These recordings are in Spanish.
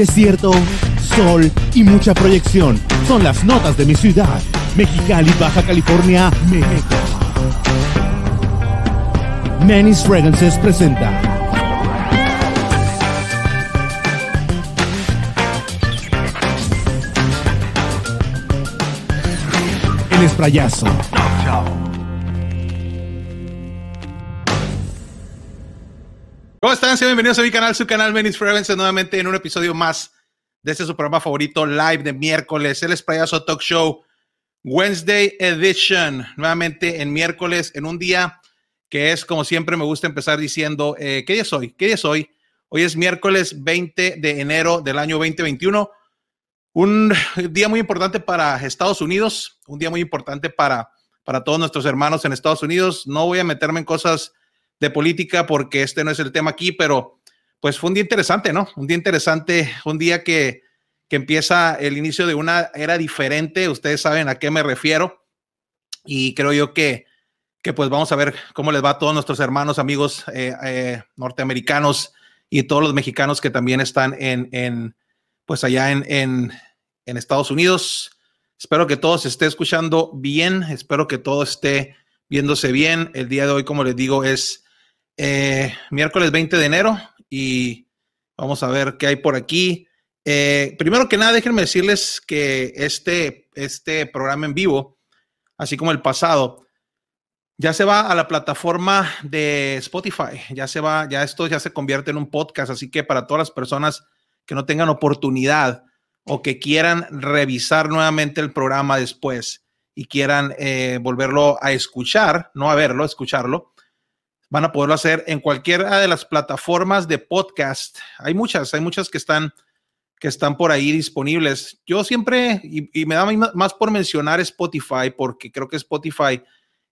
desierto, sol y mucha proyección. Son las notas de mi ciudad, Mexicali, Baja California, México. Manny's Fragrances presenta. El esprayazo. ¿Cómo están? Sean bienvenidos a mi canal, su canal Menis Fragrances, nuevamente en un episodio más de este su programa favorito live de miércoles, el Esprayazo Talk Show Wednesday Edition, nuevamente en miércoles, en un día que es como siempre me gusta empezar diciendo, eh, ¿qué día es hoy? ¿Qué día es hoy? Hoy es miércoles 20 de enero del año 2021, un día muy importante para Estados Unidos, un día muy importante para, para todos nuestros hermanos en Estados Unidos. No voy a meterme en cosas de política porque este no es el tema aquí, pero pues fue un día interesante, ¿no? Un día interesante, un día que, que empieza el inicio de una era diferente, ustedes saben a qué me refiero y creo yo que, que pues vamos a ver cómo les va a todos nuestros hermanos, amigos eh, eh, norteamericanos y todos los mexicanos que también están en, en pues allá en, en, en Estados Unidos. Espero que todo se esté escuchando bien, espero que todo esté viéndose bien. El día de hoy, como les digo, es eh, miércoles 20 de enero y vamos a ver qué hay por aquí. Eh, primero que nada, déjenme decirles que este, este programa en vivo, así como el pasado, ya se va a la plataforma de Spotify. Ya se va, ya esto ya se convierte en un podcast. Así que para todas las personas que no tengan oportunidad o que quieran revisar nuevamente el programa después y quieran eh, volverlo a escuchar, no a verlo, escucharlo, van a poderlo hacer en cualquiera de las plataformas de podcast. Hay muchas, hay muchas que están, que están por ahí disponibles. Yo siempre, y, me da más por mencionar Spotify, porque creo que Spotify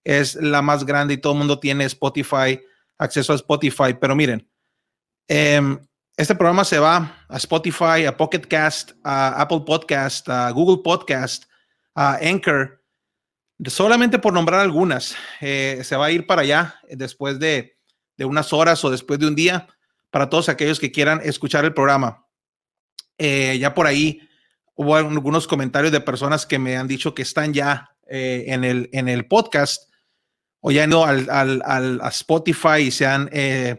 es la más grande y todo el mundo tiene Spotify, acceso a Spotify. Pero miren, eh, este programa se va a Spotify, a Pocket Cast, a Apple Podcast, a Google Podcast, a Anchor solamente por nombrar algunas, eh, se va a ir para allá después de, de, unas horas o después de un día para todos aquellos que quieran escuchar el programa. Eh, ya por ahí hubo algunos comentarios de personas que me han dicho que están ya eh, en, el, en el podcast o ya no al, al, a Spotify y se han,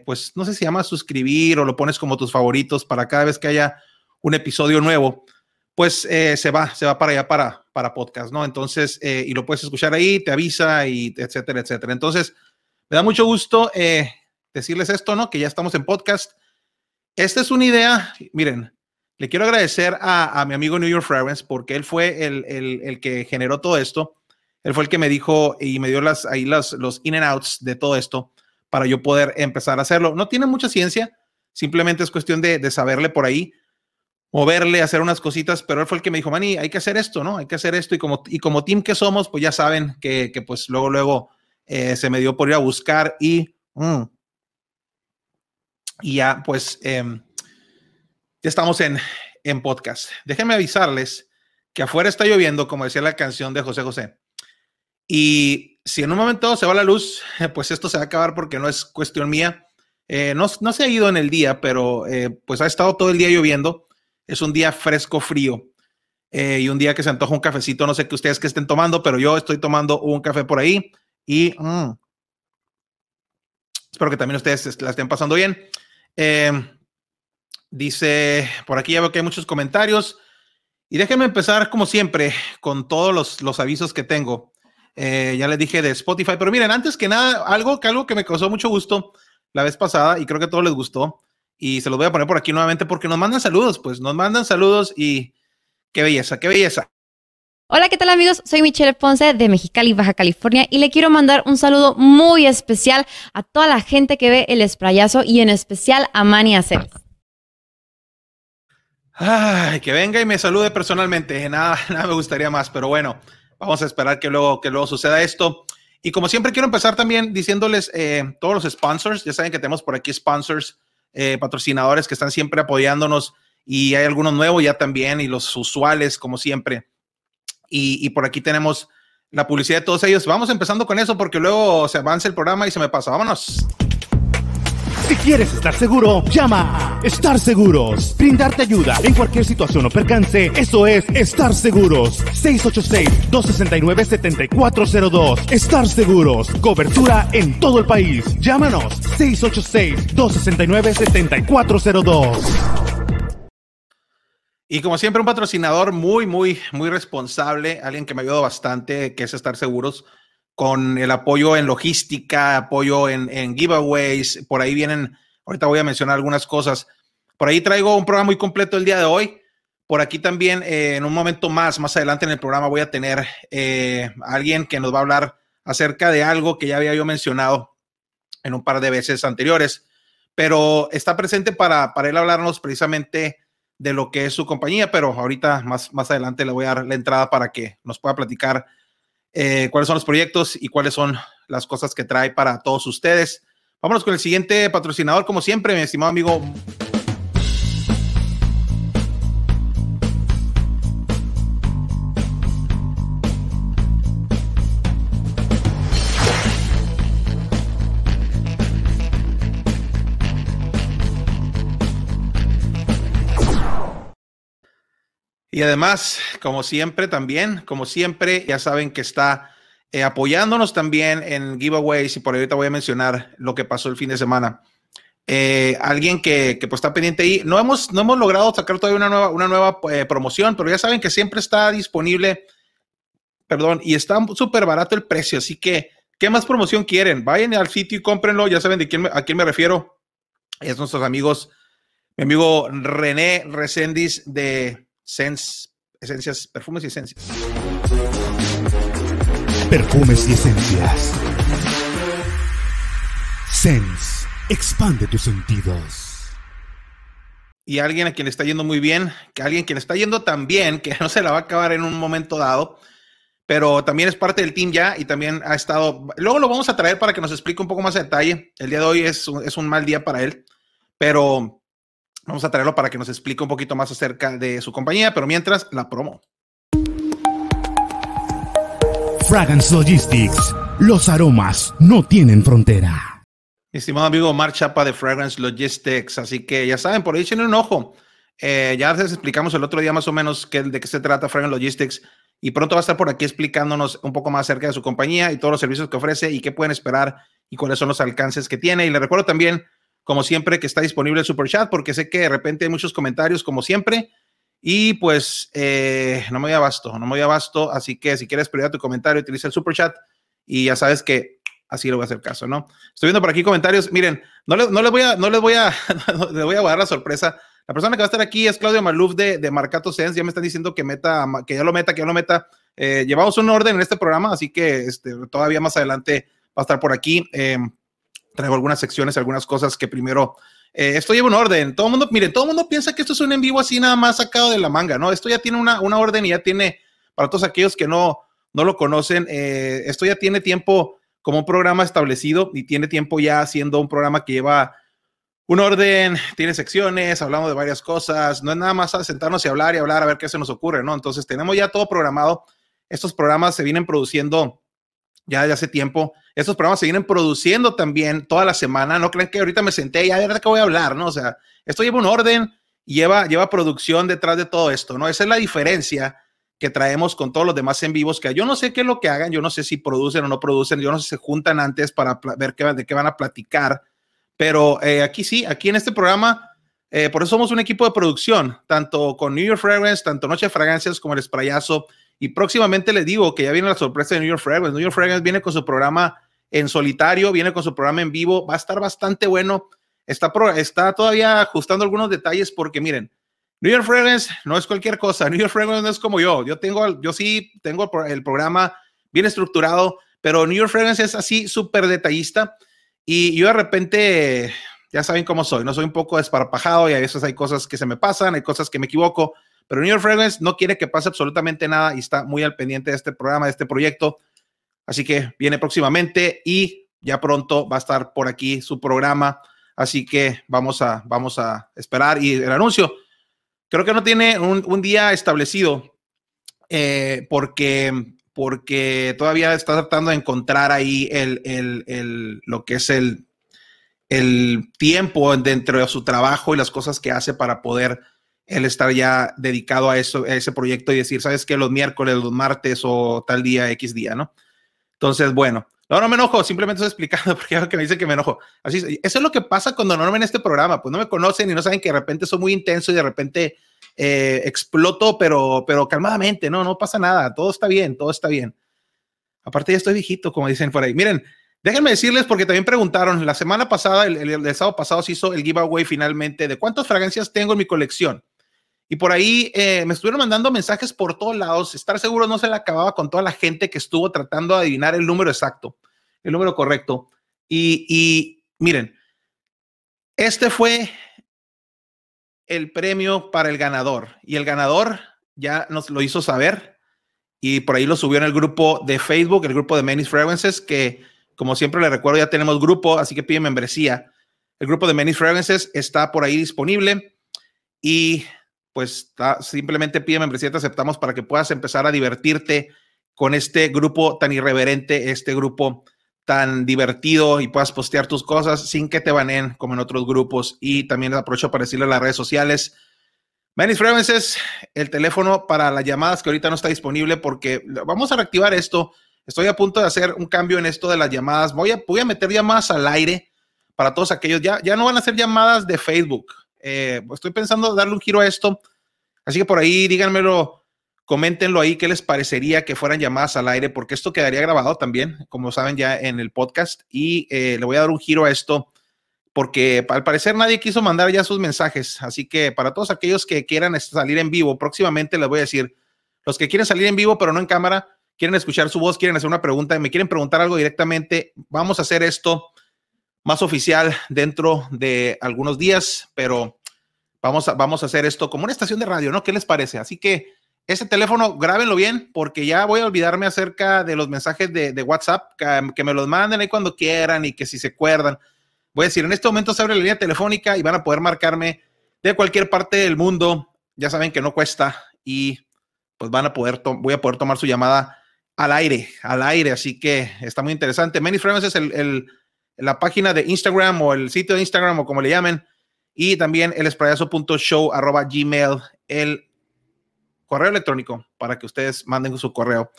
pues no sé si llama suscribir o lo pones como tus favoritos para cada vez que haya un episodio nuevo pues eh, se va, se va para allá para, para podcast, ¿no? Entonces, eh, y lo puedes escuchar ahí, te avisa y etcétera, etcétera. Entonces, me da mucho gusto eh, decirles esto, ¿no? Que ya estamos en podcast. Esta es una idea, miren, le quiero agradecer a, mi amigo New York Fragrance porque él fue el, el, el, que generó todo esto. Él fue el que me dijo y me dio las, ahí las, los in and outs de todo esto para yo poder empezar a hacerlo. No tiene mucha ciencia, simplemente es cuestión de, de saberle por ahí moverle, hacer unas cositas, pero él fue el que me dijo, Manny, hay que hacer esto, ¿no? Hay que hacer esto y como, y como team que somos, pues ya saben que, que pues luego, luego eh, se me dio por ir a buscar y, mm, y ya, pues, eh, ya estamos en, en podcast. Déjenme avisarles que afuera está lloviendo, como decía la canción de José José. Y si en un momento se va la luz, pues esto se va a acabar porque no es cuestión mía. Eh, no, no, se ha ido en el día, pero eh, pues ha estado todo el día lloviendo es un día fresco, frío. Eh, y un día que se antoja un cafecito, no sé qué ustedes que estén tomando, pero yo estoy tomando un café por ahí y mm, espero que también ustedes la estén pasando bien. Eh, dice, por aquí ya veo que hay muchos comentarios y déjenme empezar como siempre con todos los, los avisos que tengo. Eh, ya les dije de Spotify, pero miren, antes que nada, algo que, algo que me causó mucho gusto la vez pasada y creo que a todos les gustó y se los voy a poner por aquí nuevamente porque nos mandan saludos, pues nos mandan saludos y qué belleza, qué belleza. Hola, ¿qué tal amigos? Soy Michelle Ponce de Mexicali, Baja California y le quiero mandar un saludo muy especial a toda la gente que ve el esprayazo y en especial a Manny Aceves. Ay, que venga y me salude personalmente. Nada, nada me gustaría más, pero bueno, vamos a esperar que luego, que luego suceda esto. Y como siempre quiero empezar también diciéndoles eh, todos los sponsors, ya saben que tenemos por aquí sponsors eh, patrocinadores que están siempre apoyándonos y hay algunos nuevos ya también y los usuales como siempre. Y, y, por aquí tenemos la publicidad de todos ellos. Vamos empezando con eso porque luego se avanza el programa y se me pasa. Vámonos. ¿Quieres estar seguro? Llama a Estar Seguros. Brindarte ayuda en cualquier situación o percance. Eso es Estar Seguros. 686-269-7402. Estar Seguros. Cobertura en todo el país. Llámanos. 686-269-7402. Y como siempre, un patrocinador muy, muy, muy responsable, alguien que me ayudó bastante, que es Estar Seguros con el apoyo en logística, apoyo en, giveaways. Por ahí vienen, ahorita voy a mencionar algunas cosas. Por ahí traigo un programa muy completo el día de hoy. Por aquí también, eh, en un momento más, más adelante en el programa, voy a tener eh, alguien que nos va a hablar acerca de algo que ya había yo mencionado en un par de veces anteriores, pero está presente para, para él hablarnos precisamente de lo que es su compañía, pero ahorita más, más adelante le voy a dar la entrada para que nos pueda platicar eh, cuáles son los proyectos y cuáles son las cosas que trae para todos ustedes. Vámonos con el siguiente patrocinador, como siempre, mi estimado amigo Y además, como siempre, también, como siempre, ya saben que está eh, apoyándonos también en giveaways y por ahorita voy a mencionar lo que pasó el fin de semana. Eh, alguien que, que, pues está pendiente ahí. No hemos, no hemos logrado sacar todavía una nueva, una nueva eh, promoción, pero ya saben que siempre está disponible, perdón, y está súper barato el precio. Así que, ¿qué más promoción quieren? Vayan al sitio y cómprenlo. Ya saben de quién, a quién me refiero. Es nuestros amigos, mi amigo René Recendis de Sense, esencias, perfumes y esencias. Perfumes y esencias. Sense, expande tus sentidos. Y alguien a quien le está yendo muy bien, que alguien le está yendo tan bien que no se la va a acabar en un momento dado, pero también es parte del team ya y también ha estado. Luego lo vamos a traer para que nos explique un poco más de detalle. El día de hoy es, es un mal día para él, pero Vamos a traerlo para que nos explique un poquito más acerca de su compañía, pero mientras, la promo. Fragrance Logistics. Los aromas no tienen frontera. estimado amigo Omar Chapa de Fragrance Logistics, así que ya saben, por ahí tienen un ojo. Eh, ya les explicamos el otro día más o menos qué, de qué se trata Fragrance Logistics y pronto va a estar por aquí explicándonos un poco más acerca de su compañía y todos los servicios que ofrece y qué pueden esperar y cuáles son los alcances que tiene. Y les recuerdo también como siempre, que está disponible el super chat, porque sé que de repente hay muchos comentarios, como siempre. Y pues eh, no me voy abasto, no me voy abasto. Así que si quieres pedir tu comentario, utiliza el super chat y ya sabes que así lo voy a hacer caso, ¿no? Estoy viendo por aquí comentarios. Miren, no, no les voy a, no les voy a, les voy a dar la sorpresa. La persona que va a estar aquí es Claudio Maluf de, de Marcato Sense. Ya me están diciendo que meta, que ya lo meta, que ya lo meta. Eh, llevamos un orden en este programa, así que este, todavía más adelante va a estar por aquí. Eh, traigo algunas secciones, algunas cosas que primero, eh, esto lleva un orden. Todo el mundo, mire, todo el mundo piensa que esto es un en vivo así nada más sacado de la manga, ¿no? Esto ya tiene una, una orden y ya tiene, para todos aquellos que no, no lo conocen, eh, esto ya tiene tiempo como un programa establecido y tiene tiempo ya siendo un programa que lleva un orden, tiene secciones, hablamos de varias cosas, no es nada más sentarnos y hablar y hablar a ver qué se nos ocurre, ¿no? Entonces tenemos ya todo programado. Estos programas se vienen produciendo ya de hace tiempo. Estos programas se vienen produciendo también toda la semana. No crean que ahorita me senté y a ver de qué voy a hablar, ¿no? O sea, esto lleva un orden, lleva, lleva producción detrás de todo esto, ¿no? Esa es la diferencia que traemos con todos los demás en vivos, que yo no sé qué es lo que hagan, yo no sé si producen o no producen, yo no sé si se juntan antes para ver qué, de qué van a platicar, pero eh, aquí sí, aquí en este programa, eh, por eso somos un equipo de producción, tanto con New York Fragrance, tanto Noche de Fragancias como el Sprayazo, y próximamente les digo que ya viene la sorpresa de New York Fragrance. New York Fragrance viene con su programa en solitario, viene con su programa en vivo, va a estar bastante bueno. Está, todavía ajustando algunos detalles porque miren, New York Fragrance no es cualquier cosa. New York Fragrance no es como yo. Yo tengo, yo sí tengo el programa bien estructurado, pero New York Fragrance es así súper detallista y yo de repente, ya saben cómo soy, no soy un poco desparpajado y a veces hay cosas que se me pasan, hay cosas que me equivoco, pero New York Fragrance no quiere que pase absolutamente nada y está muy al pendiente de este programa, de este proyecto. Así que viene próximamente y ya pronto va a estar por aquí su programa. Así que vamos a, vamos a esperar. Y el anuncio, creo que no tiene un, día establecido eh, porque, porque todavía está tratando de encontrar ahí el, el, el, lo que es el, el tiempo dentro de su trabajo y las cosas que hace para poder él estar ya dedicado a eso, a ese proyecto y decir, sabes que los miércoles, los martes o tal día, X día, ¿no? Entonces, bueno, no, no me enojo, simplemente estoy explicando porque algo que me dice que me enojo. Así, eso es lo que pasa cuando no ven este programa, pues no me conocen y no saben que de repente soy muy intenso y de repente eh, exploto, pero, pero calmadamente, no, no pasa nada, todo está bien, todo está bien. Aparte ya estoy viejito, como dicen por ahí. Miren, Déjenme decirles, porque también preguntaron, la semana pasada, el, el, sábado pasado se hizo el giveaway finalmente de cuántas fragancias tengo en mi colección. Y por ahí eh, me estuvieron mandando mensajes por todos lados. Estar seguro no se le acababa con toda la gente que estuvo tratando de adivinar el número exacto, el número correcto. Y, y miren, este fue el premio para el ganador. Y el ganador ya nos lo hizo saber. Y por ahí lo subió en el grupo de Facebook, el grupo de Many Fragrances, que como siempre le recuerdo, ya tenemos grupo, así que pide membresía. El grupo de Many Fragrances está por ahí disponible y pues simplemente pide membresía, te aceptamos para que puedas empezar a divertirte con este grupo tan irreverente, este grupo tan divertido y puedas postear tus cosas sin que te baneen como en otros grupos. Y también aprovecho para decirle a las redes sociales, Many Fragrances, el teléfono para las llamadas que ahorita no está disponible porque vamos a reactivar esto Estoy a punto de hacer un cambio en esto de las llamadas. Voy a, voy a meter llamadas al aire para todos aquellos. Ya, ya no van a ser llamadas de Facebook. Eh, estoy pensando darle un giro a esto. Así que por ahí díganmelo, coméntenlo ahí qué les parecería que fueran llamadas al aire, porque esto quedaría grabado también, como saben ya en el podcast. Y eh, le voy a dar un giro a esto porque al parecer nadie quiso mandar ya sus mensajes. Así que para todos aquellos que quieran salir en vivo, próximamente les voy a decir, los que quieren salir en vivo pero no en cámara, quieren escuchar su voz, quieren hacer una pregunta, me quieren preguntar algo directamente, vamos a hacer esto más oficial dentro de algunos días, pero vamos a, vamos a hacer esto como una estación de radio, ¿no? ¿Qué les parece? Así que ese teléfono, grábenlo bien, porque ya voy a olvidarme acerca de los mensajes de, de WhatsApp, que, me los manden ahí cuando quieran y que si se acuerdan. Voy a decir, en este momento se abre la línea telefónica y van a poder marcarme de cualquier parte del mundo. Ya saben que no cuesta y pues van a poder, voy a poder tomar su llamada al aire, al aire, así que está muy interesante. Many Friends es el, la página de Instagram o el sitio de Instagram o como le llamen, y también el esprayazo.show arroba gmail, el correo electrónico para que ustedes manden su correo.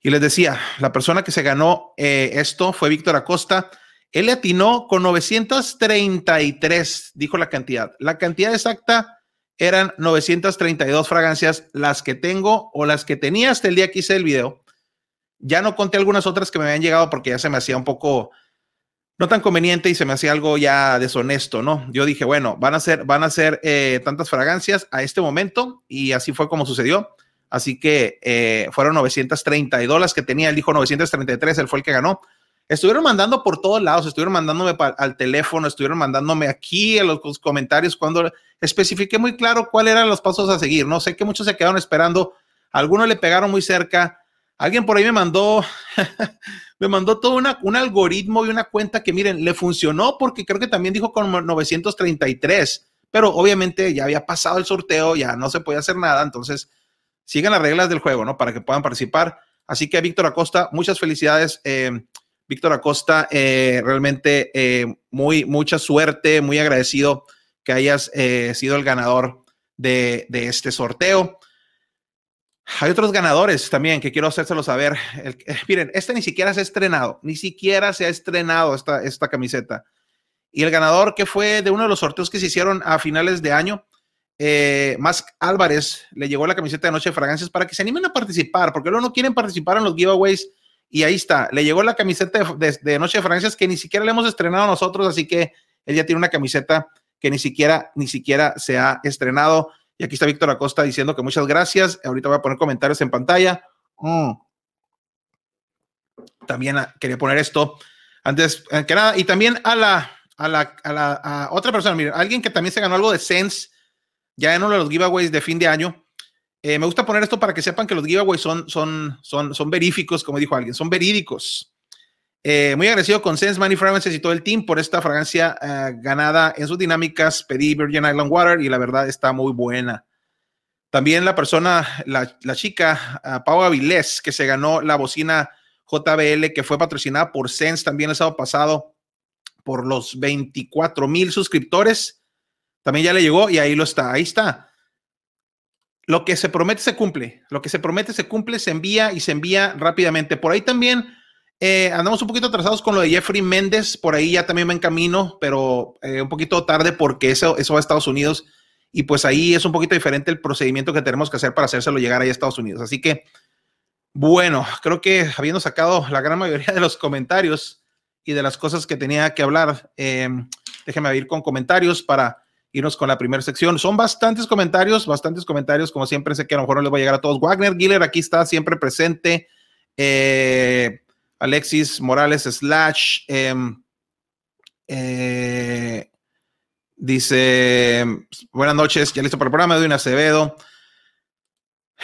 Y les decía, la persona que se ganó eh, esto fue Víctor Acosta. Él le atinó con 933, dijo la cantidad. La cantidad exacta eran 932 fragancias, las que tengo o las que tenía hasta el día que hice el video. Ya no conté algunas otras que me habían llegado porque ya se me hacía un poco no tan conveniente y se me hacía algo ya deshonesto, ¿no? Yo dije, bueno, van a ser, van a ser eh, tantas fragancias a este momento y así fue como sucedió. Así que eh, fueron 932 las que tenía, él dijo 933, él fue el que ganó. Estuvieron mandando por todos lados, estuvieron mandándome al teléfono, estuvieron mandándome aquí en los comentarios cuando especifiqué muy claro cuáles eran los pasos a seguir. No sé que muchos se quedaron esperando, algunos le pegaron muy cerca, Alguien por ahí me mandó, me mandó todo un algoritmo y una cuenta que, miren, le funcionó porque creo que también dijo con 933, pero obviamente ya había pasado el sorteo, ya no se podía hacer nada, entonces sigan las reglas del juego, ¿no? Para que puedan participar. Así que Víctor Acosta, muchas felicidades. Eh, Víctor Acosta, eh, realmente eh, muy, mucha suerte, muy agradecido que hayas sido el ganador de este sorteo. Hay otros ganadores también que quiero hacérselo saber. Eh, miren, este ni siquiera se ha estrenado, ni siquiera se ha estrenado esta, esta camiseta. Y el ganador que fue de uno de los sorteos que se hicieron a finales de año, eh, Álvarez, le llegó la camiseta de Noche de Fragancias para que se animen a participar, porque luego no quieren participar en los giveaways. Y ahí está, le llegó la camiseta de, de Noche de Fragancias que ni siquiera le hemos estrenado nosotros, así que él ya tiene una camiseta que ni siquiera, ni siquiera se ha estrenado. Y aquí está Víctor Acosta diciendo que muchas gracias. Ahorita voy a poner comentarios en pantalla. Mm. También ah, quería poner esto antes eh, que nada. Y también a la, a la, a la otra persona, miren, alguien que también se ganó algo de Sense ya en uno de los giveaways de fin de año. Eh, me gusta poner esto para que sepan que los giveaways son, son, son, son veríficos, como dijo alguien, son verídicos. Eh, muy agradecido con Sense Money Fragrances y todo el team por esta fragancia eh, ganada en sus dinámicas. Pedí Virgin Island Water y la verdad está muy buena. También la persona, la, chica, uh, Pau Avilés, que se ganó la bocina JBL, que fue patrocinada por Sense también el sábado pasado. por los 24 mil suscriptores. También ya le llegó y ahí lo está. Ahí está. Lo que se promete se cumple. Lo que se promete se cumple, se envía y se envía rápidamente. Por ahí también eh, andamos un poquito atrasados con lo de Jeffrey Méndez. Por ahí ya también va en camino, pero eh, un poquito tarde porque eso, eso va a Estados Unidos. Y pues ahí es un poquito diferente el procedimiento que tenemos que hacer para hacérselo llegar ahí a Estados Unidos. Así que, bueno, creo que habiendo sacado la gran mayoría de los comentarios y de las cosas que tenía que hablar, eh, déjeme ir con comentarios para irnos con la primera sección. Son bastantes comentarios, bastantes comentarios. Como siempre, sé que a lo mejor no les voy a llegar a todos. Wagner Giller aquí está siempre presente. Eh, Alexis Morales slash. Em, eh, dice, buenas noches, ya listo para el programa, un Acevedo.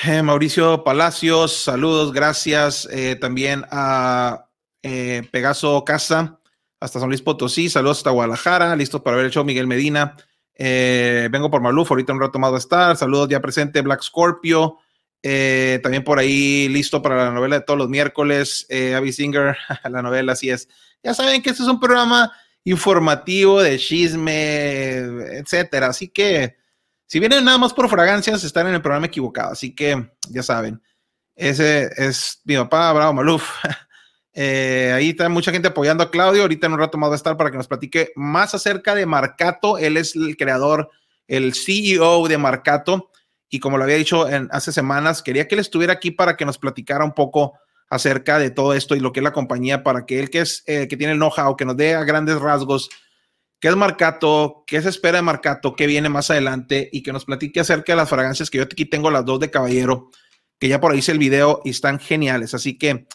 Eh, Mauricio Palacios, saludos, gracias. también a Pegaso Casa, hasta San Luis Potosí, saludos hasta Guadalajara, listo para ver el show Miguel Medina. Eh, vengo por Maluf, ahorita un rato más a estar. Saludos ya presente, Black Scorpio. Eh, también por ahí listo para la novela de todos los miércoles. Eh, Abby Singer, la novela, así es. Ya saben que este es un programa informativo de chisme, etcétera. Así que si vienen nada más por fragancias, están en el programa equivocado. Así que ya saben. Ese es mi papá, Bravo Maluf. Eh, ahí está mucha gente apoyando a Claudio. Ahorita en un rato más va a estar para que nos platique más acerca de Marcato. Él es el creador, el CEO de Marcato. Y como lo había dicho hace semanas, quería que él estuviera aquí para que nos platicara un poco acerca de todo esto y lo que es la compañía, para que él que es eh, que tiene el know-how, que nos dé a grandes rasgos qué es Marcato, qué se espera de Marcato, qué viene más adelante y que nos platique acerca de las fragancias que yo aquí tengo las dos de caballero, que ya por ahí hice el video y están geniales. Así que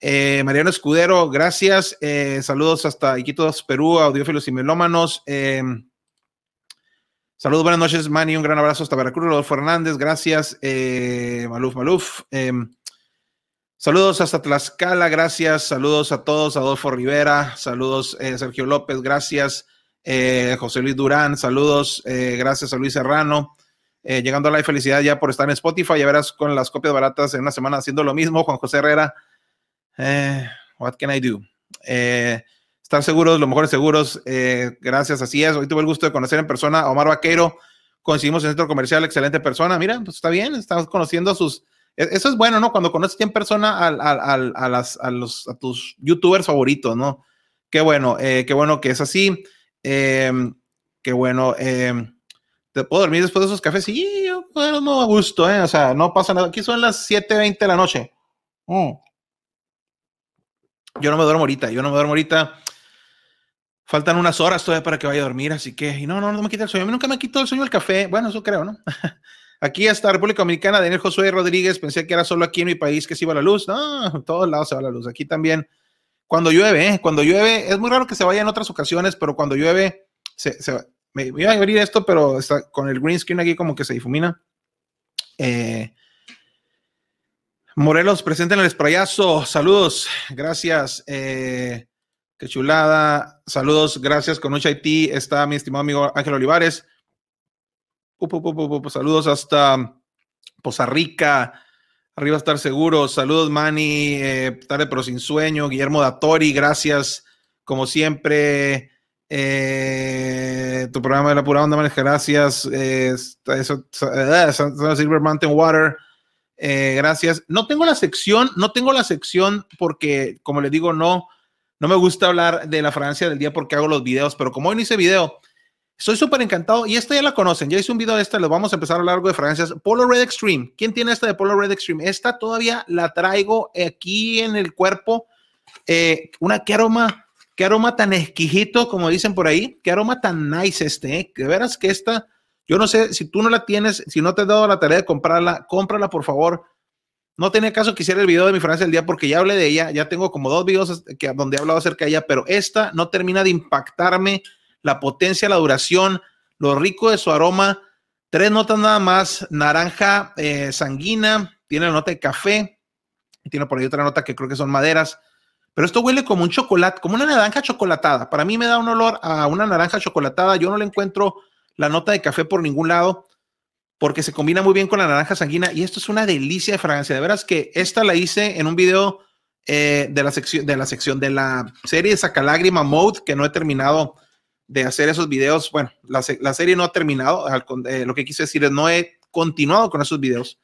eh, Mariano Escudero, gracias. Eh, saludos hasta Iquitos, Perú, audiófilos y melómanos. Eh, saludos, buenas noches, Manny. Un gran abrazo hasta Veracruz. Rodolfo Fernández, gracias. Maluf, Maluf. saludos hasta Tlaxcala, gracias. Saludos a todos. Adolfo Rivera, saludos. Sergio López, gracias. José Luis Durán, saludos. gracias a Luis Serrano. llegando a la felicidad ya por estar en Spotify. Ya verás con las copias baratas en una semana haciendo lo mismo. Juan José Herrera. Eh, what can I do? Eh, estar seguros, los mejores seguros. Eh, gracias, así es. Hoy tuve el gusto de conocer en persona a Omar Vaquero. Coincidimos en centro comercial, excelente persona. Mira, pues está bien, estamos conociendo a sus. E, eso es bueno, ¿no? Cuando conoces en persona a, a, las, a, los, a tus youtubers favoritos, ¿no? Qué bueno, qué bueno que es así. Em, qué bueno. Em, ¿Te puedo dormir después de esos cafés? Sí, yo no a gusto, ¿eh? O sea, no pasa nada. Aquí son las 7:20 de la noche. Mm. Yo no me duermo ahorita, yo no me duermo ahorita. Faltan unas horas todavía para que vaya a dormir, así que, y no, no, no me quita el sueño. A mí nunca me quitó el sueño el café. Bueno, eso creo, ¿no? aquí hasta República Dominicana, Daniel Josué Rodríguez, pensé que era solo aquí en mi país que se iba la luz. No, en todos lados se va la luz. Aquí también, cuando llueve, ¿eh? cuando llueve, es muy raro que se vaya en otras ocasiones, pero cuando llueve, se, se me, iba a abrir esto, pero está con el green screen aquí como que se difumina. Eh, Morelos, presente en el esprayazo. Saludos, gracias. Eh, qué chulada. Saludos, gracias. Con mucho Haití está mi estimado amigo Ángel Olivares. saludos hasta Poza Rica. Arriba estar seguro. Saludos, Manny. Eh, tarde pero sin sueño. Guillermo Datori, gracias. Como siempre. Eh, tu programa de la pura onda, gracias. eso, Silver Mountain Water. Eh, gracias. No tengo la sección, no tengo la sección porque, como les digo, no, no me gusta hablar de la Francia del día porque hago los videos, pero como hoy no hice video, estoy súper encantado y esta ya la conocen. Ya hice un video de esta, les vamos a empezar a hablar algo de fragancias. Polo Red Extreme. ¿Quién tiene esta de Polo Red Extreme? Esta todavía la traigo aquí en el cuerpo. Eh, una, qué aroma, qué aroma tan exquisito, como dicen por ahí. Qué aroma tan nice este. Eh. De veras que esta yo no sé si tú no la tienes, si no te has dado la tarea de comprarla, cómprala por favor. No tenía caso que hiciera el video de mi Francia del día porque ya hablé de ella, ya tengo como dos videos que, donde he hablado acerca de ella, pero esta no termina de impactarme la potencia, la duración, lo rico de su aroma. Tres notas nada más, naranja eh, sanguina, tiene la nota de café, tiene por ahí otra nota que creo que son maderas, pero esto huele como un chocolate, como una naranja chocolatada. Para mí me da un olor a una naranja chocolatada, yo no le encuentro la nota de café por ningún lado, porque se combina muy bien con la naranja sanguina y esto es una delicia de fragancia. De veras que esta la hice en un video eh, de, la sección, de la sección de la serie Sacalágrima Mode, que no he terminado de hacer esos videos. Bueno, la, serie no ha terminado. Eh, lo que quise decir es no he continuado con esos videos.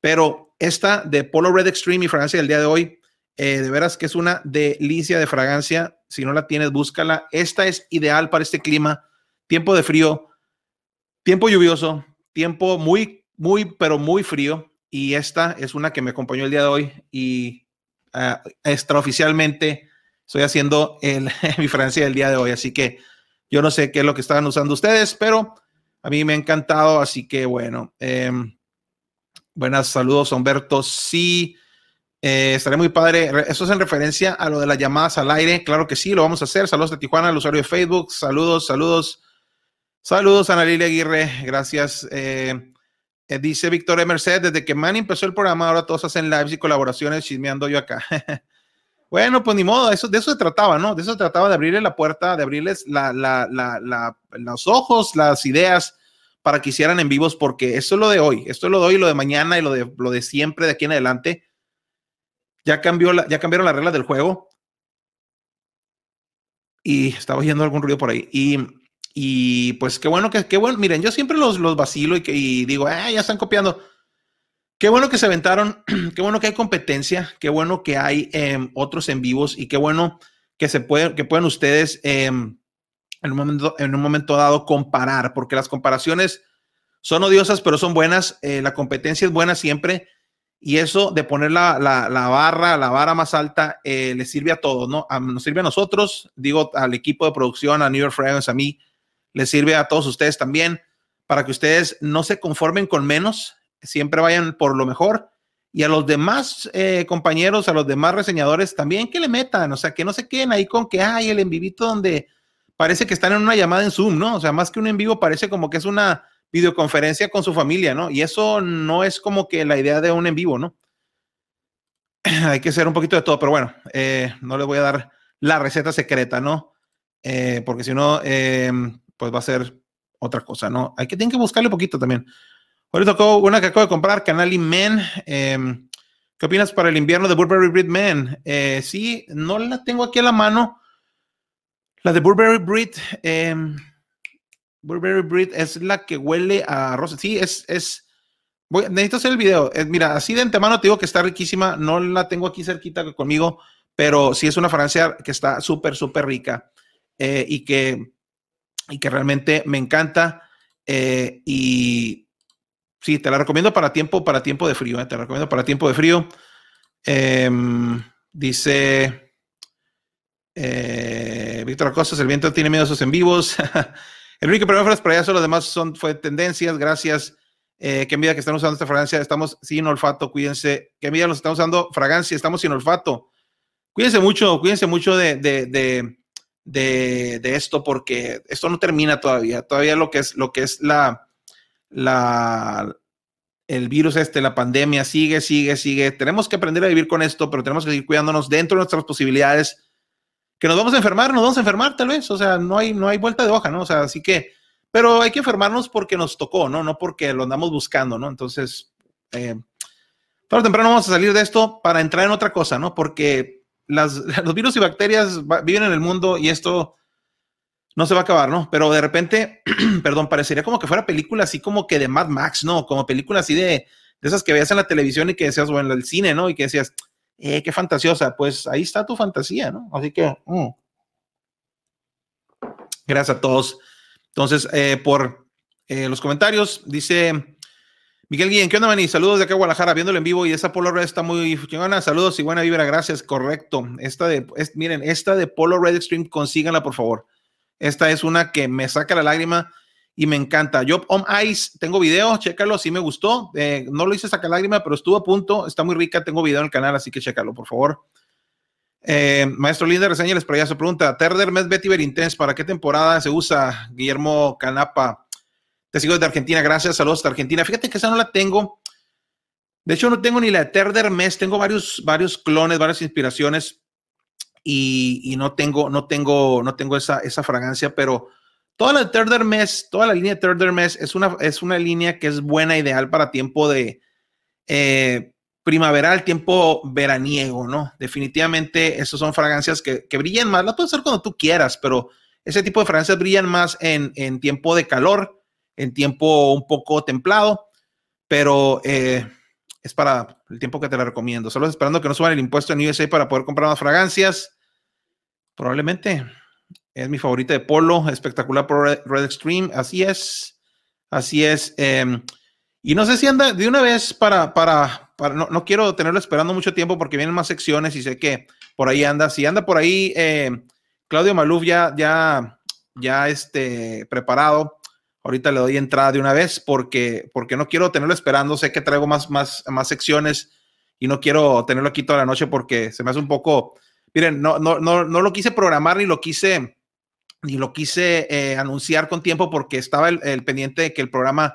Pero esta de Polo Red Extreme y fragancia del día de hoy, eh, de veras que es una delicia de fragancia. Si no la tienes, búscala. Esta es ideal para este clima. Tiempo de frío, tiempo lluvioso, tiempo muy, muy, pero muy frío. Y esta es una que me acompañó el día de hoy y uh, extraoficialmente estoy haciendo el, mi fragancia del día de hoy. Así que yo no sé qué es lo que estaban usando ustedes, pero a mí me ha encantado. Así que bueno, em, buenas saludos, Humberto. Sí, eh, estaré muy padre. Eso es en referencia a lo de las llamadas al aire. Claro que sí, lo vamos a hacer. Saludos de Tijuana, al usuario de Facebook. Saludos, saludos. Saludos, Ana Lilia Aguirre. Gracias. Eh, eh, dice Víctor Merced, desde que Man empezó el programa, ahora todos hacen lives y colaboraciones chismeando yo acá. bueno, pues ni modo, eso, de eso se trataba, ¿no? De eso se trataba de abrirle la puerta, de abrirles los ojos, las ideas para que hicieran en vivos, porque esto es lo de hoy, esto es lo de hoy, lo de mañana y lo de, lo de siempre de aquí en adelante. Ya, cambió ya cambiaron las reglas del juego. Y estaba oyendo algún ruido por ahí. Y y pues qué bueno que, qué bueno, miren, yo siempre los, los vacilo y, digo, ah, ya están copiando. Qué bueno que se aventaron, qué bueno que hay competencia, qué bueno que hay em, otros en vivos y qué bueno que se pueden, que pueden ustedes em, en, un momento, en un momento dado comparar, porque las comparaciones son odiosas, pero son buenas. Eh, la competencia es buena siempre y eso de poner la, la, barra, la vara más alta, eh, le sirve a todos, ¿no? nos sirve a nosotros, digo, al equipo de producción, a New York Fragrance, a mí, les sirve a todos ustedes también para que ustedes no se conformen con menos, siempre vayan por lo mejor. Y a los demás eh, compañeros, a los demás reseñadores también que le metan, o sea, que no se queden ahí con que hay el en vivito donde parece que están en una llamada en Zoom, ¿no? O sea, más que un en vivo parece como que es una videoconferencia con su familia, ¿no? Y eso no es como que la idea de un en vivo, ¿no? Hay que ser un poquito de todo, pero bueno, eh, no les voy a dar la receta secreta, ¿no? Eh, porque si no, pues va a ser otra cosa, ¿no? Hay que, tienen que buscarle un poquito también. Ahorita tocó una que acabo de comprar, Canali Men. Em, ¿Qué opinas para el invierno de Burberry Breed Men? Eh, sí, no la tengo aquí a la mano. La de Burberry Breed. Em, Burberry Breed es la que huele a rosa. Sí, es, es, necesito hacer el video. Eh, mira, así de antemano te digo que está riquísima. No la tengo aquí cerquita conmigo, pero sí es una fragancia que está súper, súper rica eh, y que y que realmente me encanta. Eh, y sí, te la recomiendo para tiempo, para tiempo de frío. Eh, te la recomiendo para tiempo de frío. Em, dice eh, Víctor Acosta, el viento tiene miedo a sus en vivos. Enrique, pero para allá, los demás son, fue tendencias. Gracias. qué medida que están usando esta fragancia. Estamos sin olfato, cuídense. Qué medida los estamos usando fragancia, estamos sin olfato. Cuídense mucho, cuídense mucho de, esto porque esto no termina todavía. Todavía lo que es, lo que es la, la, el virus este, la pandemia sigue, sigue, sigue. Tenemos que aprender a vivir con esto, pero tenemos que seguir cuidándonos dentro de nuestras posibilidades. Que nos vamos a enfermar, nos vamos a enfermar tal vez. O sea, no hay, no hay vuelta de hoja, ¿no? O sea, así que, pero hay que enfermarnos porque nos tocó, ¿no? No porque lo andamos buscando, ¿no? Entonces, eh, o temprano vamos a salir de esto para entrar en otra cosa, ¿no? Porque los virus y bacterias viven en el mundo y esto no se va a acabar, ¿no? Pero de repente, perdón, parecería como que fuera película así como que de Mad Max, ¿no? Como película así de, de esas que veías en la televisión y que decías, bueno, el cine, ¿no? Y que decías, eh, qué fantasiosa. Pues ahí está tu fantasía, ¿no? Así que, mm. gracias a todos. Entonces, eh, por eh, los comentarios, dice Miguel Guillén, ¿qué onda, Mani? Saludos de acá a Guadalajara, viéndolo en vivo y esa Polo Red está muy chingona. Saludos y buena vibra, gracias, correcto. Esta de, miren, esta de Polo Red Extreme, consíganla, por favor. Esta es una que me saca la lágrima y me encanta. Yo, On Ice, tengo video, chécalo, sí me gustó. Eh, no lo hice saca lágrima, pero estuvo a punto, está muy rica, tengo video en el canal, así que chécalo, por favor. Eh, Maestro Linda Reseña les pregunta, Terder Mes Betty Intense, ¿para qué temporada se usa? Guillermo Canapa. Te sigo desde Argentina, gracias. Saludos de Argentina. Fíjate que esa no la tengo. De hecho, no tengo ni la Eterder Mes. Tengo varios, varios clones, varias inspiraciones y, no tengo, no tengo, no tengo esa, esa fragancia, pero toda la Eterder Mes, toda la línea Eterder Mes es una, es una línea que es buena, ideal para tiempo de, eh, primaveral, tiempo veraniego, ¿no? Definitivamente, esas son fragancias que, que brillan más. La puedes hacer cuando tú quieras, pero ese tipo de fragancias brillan más en, en tiempo de calor, en tiempo un poco templado, pero eh, es para el tiempo que te la recomiendo. Solo esperando que no suban el impuesto en USA para poder comprar más fragancias. Probablemente es mi favorita de Polo, espectacular por Red, Extreme. Así es, así es. Em, y no sé si anda de una vez para, para, no, no, quiero tenerlo esperando mucho tiempo porque vienen más secciones y sé que por ahí anda. Si anda por ahí, eh, Claudio Maluf ya, ya, ya este, preparado. Ahorita le doy entrada de una vez porque, porque no quiero tenerlo esperando. Sé que traigo más, más, más secciones y no quiero tenerlo aquí toda la noche porque se me hace un poco. Miren, no, no, no, no lo quise programar ni lo quise, ni lo quise eh, anunciar con tiempo porque estaba el, pendiente de que el programa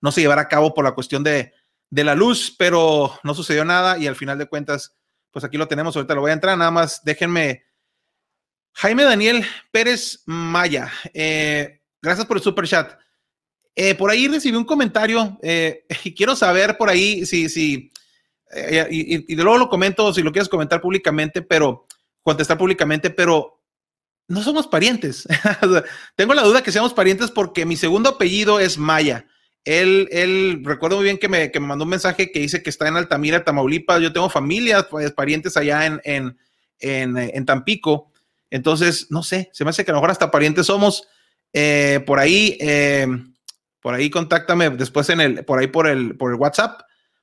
no se llevara a cabo por la cuestión de, de la luz, pero no sucedió nada y al final de cuentas, pues aquí lo tenemos, ahorita lo voy a entrar, nada más déjenme. Jaime Daniel Pérez Maya, eh, gracias por el super chat. Eh, por ahí recibí un comentario eh, y quiero saber por ahí si, si eh, y, y, luego lo comento si lo quieres comentar públicamente, pero contestar públicamente, pero no somos parientes. Tengo la duda que seamos parientes porque mi segundo apellido es Maya. Él, él, recuerdo muy bien que me, que me, mandó un mensaje que dice que está en Altamira, Tamaulipas. Yo tengo familia, pues, parientes allá en, en, en, en, Tampico. Entonces, no sé, se me hace que a lo mejor hasta parientes somos. Por ahí, por ahí contáctame después en el, por ahí por el, por el WhatsApp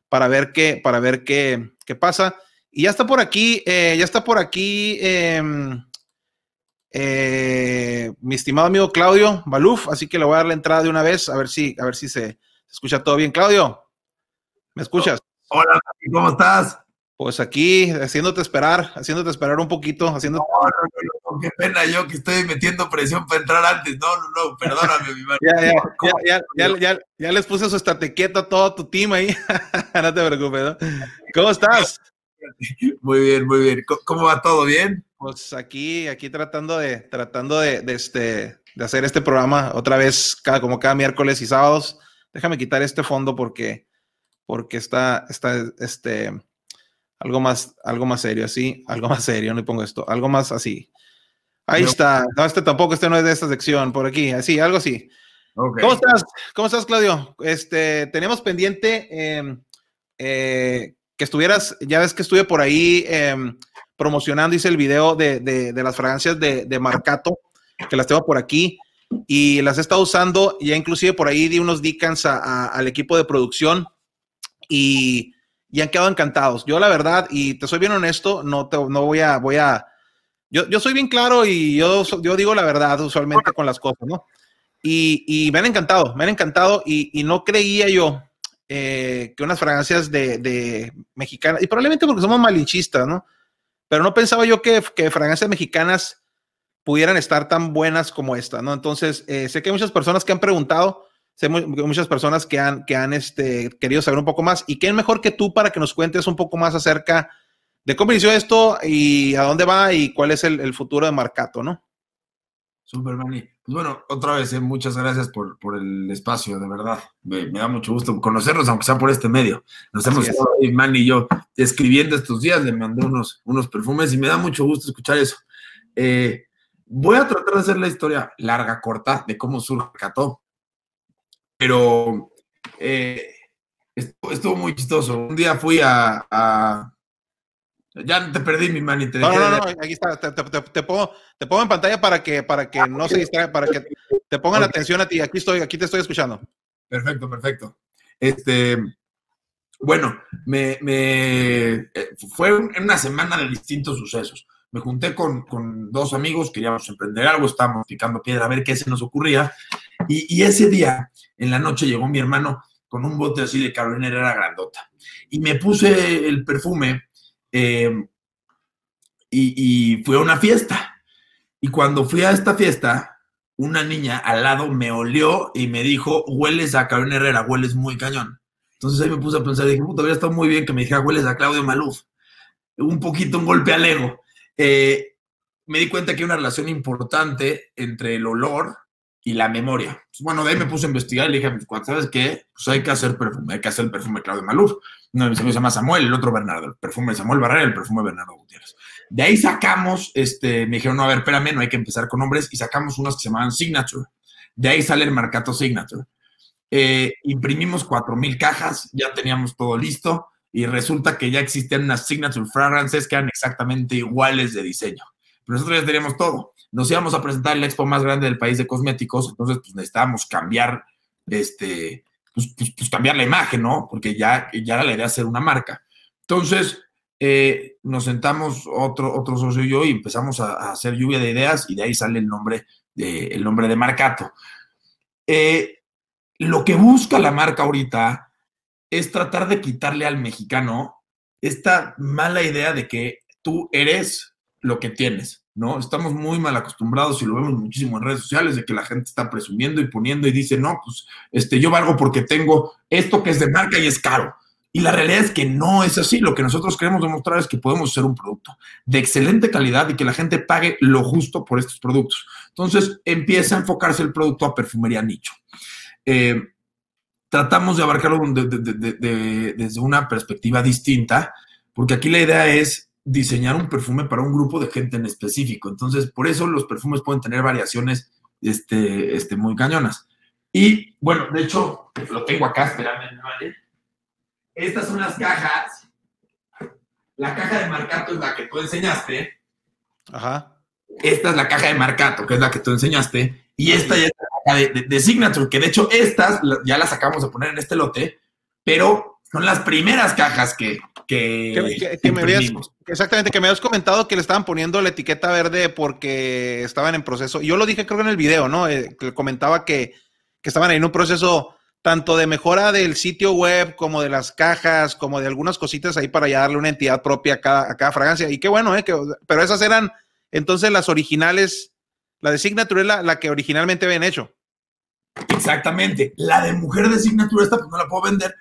para ver qué, para ver qué, qué pasa. Y ya está por aquí, eh, ya está por aquí em, eh, mi estimado amigo Claudio Baluf, así que le voy a dar la entrada de una vez, a ver si, a ver si se, se escucha todo bien. Claudio, ¿me escuchas? Hola, ¿cómo estás? Pues aquí, haciéndote esperar, haciéndote esperar un poquito, no, no, qué pena yo que estoy metiendo presión para entrar antes. No, no, no, perdóname, mi hermano. ya, ya, ya, ya, les puse su estate quieto a todo tu team ahí. no te preocupes, ¿no? ¿Cómo estás? Muy bien, muy bien. ¿Cómo va todo? ¿Bien? Pues aquí, aquí tratando de, tratando de, de, este, de hacer este programa otra vez, cada, como cada miércoles y sábados. Déjame quitar este fondo porque, porque está, está, este, algo más, algo más serio, así, algo más serio, no pongo esto, algo más así. Ahí no. está. No, este tampoco, este no es de esta sección, por aquí, así, algo así. Okay. ¿Cómo estás? ¿Cómo estás, Claudio? Este, teníamos pendiente eh, eh, que estuvieras, ya ves que estuve por ahí eh, promocionando, hice el video de, de, de las fragancias de, de, Marcato, que las tengo por aquí, y las he estado usando, ya inclusive por ahí di unos dicans a, a, al equipo de producción, y, y, han quedado encantados. Yo la verdad, y te soy bien honesto, no, te, no voy a, voy a, yo, yo soy bien claro y yo, yo digo la verdad usualmente con las cosas, ¿no? Y, y me han encantado, me han encantado, y, y no creía yo eh, que unas fragancias de, de, mexicanas, y probablemente porque somos malinchistas, ¿no? Pero no pensaba yo que, que fragancias mexicanas pudieran estar tan buenas como esta, ¿no? Entonces, eh, sé que hay muchas personas que han preguntado, sé muy, muchas personas que han, que han este, querido saber un poco más, y quién mejor que tú para que nos cuentes un poco más acerca de cómo inició esto y a dónde va y cuál es el, el futuro de Marcato, ¿no? Super, Manny. Pues bueno, otra vez, eh, muchas gracias por, por, el espacio, de verdad. Me, me, da mucho gusto conocernos, aunque sea por este medio. Nos hemos estado ahí, Manny y yo, escribiendo estos días, le mandé unos, unos perfumes y me da mucho gusto escuchar eso. Eh, voy a tratar de hacer la historia larga, corta, de cómo surge Cató. Pero eh, estuvo, estuvo, muy chistoso. Un día fui a, a ya te perdí mi mani. No, no, no, aquí está. Te, te, te, pongo, te pongo en pantalla para que, para que no se distraiga, para que te pongan okay. atención a ti. Aquí estoy, aquí te estoy escuchando. Perfecto, perfecto. Este, bueno, me, me eh, fue una semana de distintos sucesos. Me junté con, con, dos amigos, queríamos emprender algo, estábamos picando piedra a ver qué se nos ocurría. Y, y ese día, en la noche, llegó mi hermano con un bote así de Carolina Herrera grandota. Y me puse el perfume eh, y, fui a una fiesta. Y cuando fui a esta fiesta, una niña al lado me olió y me dijo, hueles a Carolina Herrera, hueles muy cañón. Entonces ahí me puse a pensar, dije, puta, habría estado muy bien que me dijera, hueles a Claudio Maluf. Un poquito un golpe al ego. Eh, me di cuenta que hay una relación importante entre el olor y la memoria. Bueno, de ahí me puse a investigar y le dije a mis cuates, ¿sabes qué? Pues hay que hacer perfume, hay que hacer el perfume Claudio Maluf. Uno de mis amigos se llama Samuel, el otro Bernardo, el perfume de Samuel Barrera, el perfume de Bernardo Gutiérrez. De ahí sacamos, este, me dijeron, no, a ver, espérame, no hay que empezar con nombres, y sacamos unos que se llamaban Signature. De ahí sale el Marcato Signature. Eh, imprimimos 4.000 cajas, ya teníamos todo listo, y resulta que ya existían unas Signature Fragrances que eran exactamente iguales de diseño. Pero nosotros ya teníamos todo. Nos íbamos a presentar el expo más grande del país de cosméticos, entonces pues necesitábamos cambiar, este, pues, pues, pues cambiar la imagen, ¿no? Porque ya, ya era la idea hacer una marca. Entonces, eh, nos sentamos otro, otro socio y yo y empezamos a, hacer lluvia de ideas y de ahí sale el nombre de, el nombre de Marcato. Eh, lo que busca la marca ahorita es tratar de quitarle al mexicano esta mala idea de que tú eres lo que tienes, ¿no? Estamos muy mal acostumbrados y lo vemos muchísimo en redes sociales de que la gente está presumiendo y poniendo y dice, no, pues este, yo valgo porque tengo esto que es de marca y es caro. Y la realidad es que no es así. Lo que nosotros queremos demostrar es que podemos hacer un producto de excelente calidad y que la gente pague lo justo por estos productos. Entonces empieza a enfocarse el producto a perfumería nicho. Eh, tratamos de abarcarlo desde una perspectiva distinta, porque aquí la idea es diseñar un perfume para un grupo de gente en específico. Entonces, por eso los perfumes pueden tener variaciones este, este, muy cañonas. Y bueno, de hecho, lo tengo acá, espérame, ¿vale? Estas son las cajas. La caja de Marcato es la que tú enseñaste. Ajá. Esta es la caja de Marcato, que es la que tú enseñaste. Y esta ya es la caja de, Signature, que de hecho estas ya las acabamos de poner en este lote, pero son las primeras cajas que, que, me habías, exactamente, que me habías comentado que le estaban poniendo la etiqueta verde porque estaban en proceso. Yo lo dije creo que en el video, ¿no? Eh, que comentaba que, que estaban en un proceso tanto de mejora del sitio web como de las cajas, como de algunas cositas ahí para ya darle una entidad propia a cada, fragancia. Y qué bueno, ¿eh? Que, pero esas eran entonces las originales, la de Signature es la, que originalmente habían hecho. Exactamente. La de mujer de Signature, esta pues no la puedo vender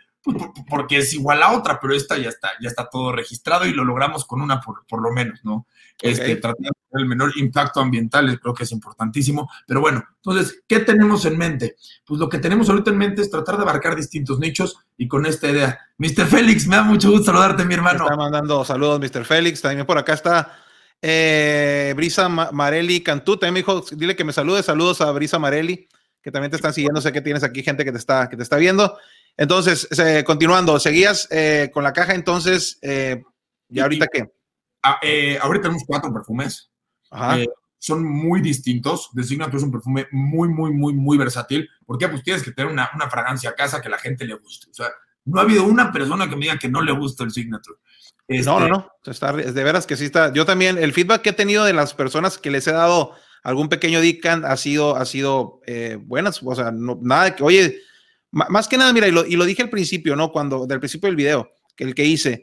porque es igual a otra, pero esta ya está, ya está todo registrado y lo logramos con una por, por lo menos, ¿no? Este, tratando de tener el menor impacto ambiental, creo que es importantísimo. Pero bueno, entonces, ¿qué tenemos en mente? Pues lo que tenemos ahorita en mente es tratar de abarcar distintos nichos y con esta idea. Mr. Félix, me da mucho gusto saludarte, mi hermano. está mandando saludos, Mr. Félix. También por acá está eh, Brisa Marelli Cantú. También me dijo, dile que me salude. Saludos a Brisa Marelli, que también te están siguiendo. Sé que tienes aquí gente que te está, que te está viendo. Entonces, continuando, seguías eh, con la caja, entonces, eh, ¿ya ahorita qué? Ah, eh, ahorita tenemos cuatro perfumes. son muy distintos. The Signature es un perfume muy, muy, muy, muy versátil. Porque pues tienes que tener una, fragancia a casa que la gente le guste. O sea, no ha habido una persona que me diga que no le gusta el Signature. no, no, no. Está, de veras que sí está. Yo también, el feedback que he tenido de las personas que les he dado algún pequeño Dickan ha sido, ha sido buenas. O sea, no, nada de que, oye, más que nada, mira, y lo, y lo, dije al principio, ¿no? Cuando, del principio del video, que el que hice,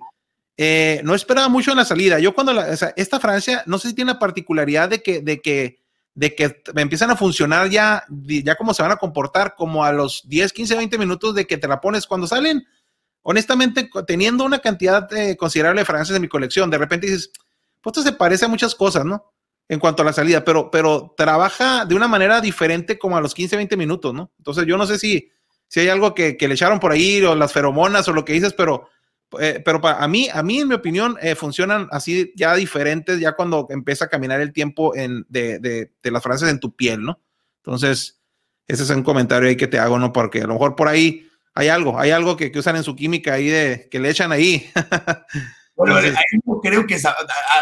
eh, no esperaba mucho en la salida. Yo cuando, la, esta Francia, no sé si tiene la particularidad de que, de que, de que empiezan a funcionar ya, ya cómo se van a comportar, como a los 10, 15, 20 minutos de que te la pones cuando salen. Honestamente, teniendo una cantidad eh, considerable de fragancias en mi colección, de repente dices, pues esto se parece a muchas cosas, ¿no? En cuanto a la salida, pero, pero trabaja de una manera diferente como a los 15, 20 minutos, ¿no? Entonces yo no sé si, si hay algo que, le echaron por ahí o las feromonas o lo que dices, pero, eh, pero para, a mí, a mí, en mi opinión, eh, funcionan así ya diferentes, ya cuando empieza a caminar el tiempo en, de, de, de, las frases en tu piel, ¿no? Entonces, ese es un comentario ahí que te hago, ¿no? Porque a lo mejor por ahí hay algo, hay algo que, usan en su química ahí de, que le echan ahí. Bueno, ahí creo que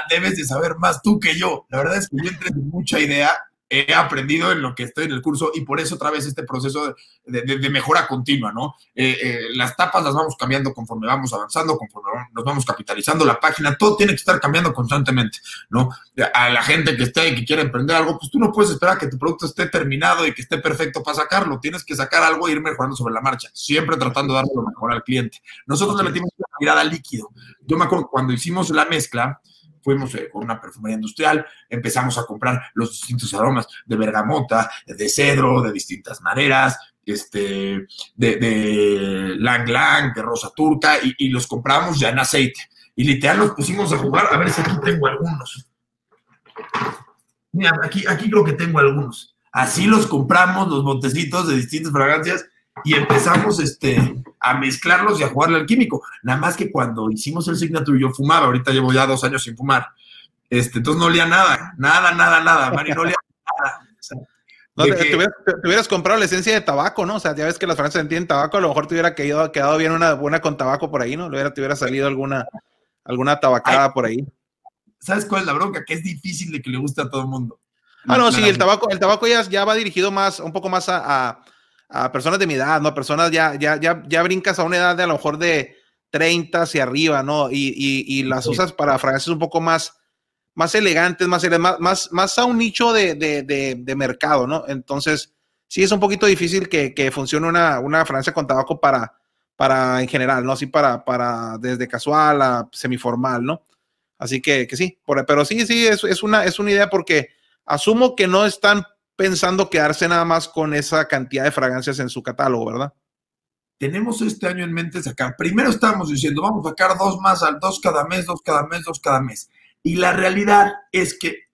debes de saber más tú que yo. La verdad es que yo entré sin mucha idea he aprendido en lo que estoy en el curso y por eso otra vez este proceso de, mejora continua, ¿no? Eh, eh, las tapas las vamos cambiando conforme vamos avanzando, conforme nos vamos capitalizando la página, todo tiene que estar cambiando constantemente, ¿no? A la gente que esté y que quiere emprender algo, pues tú no puedes esperar que tu producto esté terminado y que esté perfecto para sacarlo, tienes que sacar algo e ir mejorando sobre la marcha, siempre tratando de darle lo mejor al cliente. Nosotros le metimos una mirada líquido. Yo me acuerdo cuando hicimos la mezcla, fuimos eh, con una perfumería industrial, empezamos a comprar los distintos aromas de bergamota, de cedro, de distintas maneras, este, de, de lang lang, de rosa turca, y, los compramos ya en aceite. Y literal los pusimos a jugar, a ver si aquí tengo algunos. Mira, aquí, aquí creo que tengo algunos. Así los compramos, los botecitos de distintas fragancias, y empezamos este, a mezclarlos y a jugarle al químico. Nada más que cuando hicimos el Signature yo fumaba, ahorita llevo ya dos años sin fumar. Este, entonces no olía nada, nada, nada, nada, Mari, no olía nada. no, te, hubieras, comprado la esencia de tabaco, ¿no? O sea, ya ves que las francesas tienen tabaco, a lo mejor te hubiera quedado, quedado bien una buena con tabaco por ahí, ¿no? Hubiera, te hubiera salido alguna, alguna tabacada por ahí. ¿Sabes cuál es la bronca? Que es difícil de que le guste a todo el mundo. Ah, no, sí, el tabaco, el tabaco ya, ya va dirigido más, un poco más a a personas de mi edad, ¿no? Personas ya, ya, ya, ya brincas a una edad de a lo mejor de 30 hacia arriba, ¿no? Y, y, las usas para fragancias un poco más, más elegantes, más, más, más a un nicho de, de, de, mercado, ¿no? Entonces, sí es un poquito difícil que, que funcione una, una fragancia con tabaco para, para en general, ¿no? Así para, para desde casual a semiformal, ¿no? Así que, que sí, pero sí, sí, es, es, una, es una idea porque asumo que no están pensando quedarse nada más con esa cantidad de fragancias en su catálogo, ¿verdad? Tenemos este año en mente sacar, primero estábamos diciendo, vamos a sacar dos más, al dos cada mes, dos cada mes, dos cada mes. Y la realidad es que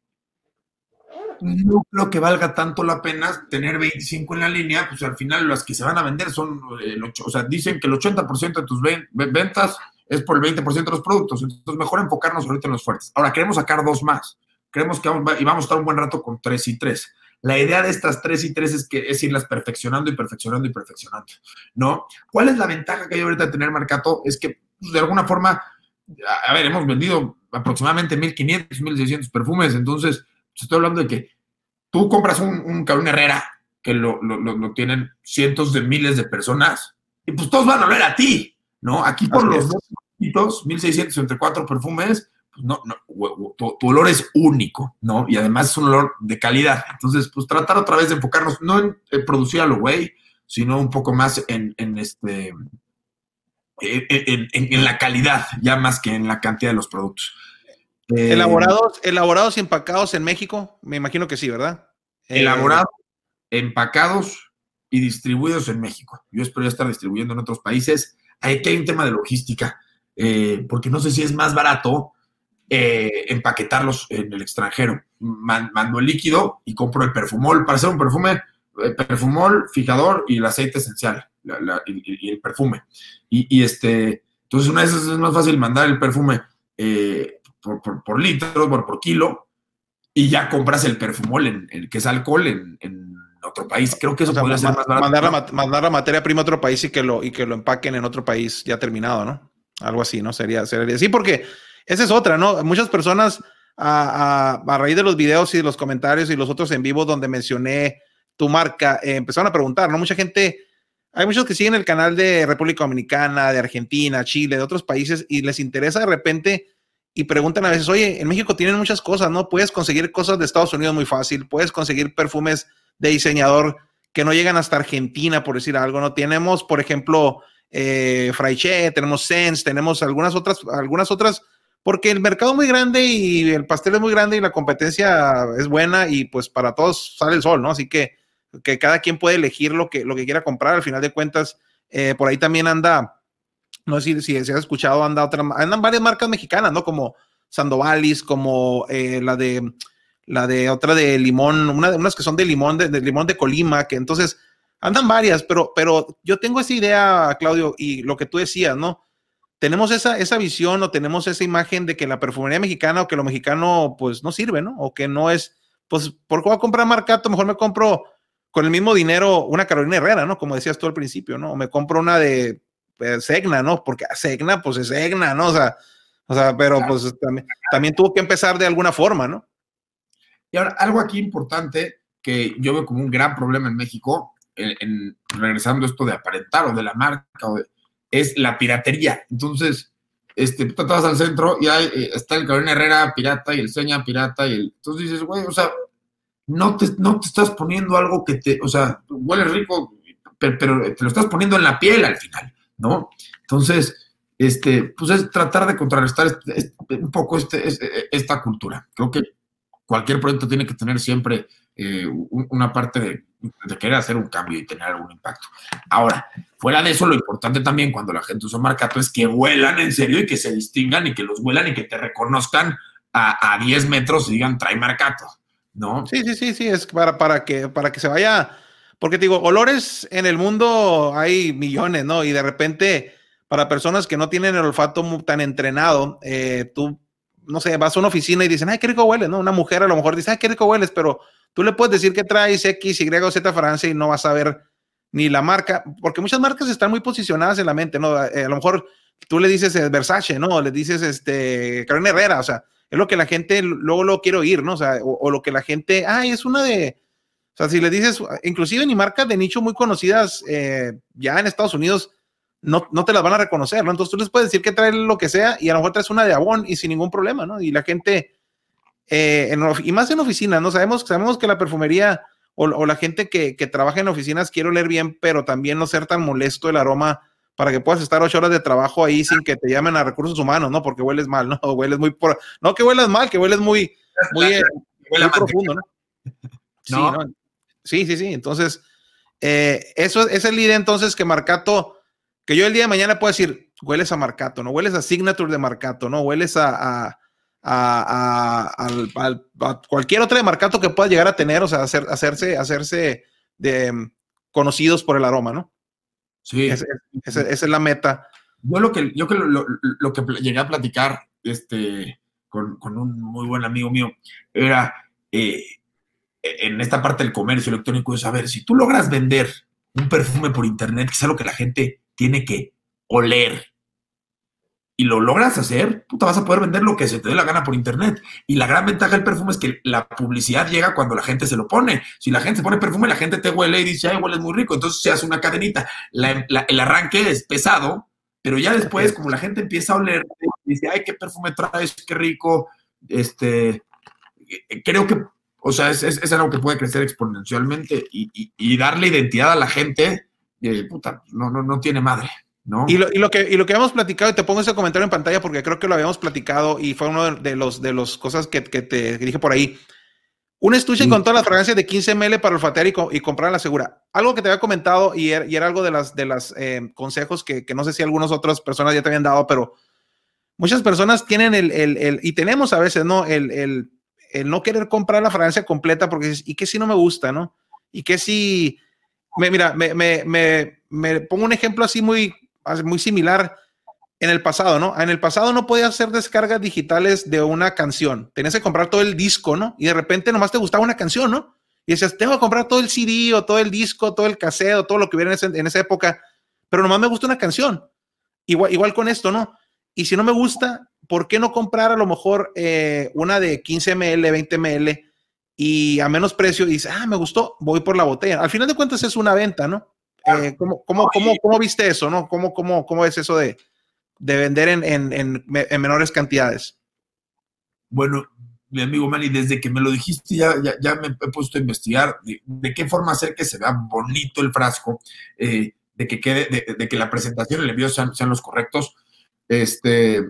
no creo que valga tanto la pena tener 25 en la línea, pues al final las que se van a vender son 8, o sea, dicen que el 80% de tus ventas es por el 20% de los productos, entonces mejor enfocarnos ahorita en los fuertes. Ahora queremos sacar dos más, creemos que vamos, y vamos a estar un buen rato con tres y tres. La idea de estas tres y tres es, que, es irlas perfeccionando y perfeccionando y perfeccionando, ¿no? ¿Cuál es la ventaja que hay ahorita de tener Marcato? Es que, pues, de alguna forma, a ver, hemos vendido aproximadamente 1.500, 1.600 perfumes, entonces, estoy hablando de que tú compras un, un Herrera, que lo, tienen cientos de miles de personas, y pues todos van a hablar a ti, ¿no? Aquí por los dos 1.600 entre cuatro perfumes, pues no, no tu, olor es único, ¿no? Y además es un olor de calidad. Entonces, pues tratar otra vez de enfocarnos no en, producir a lo güey, sino un poco más en, este, en, la calidad, ya más que en la cantidad de los productos. Eh, elaborados, elaborados y empacados en México, me imagino que sí, ¿verdad? Eh, elaborados, empacados y distribuidos en México. Yo espero ya estar distribuyendo en otros países. Hay que hay un tema de logística, eh, porque no sé si es más barato eh, empaquetarlos en el extranjero. mando el líquido y compro el perfumol para hacer un perfume, eh, perfumol, fijador y el aceite esencial y, el perfume. Y, este, entonces una vez es más fácil mandar el perfume eh, por, litro, por, kilo, y ya compras el perfumol, en, el que es alcohol, en, otro país. Creo que eso podría ser más barato. Mandar la, mandar la, materia prima a otro país y que, lo, y que lo empaquen en otro país ya terminado, ¿no? Algo así, ¿no? Sería, sería así porque esa es otra, ¿no? Muchas personas a, raíz de los videos y de los comentarios y los otros en vivo donde mencioné tu marca, eh, empezaron a preguntar, ¿no? Mucha gente, hay muchos que siguen el canal de República Dominicana, de Argentina, Chile, de otros países y les interesa de repente y preguntan a veces, oye, en México tienen muchas cosas, ¿no? Puedes conseguir cosas de Estados Unidos muy fácil, puedes conseguir perfumes de diseñador que no llegan hasta Argentina, por decir algo, ¿no? Tenemos, por ejemplo, eh, Fraiche, tenemos Sense, tenemos algunas otras, algunas otras porque el mercado es muy grande y el pastel es muy grande y la competencia es buena y pues para todos sale el sol, ¿no? Así que, que cada quien puede elegir lo que, lo que quiera comprar. Al final de cuentas, eh, por ahí también anda, no sé si, si, has escuchado, anda otra, andan varias marcas mexicanas, ¿no? Como Sandovalis, como eh, la de la de otra de limón, una, unas que son de limón, de, de, limón de Colima, que entonces andan varias, pero, pero yo tengo esa idea, Claudio, y lo que tú decías, ¿no? Tenemos esa, esa visión o tenemos esa imagen de que la perfumería mexicana o que lo mexicano pues no sirve, ¿no? O que no es, pues, ¿por qué voy a comprar marcato? Mejor me compro con el mismo dinero una Carolina Herrera, ¿no? Como decías tú al principio, ¿no? O me compro una de pues, Segna, ¿no? Porque Segna, pues es Segna, ¿no? O sea, o sea pero pues también, también tuvo que empezar de alguna forma, ¿no? Y ahora, algo aquí importante que yo veo como un gran problema en México, en, regresando esto de aparentar o de la marca o de, es la piratería. Entonces, este, tú vas al centro y hay, eh, está el Carolina Herrera pirata y el Seña pirata y. Entonces dices, güey, o sea, no te, no te estás poniendo algo que te, o sea, huele rico, pero, te lo estás poniendo en la piel al final, ¿no? Entonces, este, pues es tratar de contrarrestar este, este, un poco este, esta cultura. Creo que cualquier proyecto tiene que tener siempre eh, una parte de, querer hacer un cambio y tener algún impacto. Ahora, fuera de eso, lo importante también cuando la gente usa marcato es que huelan en serio y que se distingan y que los huelan y que te reconozcan a, a 10 metros y digan trae marcato. ¿no? Sí, sí, sí, sí, es para, para, que, para que se vaya, porque te digo, olores en el mundo hay millones, ¿no? Y de repente, para personas que no tienen el olfato tan entrenado, eh, tú, no sé, vas a una oficina y dicen, ay, qué rico hueles, ¿no? Una mujer a lo mejor dice, ay, qué rico hueles, pero tú le puedes decir que traes X, Y o Z Francia y no vas a ver ni la marca, porque muchas marcas están muy posicionadas en la mente, ¿no? Eh, a lo mejor tú le dices eh, Versace, ¿no? Le dices este, Carolina Herrera, o sea, es lo que la gente luego lo quiere oír, ¿no? O lo que la gente, ay, es una de, o sea, si le dices, inclusive ni marcas de nicho muy conocidas eh, ya en Estados Unidos, no, no, te las van a reconocer, ¿no? Entonces tú les puedes decir que trae lo que sea y a lo mejor traes una de Avon y sin ningún problema, ¿no? Y la gente, eh, y más en oficinas, ¿no? Sabemos, sabemos que la perfumería o, o la gente que, que, trabaja en oficinas quiere oler bien, pero también no ser tan molesto el aroma para que puedas estar ocho horas de trabajo ahí sin que te llamen a recursos humanos, ¿no? Porque hueles mal, ¿no? O hueles muy, por... no que hueles mal, que hueles muy, muy, eh, muy profundo, ¿no? Sí, ¿no? sí, sí, sí. Entonces, eh, eso es el idea entonces que Marcato, que yo el día de mañana puedo decir, hueles a Marcato, ¿no? Hueles a Signature de Marcato, ¿no? Hueles a, a, a, a cualquier otra de Marcato que pueda llegar a tener, o sea, hacer, hacerse, hacerse de, conocidos por el aroma, ¿no? Sí. Esa, es la meta. Yo lo que, yo que lo, lo, lo, que llegué a platicar este, con, con, un muy buen amigo mío era eh, en esta parte del comercio electrónico es, a ver, si tú logras vender un perfume por internet, que es algo que la gente tiene que oler, y lo logras hacer, te vas a poder vender lo que se te dé la gana por internet. Y la gran ventaja del perfume es que la publicidad llega cuando la gente se lo pone. Si la gente se pone perfume, la gente te huele y dice, ay, hueles muy rico. Entonces se hace una cadenita. La, la, el arranque es pesado, pero ya después, como la gente empieza a oler, dice, ay, qué perfume traes, qué rico. Este, creo que, o sea, es, es, es algo que puede crecer exponencialmente y, y, y darle identidad a la gente, eh, puta, no, no, no tiene madre. ¿No? Y, lo, y, lo, que, y lo que habíamos platicado, y te pongo ese comentario en pantalla porque creo que lo habíamos platicado y fue uno de los de los cosas que, que te dije por ahí. Un estuche sí. con todas las fragancias de 15 ml para olfatear y, y, comprar la segura. Algo que te había comentado y era, y era algo de las de las eh, consejos que, que, no sé si algunas otras personas ya te habían dado, pero muchas personas tienen el, el, el y tenemos a veces, ¿no? El, el, no querer comprar la fragancia completa porque dices, ¿y qué si no me gusta, no? Y que si, me, mira, me, me, me, pongo un ejemplo así muy, muy similar en el pasado, ¿no? En el pasado no podías hacer descargas digitales de una canción. Tenías que comprar todo el disco, ¿no? Y de repente nomás te gustaba una canción, ¿no? Y decías, tengo que comprar todo el CD o todo el disco, todo el cassette o todo lo que hubiera en esa época, pero nomás me gusta una canción. Igual, igual con esto, ¿no? Y si no me gusta, ¿por qué no comprar a lo mejor eh, una de 15 ml, 20 ml y a menos precio? Y dices, ah, me gustó, voy por la botella. Al final de cuentas es una venta, ¿no? Eh, ¿cómo, cómo, cómo, ¿Cómo viste eso? ¿no? ¿Cómo, cómo, cómo es eso de, de vender en, en, en, en, menores cantidades? Bueno, mi amigo Manny, desde que me lo dijiste ya, ya, ya me he puesto a investigar de, de, qué forma hacer que se vea bonito el frasco, eh, de, que quede, de, de, que la presentación y el envío sean, sean los correctos. Este,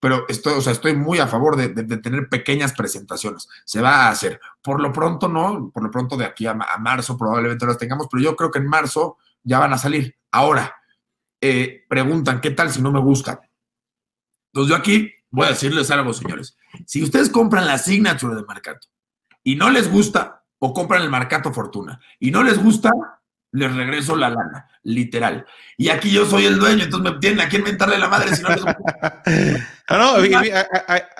pero estoy, o sea, estoy muy a favor de, tener pequeñas presentaciones. Se va a hacer. Por lo pronto, no, por lo pronto de aquí a, a marzo probablemente las tengamos, pero yo creo que en marzo ya van a salir. Ahora, eh, preguntan, ¿qué tal si no me gustan? Entonces yo aquí voy a decirles algo, señores. Si ustedes compran la Signature de Marcato y no les gusta, o compran el Marcato Fortuna y no les gusta, les regreso la lana, literal. Y aquí yo soy el dueño, entonces me tienen a quién mentarle la madre si no les gusta. no, no,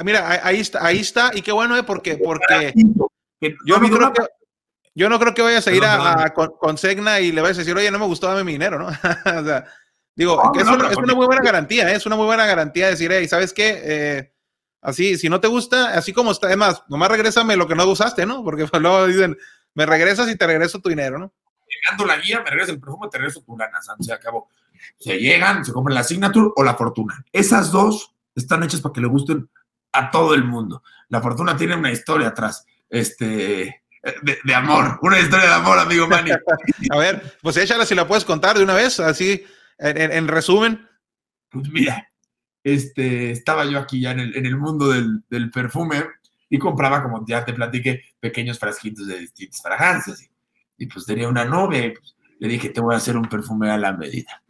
mira, ahí está, ahí está, y qué bueno, ¿eh? porque, porque yo no creo que, yo no creo que vayas a ir a, a, con, con Segna y le vayas a decir, oye, no me gustó, dame mi dinero, ¿no? o sea, digo, no, es, no, una, es, una, muy buena garantía, ¿eh? es una muy buena garantía decir, hey, ¿sabes qué? Eh, así, si no te gusta, así como está, además, nomás regrésame lo que no usaste, ¿no? Porque luego dicen, me regresas y te regreso tu dinero, ¿no? Llegando la guía, me regreso el perfume, te regreso tu lana, se acabó. Se llegan, se compran la Signature o la Fortuna. Esas dos están hechas para que le gusten a todo el mundo. La Fortuna tiene una historia atrás. Este, de, de, amor, una historia de amor, amigo Manny. a ver, pues échala si la puedes contar de una vez, así, en, en, en resumen. Pues mira, este, estaba yo aquí ya en el, en el mundo del, del, perfume y compraba, como ya te platiqué, pequeños frasquitos de distintas fragancias. Y, pues tenía una novia y pues, le dije, te voy a hacer un perfume a la medida.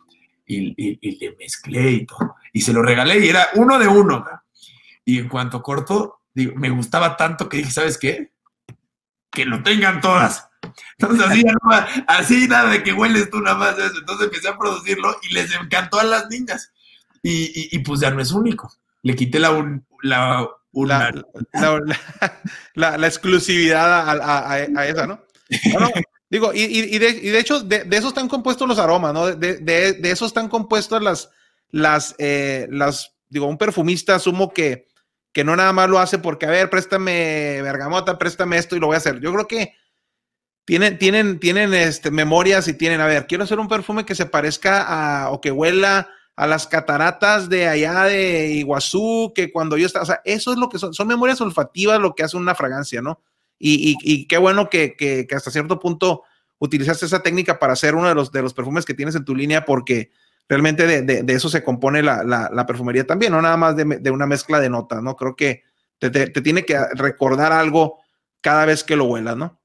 Y, y, y, le mezclé y todo. Y se lo regalé y era uno de uno. ¿no? Y en cuanto corto, digo, me gustaba tanto que dije, ¿sabes qué? que lo tengan todas. Entonces, así, así nada de que hueles tú nada más eso. Entonces empecé a producirlo y les encantó a las niñas. Y, y, pues ya no es único. Le quité la, la, la, la, exclusividad a, a, esa, ¿no? digo, y, y, de, y, de, hecho, de, de, eso están compuestos los aromas, ¿no? De, de eso están compuestas las, las, eh, las, digo, un perfumista asumo que, que no nada más lo hace porque, a ver, préstame bergamota, préstame esto y lo voy a hacer. Yo creo que tienen, tienen, tienen este, memorias y tienen, a ver, quiero hacer un perfume que se parezca a, o que huela a las cataratas de allá de Iguazú, que cuando yo estaba, o sea, eso es lo que son, son memorias olfativas lo que hace una fragancia, ¿no? Y, qué bueno que, que, hasta cierto punto utilizaste esa técnica para hacer uno de los, de los perfumes que tienes en tu línea, porque realmente de, de, eso se compone la, la, perfumería también, no nada más de, de una mezcla de notas, ¿no? Creo que te, te, tiene que recordar algo cada vez que lo huelas, ¿no?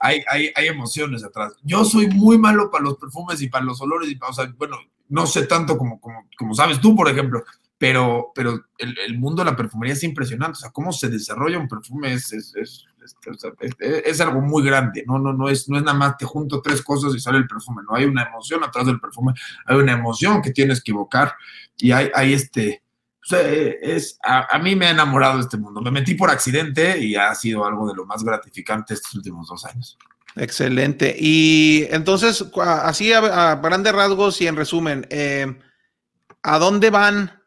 Hay, hay, hay, emociones atrás. Yo soy muy malo para los perfumes y para los olores, y o sea, bueno, no sé tanto como, como, como sabes tú, por ejemplo, pero, pero el, el, mundo de la perfumería es impresionante, o sea, cómo se desarrolla un perfume es, es, es es, algo muy grande, ¿no? No, no, es, no es nada más te junto tres cosas y sale el perfume, no hay una emoción atrás del perfume, hay una emoción que tienes que evocar y hay, hay este, es, a, mí me ha enamorado este mundo, me metí por accidente y ha sido algo de lo más gratificante estos últimos dos años. Excelente. Y entonces, así a, grandes rasgos y en resumen, eh, ¿a dónde van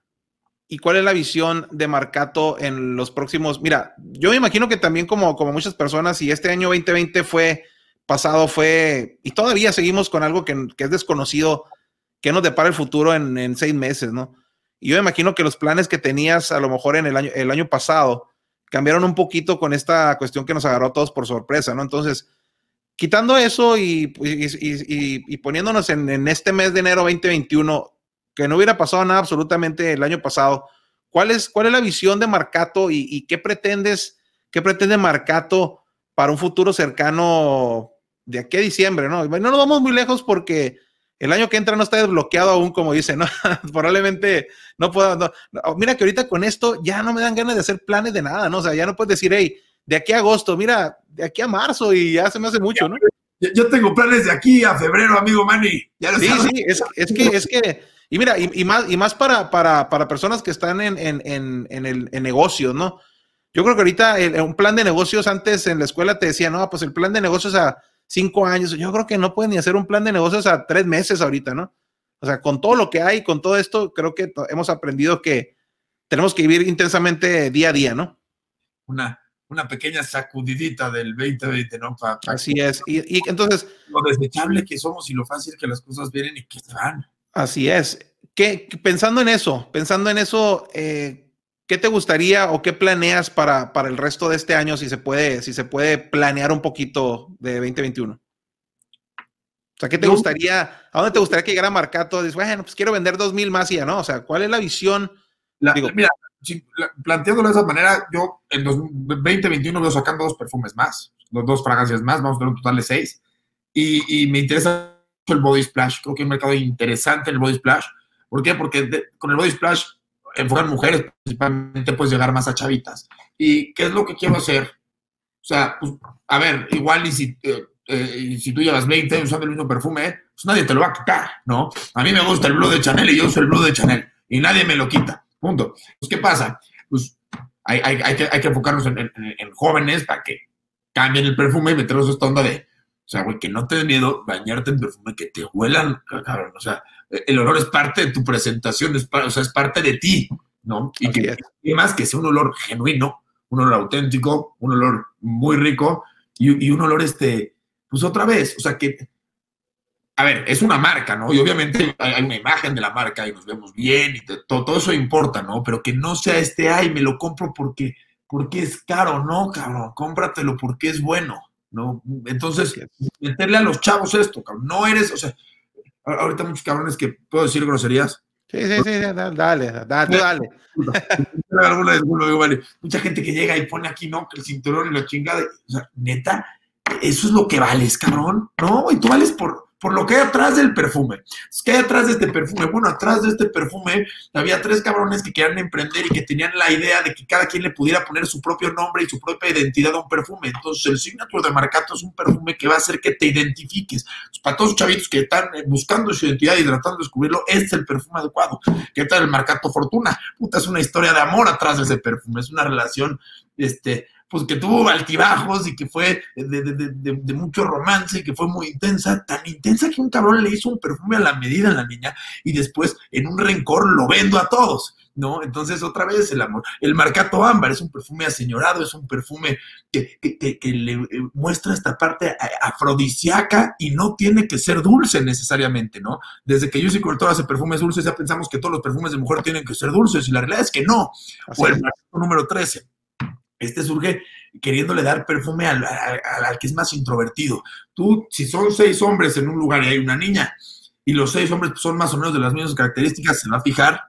y cuál es la visión de Marcato en los próximos? Mira, yo me imagino que también como, como muchas personas, y este año 2020 fue pasado, fue, y todavía seguimos con algo que, es desconocido, que nos depara el futuro en, seis meses, ¿no? Y yo me imagino que los planes que tenías a lo mejor en el año, el año pasado cambiaron un poquito con esta cuestión que nos agarró a todos por sorpresa, ¿no? Entonces, quitando eso y, poniéndonos en, este mes de enero 2021, que no hubiera pasado nada absolutamente el año pasado. ¿Cuál es, cuál es la visión de Marcato y, qué pretendes, qué pretende Marcato para un futuro cercano de aquí a diciembre? No, no nos vamos muy lejos porque el año que entra no está desbloqueado aún, como dice, ¿no? Probablemente no pueda. Mira que ahorita con esto ya no me dan ganas de hacer planes de nada, ¿no? O sea, ya no puedes decir, hey, de aquí a agosto, mira, de aquí a marzo y ya se me hace mucho, ¿no? Yo tengo planes de aquí a febrero, amigo Manny. sí, sí, es, es, que, es que y mira, y, más, y más para, para, para personas que están en, en, en, en el en negocios, ¿no? Yo creo que ahorita un plan de negocios antes en la escuela te decía, no, pues el plan de negocios a cinco años. Yo creo que no pueden ni hacer un plan de negocios a tres meses ahorita, ¿no? O sea, con todo lo que hay, con todo esto, creo que hemos aprendido que tenemos que vivir intensamente día a día, ¿no? Una, una pequeña sacudidita del 2020, ¿no? Así es. Y, y, entonces... Lo desechable que somos y lo fácil que las cosas vienen y que se van. Así es. ¿Qué, pensando en eso, pensando en eso, eh, ¿qué te gustaría o qué planeas para, para el resto de este año, si se puede, si se puede planear un poquito de 2021? O sea, ¿qué te gustaría, a dónde te gustaría que llegara Marcato? Dices, bueno, pues quiero vender dos mil más y ya, ¿no? O sea, ¿cuál es la visión? mira, planteándolo de esa manera, yo en 2021 veo sacando dos perfumes más, dos fragancias más, vamos a tener un total de seis. Y, y me interesa el body splash. Creo que hay un mercado interesante el body splash. ¿Por qué? Porque con el body splash enfocan mujeres, principalmente puedes llegar más a chavitas. ¿Y qué es lo que quiero hacer? O sea, pues, a ver, igual y si, eh, eh, si tú llevas 20 años usando el mismo perfume, pues nadie te lo va a quitar, ¿no? A mí me gusta el Blue de Chanel y yo uso el Blue de Chanel y nadie me lo quita, punto. Pues, ¿qué pasa? Pues hay, hay, hay, que, hay que, enfocarnos en, en, en, jóvenes para que cambien el perfume y meterlos esta onda de o sea, güey, que no te dé miedo bañarte en perfume, que te huelan, cabrón. O sea, el olor es parte de tu presentación, es o sea, es parte de ti, ¿no? Y que, más que sea un olor genuino, un olor auténtico, un olor muy rico y, un olor, este, pues otra vez, o sea, que, a ver, es una marca, ¿no? Y obviamente hay una imagen de la marca y nos vemos bien y todo, todo eso importa, ¿no? Pero que no sea este, ay, me lo compro porque, porque es caro, no, cabrón, cómpratelo porque es bueno. ¿No? Entonces, meterle a los chavos esto, cabrón. No eres, o sea, ahorita muchos cabrones que puedo decir groserías. Sí, sí, sí, dale, dale, dale. dale. Mucha gente que llega y pone aquí, ¿no? El cinturón y la chingada. O sea, neta, eso es lo que vales, cabrón. No, y tú vales por, por lo que hay atrás del perfume. ¿Qué hay atrás de este perfume? Bueno, atrás de este perfume había tres cabrones que querían emprender y que tenían la idea de que cada quien le pudiera poner su propio nombre y su propia identidad a un perfume. Entonces, el Signature de Marcato es un perfume que va a hacer que te identifiques. para todos los chavitos que están eh, buscando su identidad y tratando de descubrirlo, este es el perfume adecuado. ¿Qué tal el Marcato Fortuna? Puta, es una historia de amor atrás de ese perfume. Es una relación, este, pues que tuvo altibajos y que fue de, mucho romance y que fue muy intensa, tan intensa que un cabrón le hizo un perfume a la medida a la niña y después en un rencor lo vendo a todos, ¿no? Entonces otra vez el amor. El Marcato Ámbar es un perfume aseñorado, es un perfume que, le eh, muestra esta parte afrodisíaca y no tiene que ser dulce necesariamente, ¿no? Desde que soy corrector hace perfumes dulces ya pensamos que todos los perfumes de mujer tienen que ser dulces y la realidad es que no. o el Marcato número 13 este surge queriéndole dar perfume al, que es más introvertido. Tú, si son seis hombres en un lugar y hay una niña, y los seis hombres son más o menos de las mismas características, se va a fijar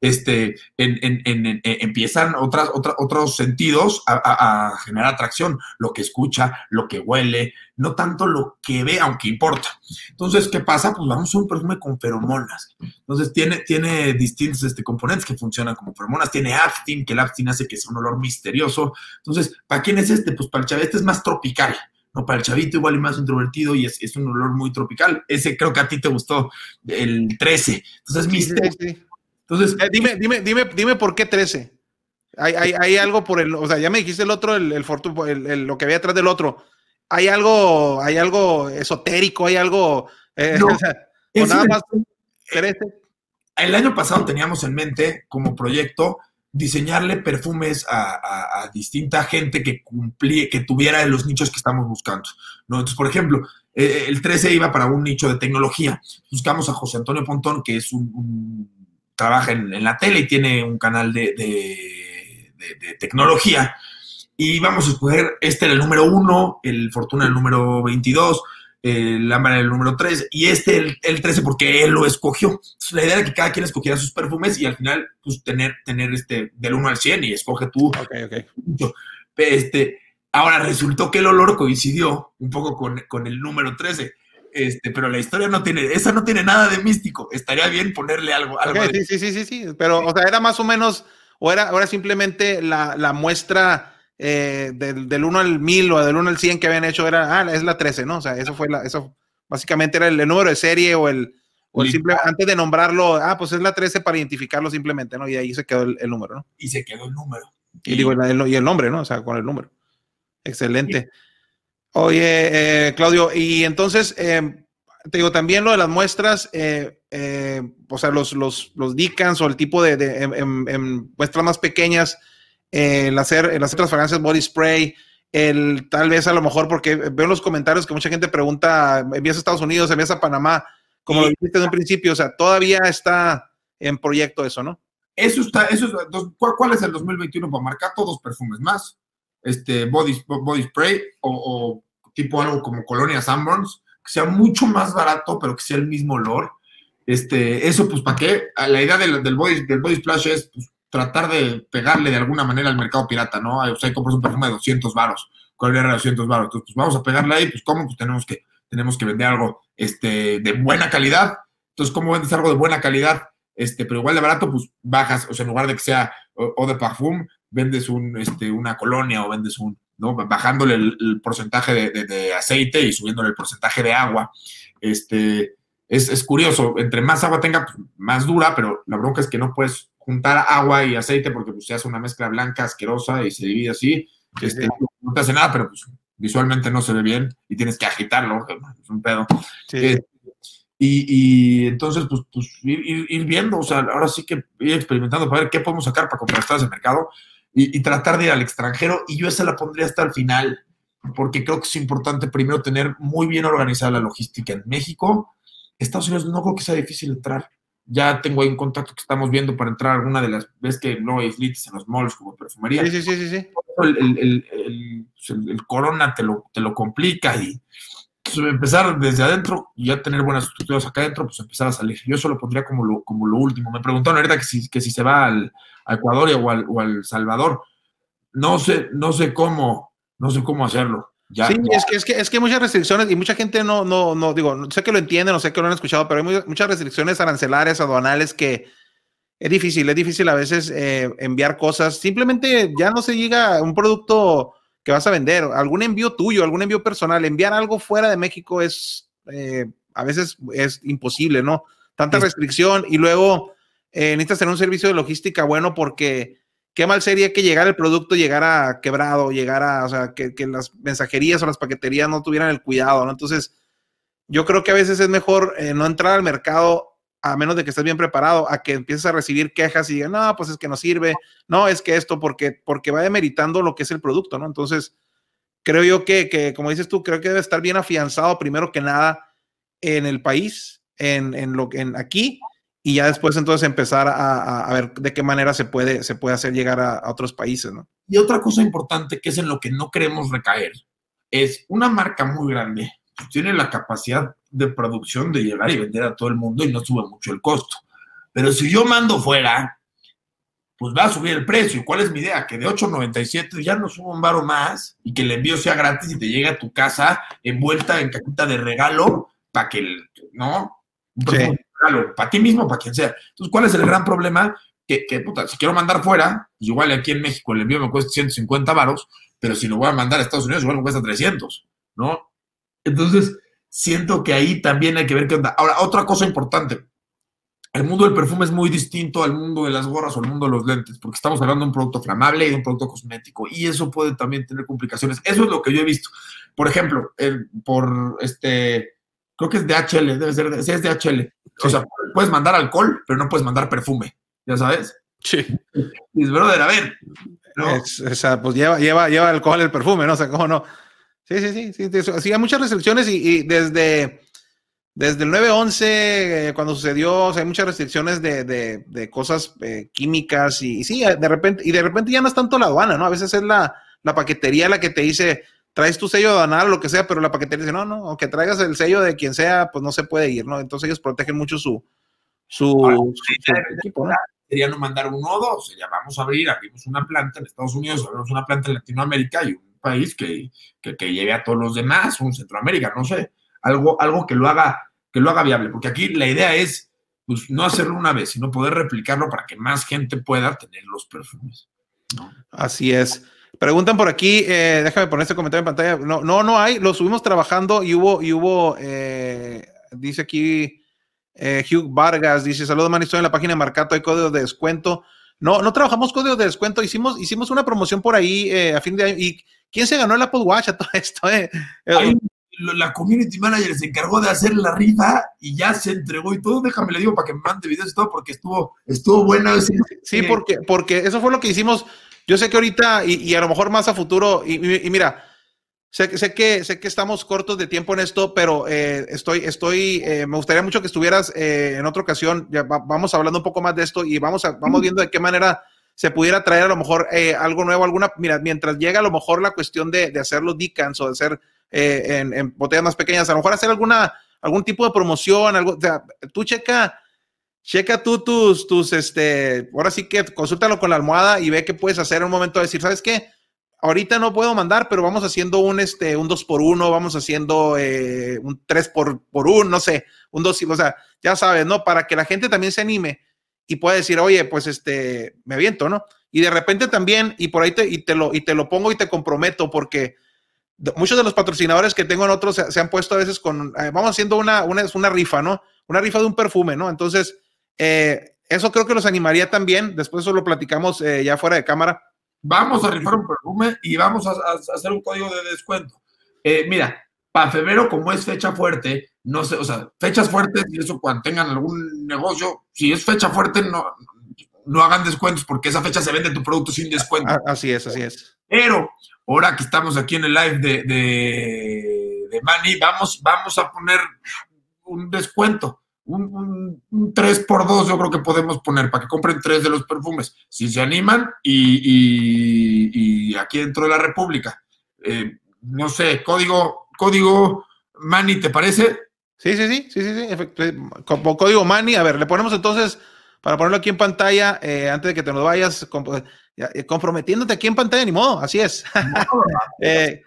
este, en, empiezan otras, otros sentidos a, generar atracción, lo que escucha, lo que huele, no tanto lo que ve, aunque importa. Entonces, ¿qué pasa? Pues vamos a un perfume con feromonas. Entonces, tiene, tiene distintos este, componentes que funcionan como feromonas. Tiene aftin, que el aftin hace que sea un olor misterioso. Entonces, ¿para quién es este? Pues para el chavito este es más tropical. No, para el chavito igual y más introvertido y es, un olor muy tropical. Ese creo que a ti te gustó, el 13. Entonces, misterioso. Entonces, eh, dime, dime, dime, dime por qué 13. Hay, hay, hay, algo por el, o sea, ya me dijiste el otro, el, el, lo que había atrás del otro. Hay algo, hay algo esotérico, hay algo, eh, o, nada más. El año pasado teníamos en mente como proyecto diseñarle perfumes a, a, distinta gente que cumplía, que tuviera los nichos que estamos buscando. ¿no? Entonces, por ejemplo, eh, el 13 iba para un nicho de tecnología. Buscamos a José Antonio Pontón, que es un trabaja en, la tele y tiene un canal de, tecnología. Y vamos a escoger, este era el número uno, el Fortuna el número 22, el Ámbar el número 3 y este el, el 13 porque él lo escogió. la idea era que cada quien escogiera sus perfumes y al final, pues tener, tener este del 1 al 100 y escoge tú. Ok, ok. Este, ahora resultó que el olor coincidió un poco con, con el número 13. Este, pero la historia no tiene, esa no tiene nada de místico. Estaría bien ponerle algo. sí, sí, sí, sí, sí. Pero, o sea, era más o menos, o era, era simplemente la, muestra eh, del, 1 al 1000 o del 1 al 100 que habían hecho, era, ah, es la 13, ¿no? O sea, eso fue la, eso básicamente era el, número de serie o el, o el simple, antes de nombrarlo, ah, pues es la 13 para identificarlo simplemente, ¿no? Y ahí se quedó el, número, ¿no? Y se quedó el número. Y, digo, y el nombre, ¿no? O sea, con el número. Excelente. Oye, eh, Claudio, y entonces, eh, te digo, también lo de las muestras, eh, o sea, los, los, los Dicans o el tipo de, en, muestras más pequeñas, el, hacer, el hacer las fragancias body spray, el tal vez a lo mejor, porque veo en los comentarios que mucha gente pregunta, envías a Estados Unidos, envías a Panamá, como lo dijiste en un principio, o sea, todavía está en proyecto eso, ¿no? Eso está, eso es, ¿cuál es el 2021 para marcar todos perfumes más? Este body, body spray o, tipo algo como colonia Sanborns, que sea mucho más barato, pero que sea el mismo olor. Este, eso, pues, ¿para qué? La idea del, del, body, del body splash es pues, tratar de pegarle de alguna manera al mercado pirata, ¿no? O sea, compras un perfume de 200 varos, colonia de 200 varos. Entonces, pues, vamos a pegarle ahí, pues, ¿cómo? Pues tenemos que, tenemos que vender algo este, de buena calidad. Entonces, ¿cómo vendes algo de buena calidad? Este, pero igual de barato, pues bajas, o sea, en lugar de que sea o, de parfum, vendes un, este, una colonia o vendes un, ¿no? Bajándole el, porcentaje de, aceite y subiéndole el porcentaje de agua. Este, es, curioso, entre más agua tenga, pues, más dura, pero la bronca es que no puedes juntar agua y aceite porque pues, se hace una mezcla blanca asquerosa y se divide así. Este, no te hace nada, pero pues visualmente no se ve bien y tienes que agitarlo, es un pedo. Eh, y, entonces, pues, pues ir, viendo, o sea, ahora sí que ir experimentando para ver qué podemos sacar para contrastar ese mercado y, tratar de ir al extranjero. Y yo esa la pondría hasta el final, porque creo que es importante primero tener muy bien organizada la logística en México. Estados Unidos no creo que sea difícil entrar. Ya tengo ahí un contacto que estamos viendo para entrar alguna de las ves que no hay slites en los malls como perfumería. Sí, sí, sí, sí. El, el, el, el, corona te lo, te lo complica y pues, empezar desde adentro y ya tener buenas estructuras acá adentro, pues empezar a salir. Yo eso lo pondría como lo, como lo último. Me preguntaron ahorita que si, que si se va al, a Ecuador o al, o al Salvador. No sé, no sé cómo, no sé cómo hacerlo. Ya, sí, ya. Es, que, es, que, es que hay muchas restricciones y mucha gente no, no, no, digo, sé que lo entienden, no sé que lo han escuchado, pero hay muy, muchas restricciones arancelarias, aduanales que es difícil, es difícil a veces eh, enviar cosas. Simplemente ya no se llega a un producto que vas a vender, algún envío tuyo, algún envío personal, enviar algo fuera de México es eh, a veces es imposible, ¿no? Tanta Sí. restricción y luego eh, necesitas tener un servicio de logística bueno porque qué mal sería que llegara el producto, llegara quebrado, llegara, o sea, que, que las mensajerías o las paqueterías no tuvieran el cuidado, ¿no? Entonces, yo creo que a veces es mejor eh, no entrar al mercado a menos de que estés bien preparado, a que empieces a recibir quejas y digan, no, pues es que no sirve, no, es que esto, porque, porque va demeritando lo que es el producto, ¿no? Entonces, creo yo que, que, como dices tú, creo que debe estar bien afianzado primero que nada en el país, en, en lo en aquí, y ya después entonces empezar a, a, ver de qué manera se puede, se puede hacer llegar a, otros países, ¿no? Y otra cosa importante que es en lo que no queremos recaer, es una marca muy grande, tiene la capacidad de producción de llegar y vender a todo el mundo y no sube mucho el costo. Pero si yo mando fuera, pues va a subir el precio. ¿Cuál es mi idea? Que de 8.97 ya no suba un baro más y que el envío sea gratis y te llegue a tu casa envuelta en cajita de regalo para que, Regalo, para ti mismo, para quien sea. Entonces, ¿cuál es el gran problema? Que, que, puta, si quiero mandar fuera, igual aquí en México el envío me cuesta 150 varos, pero si lo voy a mandar a Estados Unidos, igual me cuesta 300, ¿no? Entonces, siento que ahí también hay que ver qué onda. Ahora, otra cosa importante. El mundo del perfume es muy distinto al mundo de las gorras o al mundo de los lentes, porque estamos hablando de un producto flamable y de un producto cosmético, y eso puede también tener complicaciones. Eso es lo que yo he visto. Por ejemplo, el, por este, creo que es DHL, debe ser, sí, es DHL. O sea, puedes mandar alcohol, pero no puedes mandar perfume, ¿ya sabes? Sí. Y es brother, a ver. ¿no? Es, o sea, pues lleva, lleva, lleva alcohol el perfume, ¿no? O sea, ¿cómo no? Sí, sí, sí, sí, sí, sí hay muchas restricciones y, y desde, desde el 9-11, eh, cuando sucedió, o sea, hay muchas restricciones de, de, de cosas eh, químicas y, y, sí, de repente, y de repente ya no es tanto la aduana, ¿no? A veces es la, la paquetería la que te dice, traes tu sello aduanal o lo que sea, pero la paquetería dice, no, no, aunque traigas el sello de quien sea, pues no se puede ir, ¿no? Entonces ellos protegen mucho su, su, Ahora, su, su equipo, ¿no? Sería no mandar uno o dos, sería vamos a abrir, abrimos una planta en Estados Unidos, abrimos una planta en Latinoamérica y un país que, que, que llegue a todos los demás, un Centroamérica, no sé, algo, algo que lo haga que lo haga viable, porque aquí la idea es pues, no hacerlo una vez, sino poder replicarlo para que más gente pueda tener los perfumes. ¿no? Así es. Preguntan por aquí, eh, déjame poner este comentario en pantalla. No, no, no hay, lo subimos trabajando y hubo, y hubo, eh, dice aquí eh, Hugh Vargas, dice, saludos, man, estoy en la página de Marcato, hay código de descuento. No, no trabajamos código de descuento, hicimos, hicimos una promoción por ahí a fin de año. ¿Y quién se ganó el Apple Watch a todo esto? Eh? Ay, la community manager se encargó de hacer la rifa y ya se entregó y todo. Déjame le digo para que me mande videos y todo porque estuvo, estuvo bueno. Ese, sí, porque, porque eso fue lo que hicimos. Yo sé que ahorita y, y a lo mejor más a futuro, y, y, y mira, sé, sé, que, sé que estamos cortos de tiempo en esto, pero eh, estoy, estoy, eh, me gustaría mucho que estuvieras eh, en otra ocasión. Ya va, vamos hablando un poco más de esto y vamos, a, vamos viendo de qué manera se pudiera traer a lo mejor algo nuevo, alguna, mira, mientras llega a lo mejor la cuestión de, de hacer los o de hacer en, en, botellas más pequeñas, a lo mejor hacer alguna, algún tipo de promoción, algo, o sea, tú checa, checa tú tus, tus, este, ahora sí que consúltalo con la almohada y ve qué puedes hacer en un momento de decir, ¿sabes qué? Ahorita no puedo mandar, pero vamos haciendo un, este, un 2 por 1 vamos haciendo eh, un 3 por, por 1 no sé, un 2, o sea, ya sabes, ¿no? Para que la gente también se anime y pueda decir, oye, pues este, me aviento, ¿no? Y de repente también, y por ahí te, y te, lo, y te lo pongo y te comprometo, porque muchos de los patrocinadores que tengo en otros se, se han puesto a veces con, eh, vamos haciendo una, una, una, rifa, ¿no? Una rifa de un perfume, ¿no? Entonces, eh, eso creo que los animaría también, después eso lo platicamos eh, ya fuera de cámara. Vamos a rifar un perfume y vamos a, a hacer un código de descuento. Eh, mira, para febrero, como es fecha fuerte, no sé, o sea, fechas fuertes y eso cuando tengan algún negocio, si es fecha fuerte, no, no hagan descuentos porque esa fecha se vende tu producto sin descuento. Así es, así es. Pero ahora que estamos aquí en el live de, de, de Manny, vamos, vamos a poner un descuento. Un, un, un, 3 por 2 yo creo que podemos poner para que compren tres de los perfumes. Si se animan y, y, y aquí dentro de la República. Eh, no sé, código, código Manny, ¿te parece? Sí, sí, sí, sí, sí, sí. Como código Manny, a ver, le ponemos entonces, para ponerlo aquí en pantalla, eh, antes de que te nos vayas, comp comprometiéndote aquí en pantalla, ni modo, así es. No, eh,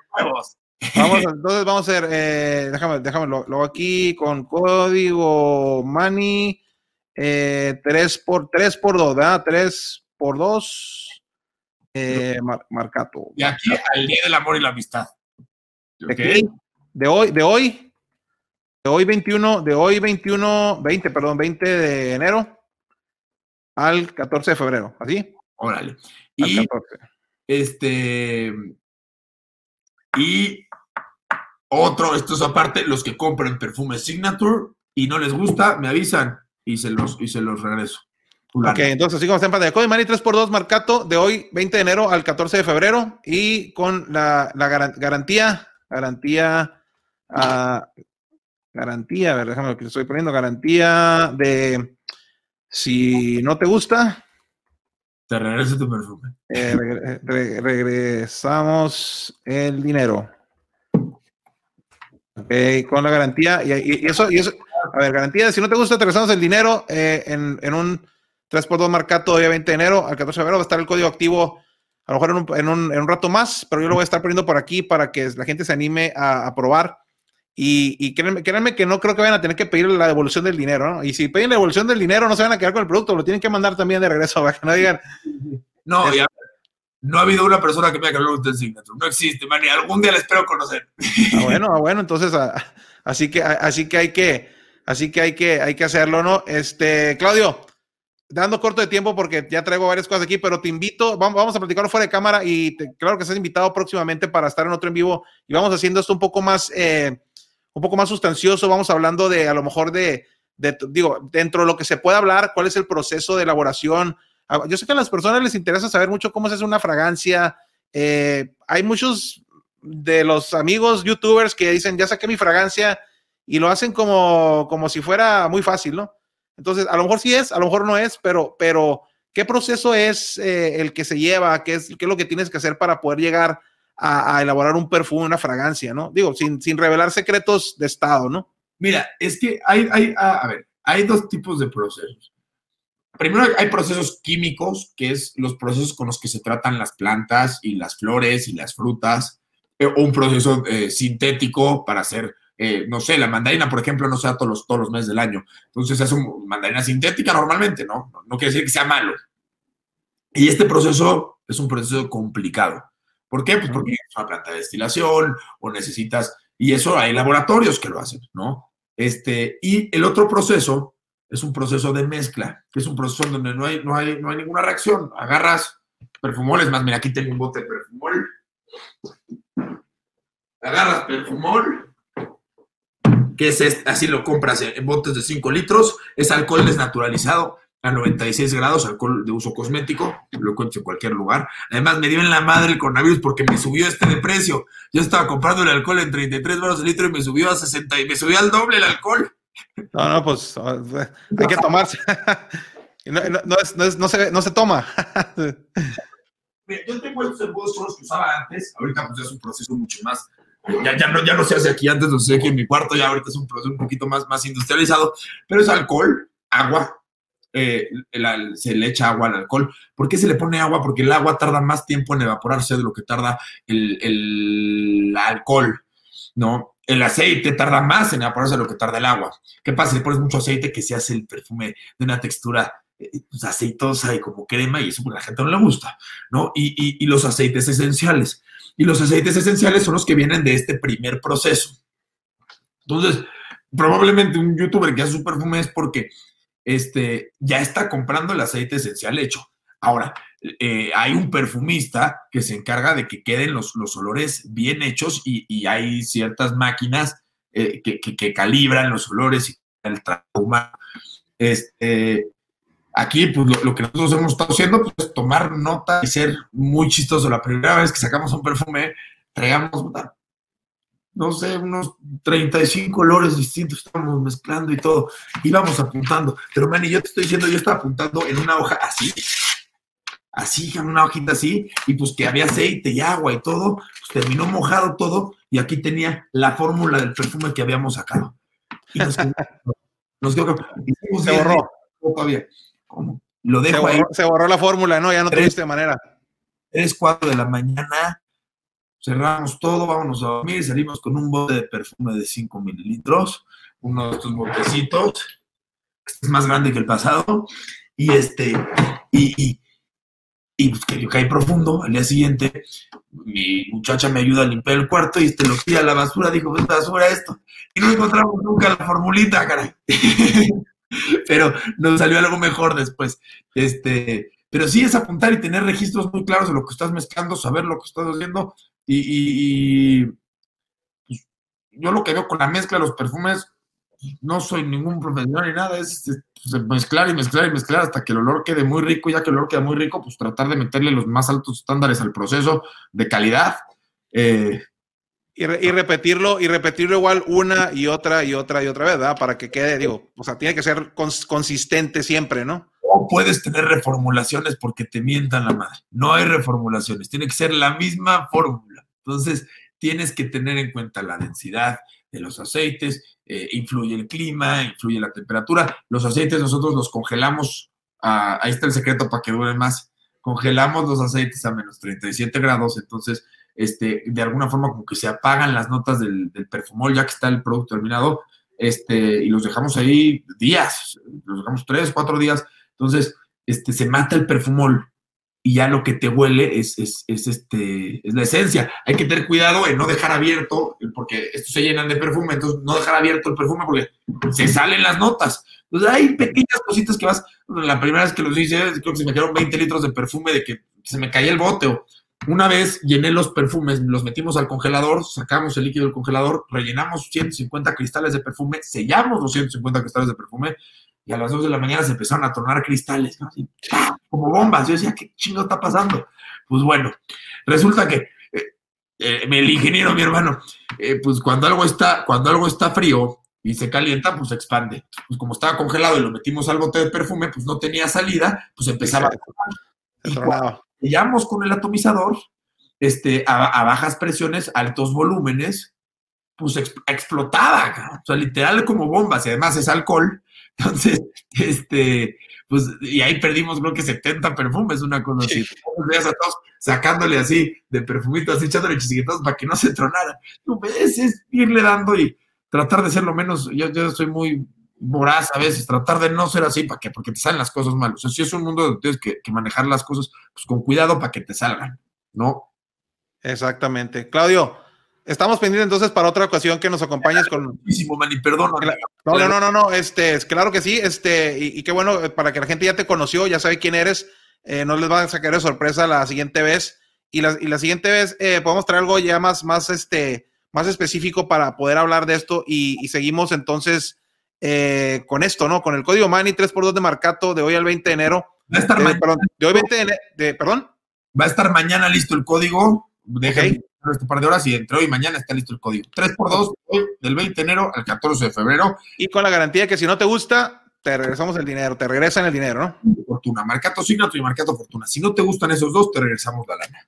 Vamos, entonces vamos a hacer, eh, déjame, déjame, lo, lo aquí con código money, eh, 3 por 3 por 2, ¿verdad? 3 por 2, eh, mar- marcato. Y aquí al Día del Amor y la Amistad. ¿De ¿Ok? qué? De hoy, de hoy, de hoy 21, de hoy 21, 20, perdón, 20 de enero al 14 de febrero, ¿así? Órale. Al Y 14. este. Y otro, esto es aparte, los que compren perfume Signature y no les gusta, me avisan y se los, y se los regreso. Ok, entonces así como está en pantalla, Cody Money 3x2 marcato de hoy 20 de enero al 14 de febrero. Y con la, la garan- garantía, garantía, ah, garantía, a ver, déjame lo que estoy poniendo, garantía de si no te gusta, Te regreso tu perfume. eh, re- regresamos el dinero. Ok, con la garantía, y, y- eso, y eso, a ver, garantía si no te gusta, te regresamos el dinero eh, en, en un 3x2 marcado todavía 20 de enero al 14 de febrero, va a estar el código activo a lo mejor en un, en un- en un rato más, pero yo lo voy a estar poniendo por aquí para que la gente se anime a, a probar. Y, y créanme, créanme que no creo que vayan a tener que pedir la devolución del dinero, ¿no? Y si piden la devolución del dinero, no se van a quedar con el producto, lo tienen que mandar también de regreso, para que no digan, No, Es- y a ver, no ha habido una persona que me haya cambiado un Signature. No existe, man, y algún día la espero conocer. Ah, bueno, ah, bueno, entonces ah, así que ah, así que hay que así que hay que hay que hacerlo, ¿no? Este, Claudio, dando corto de tiempo porque ya traigo varias cosas aquí, pero te invito, vamos, vamos a platicarlo fuera de cámara y te- claro que estás invitado próximamente para estar en otro en vivo y vamos haciendo esto un poco más eh, un poco más sustancioso, vamos hablando de a lo mejor de, digo, dentro de lo que se puede hablar, cuál es el proceso de elaboración. Ah, Yo sé que a las personas les interesa saber mucho cómo se hace una fragancia. eh, hay muchos de los amigos youtubers que dicen, ya saqué mi fragancia y lo hacen como, como si fuera muy fácil, ¿no? Entonces, a lo mejor sí es, a lo mejor no es, pero, pero ¿qué proceso es eh, el que se lleva? ¿Qué es, ¿Qué es lo que tienes que hacer para poder llegar a, elaborar un perfume, una fragancia, ¿no? Digo, sin, sin revelar secretos de estado, ¿no? Mira, es que hay, hay a ver, hay dos tipos de procesos. Primero hay procesos químicos, que es los procesos con los que se tratan las plantas y las flores y las frutas, eh, o un proceso eh, sintético para hacer, eh, no sé, la mandarina, por ejemplo, no se da todos los, todos los meses del año. Entonces es una mandarina sintética normalmente, ¿no? ¿no? No quiere decir que sea malo. Y este proceso es un proceso complicado. ¿Por qué? Pues porque es una planta de destilación o necesitas, y eso hay laboratorios que lo hacen, ¿no? Este, y el otro proceso es un proceso de mezcla, que es un proceso donde no hay, no hay, no hay ninguna reacción. Agarras perfumoles, más mira, aquí tengo un bote de perfumol. Agarras perfumol, que es este, así lo compras en botes de 5 litros, es alcohol desnaturalizado a 96 grados, alcohol de uso cosmético, lo encuentro en cualquier lugar. Además, me dio en la madre el coronavirus porque me subió este de precio. Yo estaba comprando el alcohol en 33 baros el litro y me subió a 60 y me subió al doble el alcohol. No, no, pues ah, hay que tomarse. no, no, no es- no es- no se, no se toma. Yo tengo estos embudos que usaba antes, ahorita pues ya es un proceso mucho más, ya, ya, no, ya no se hace aquí, antes lo hacía aquí en mi cuarto, ya ahorita es un proceso un poquito más, más industrializado, pero es alcohol, agua, eh, se le echa agua al alcohol. ¿Por qué se le pone agua? Porque el agua tarda más tiempo en evaporarse de lo que tarda el, alcohol, ¿no? El aceite tarda más en evaporarse de lo que tarda el agua. ¿Qué pasa? Si le pones mucho aceite que se hace el perfume de una textura eh, pues, aceitosa y como crema y eso pues, la gente no le gusta, ¿no? Y- y los aceites esenciales. Y los aceites esenciales son los que vienen de este primer proceso. Entonces, probablemente un youtuber que hace su perfume es porque este, ya está comprando el aceite esencial hecho. Ahora, eh, hay un perfumista que se encarga de que queden los, los olores bien hechos y, y hay ciertas máquinas eh, que, que- calibran los olores y el trato humano. Este, aquí, pues lo, lo que nosotros hemos estado haciendo pues, es tomar nota y ser muy chistoso. La primera vez que sacamos un perfume, traíamos, puta, no sé, unos 35 olores distintos, estábamos mezclando y todo, íbamos apuntando. Pero, man, y yo te estoy diciendo, yo estaba apuntando en una hoja así, así, en una hojita así, y pues que había aceite y agua y todo, pues terminó mojado todo, y aquí tenía la fórmula del perfume que habíamos sacado. Y nos quedó, nos quedó- Se borró. días todavía. ¿Cómo? Lo Se dejo ahí, borró, se borró la fórmula, ¿no? Ya no Tres. tuviste manera. 3, 4 de la mañana, cerramos todo, vámonos a dormir, salimos con un bote de perfume de 5 mililitros, uno de estos botecitos, este es más grande que el pasado, y este, y, y, y pues que yo caí profundo, al día siguiente mi muchacha me ayuda a limpiar el cuarto y este lo tira a la basura, dijo, pues basura esto, y no encontramos nunca la formulita, caray. Pero nos salió algo mejor después. Este, pero sí es apuntar y tener registros muy claros de lo que estás mezclando, saber lo que estás haciendo. Y, y- y, pues, yo lo que veo con la mezcla de los perfumes, no soy ningún profesional ni nada, es pues, mezclar y mezclar y mezclar hasta que el olor quede muy rico. Ya que el olor queda muy rico, pues tratar de meterle los más altos estándares al proceso de calidad. Eh, Y, re- y repetirlo, y repetirlo igual una y otra y otra y otra vez, ¿verdad? Para que quede, digo, o sea, tiene que ser cons- consistente siempre, ¿no? No puedes tener reformulaciones porque te mientan la madre. No hay reformulaciones, tiene que ser la misma fórmula. Entonces, tienes que tener en cuenta la densidad de los aceites, eh, influye el clima, influye la temperatura. Los aceites nosotros los congelamos, ah, ahí está el secreto para que duren más. Congelamos los aceites a menos 37 grados, entonces, este, de alguna forma como que se apagan las notas del, del perfumol ya que está el producto terminado, este, y los dejamos ahí días, los dejamos tres, cuatro días entonces, este, se mata el perfumol y ya lo que te huele es, es, es, este, es la esencia. Hay que tener cuidado en no dejar abierto, porque estos se llenan de perfume, entonces no dejar abierto el perfume porque se salen las notas. Entonces hay pequeñas cositas que vas, la primera vez que los hice, creo que se me quedaron 20 litros de perfume de que se me caía el bote. Una vez llené los perfumes, los metimos al congelador, sacamos el líquido del congelador, rellenamos 150 cristales de perfume, sellamos los 150 cristales de perfume y a las 2 de la mañana se empezaron a tornar cristales, ¿no? Así, como bombas. Yo decía, ¿qué chingo está pasando? Pues bueno, resulta que eh, eh, el ingeniero, mi hermano, eh, pues cuando algo, está, cuando algo está frío y se calienta, pues se expande. Pues como estaba congelado y lo metimos al bote de perfume, pues no tenía salida, pues empezaba a Se y con el atomizador este, a, a bajas presiones, altos volúmenes, pues ex- explotaba, o sea, literal como bombas, y además es alcohol. Entonces, este, pues, y ahí perdimos creo que 70 perfumes, una cosa así. Todos a todos sacándole así de perfumitos, así echándole chisguitos para que no se tronara. Es, es irle dando y tratar de ser lo menos, yo, yo soy muy voraz a veces, tratar de no ser así, ¿para qué? Porque te salen las cosas mal. O sea, si es un mundo donde tienes que, que manejar las cosas pues, con cuidado para que te salgan, ¿no? Exactamente. Claudio, estamos pendientes entonces para otra ocasión que nos acompañes con. Muchísimo, man, y perdón. No, no, no, no, no, este, es claro que sí, este, y, y qué bueno, eh, para que la gente ya te conoció, ya sabe quién eres, eh, no les va a sacar de sorpresa la siguiente vez, y la, y la siguiente vez eh, podemos traer algo ya más, más, este, más específico para poder hablar de esto, y, y seguimos entonces eh, con esto, ¿no? Con el código Mani 3x2 de Marcato de hoy al 20 de enero, Va a estar, eh, ma- perdón, de hoy 20 de, de- perdón, va a estar mañana listo el código. Déjenme Ok. Este par de horas y entre hoy y mañana está listo el código. 3x2 hoy, del 20 de enero al 14 de febrero. y con la garantía que si no te gusta, te regresamos el dinero, te regresan el dinero, ¿no? Fortuna. Marcato Signature y Marcato Fortuna. Si no te gustan esos dos, te regresamos la lana.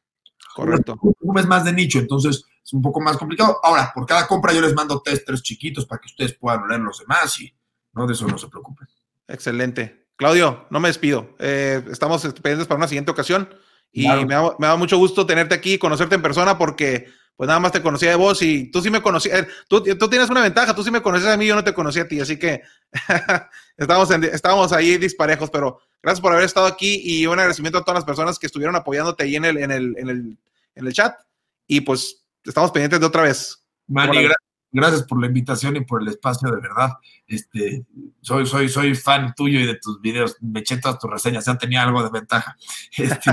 Correcto. Un es más de nicho, entonces es un poco más complicado. Ahora, por cada compra yo les mando test tres chiquitos para que ustedes puedan oler los demás y no de eso no se preocupen. Excelente. Claudio, no me despido. Eh, estamos pendientes para una siguiente ocasión y Claro. me, da, me da mucho gusto tenerte aquí, conocerte en persona porque pues nada más te conocía de vos y tú sí me conocías. eh, tú, tú tienes una ventaja, tú sí me conoces a mí, yo no te conocí a ti, así que estábamos, en- estábamos ahí disparejos, pero gracias por haber estado aquí y un agradecimiento a todas las personas que estuvieron apoyándote ahí en el, en el, en el, en el chat y pues estamos pendientes de otra vez. Manny, Órale. Gra- gracias por la invitación y por el espacio, de verdad. Este, soy, soy, soy fan tuyo y de tus videos. Me eché todas tus reseñas, ya tenía algo de ventaja. Este,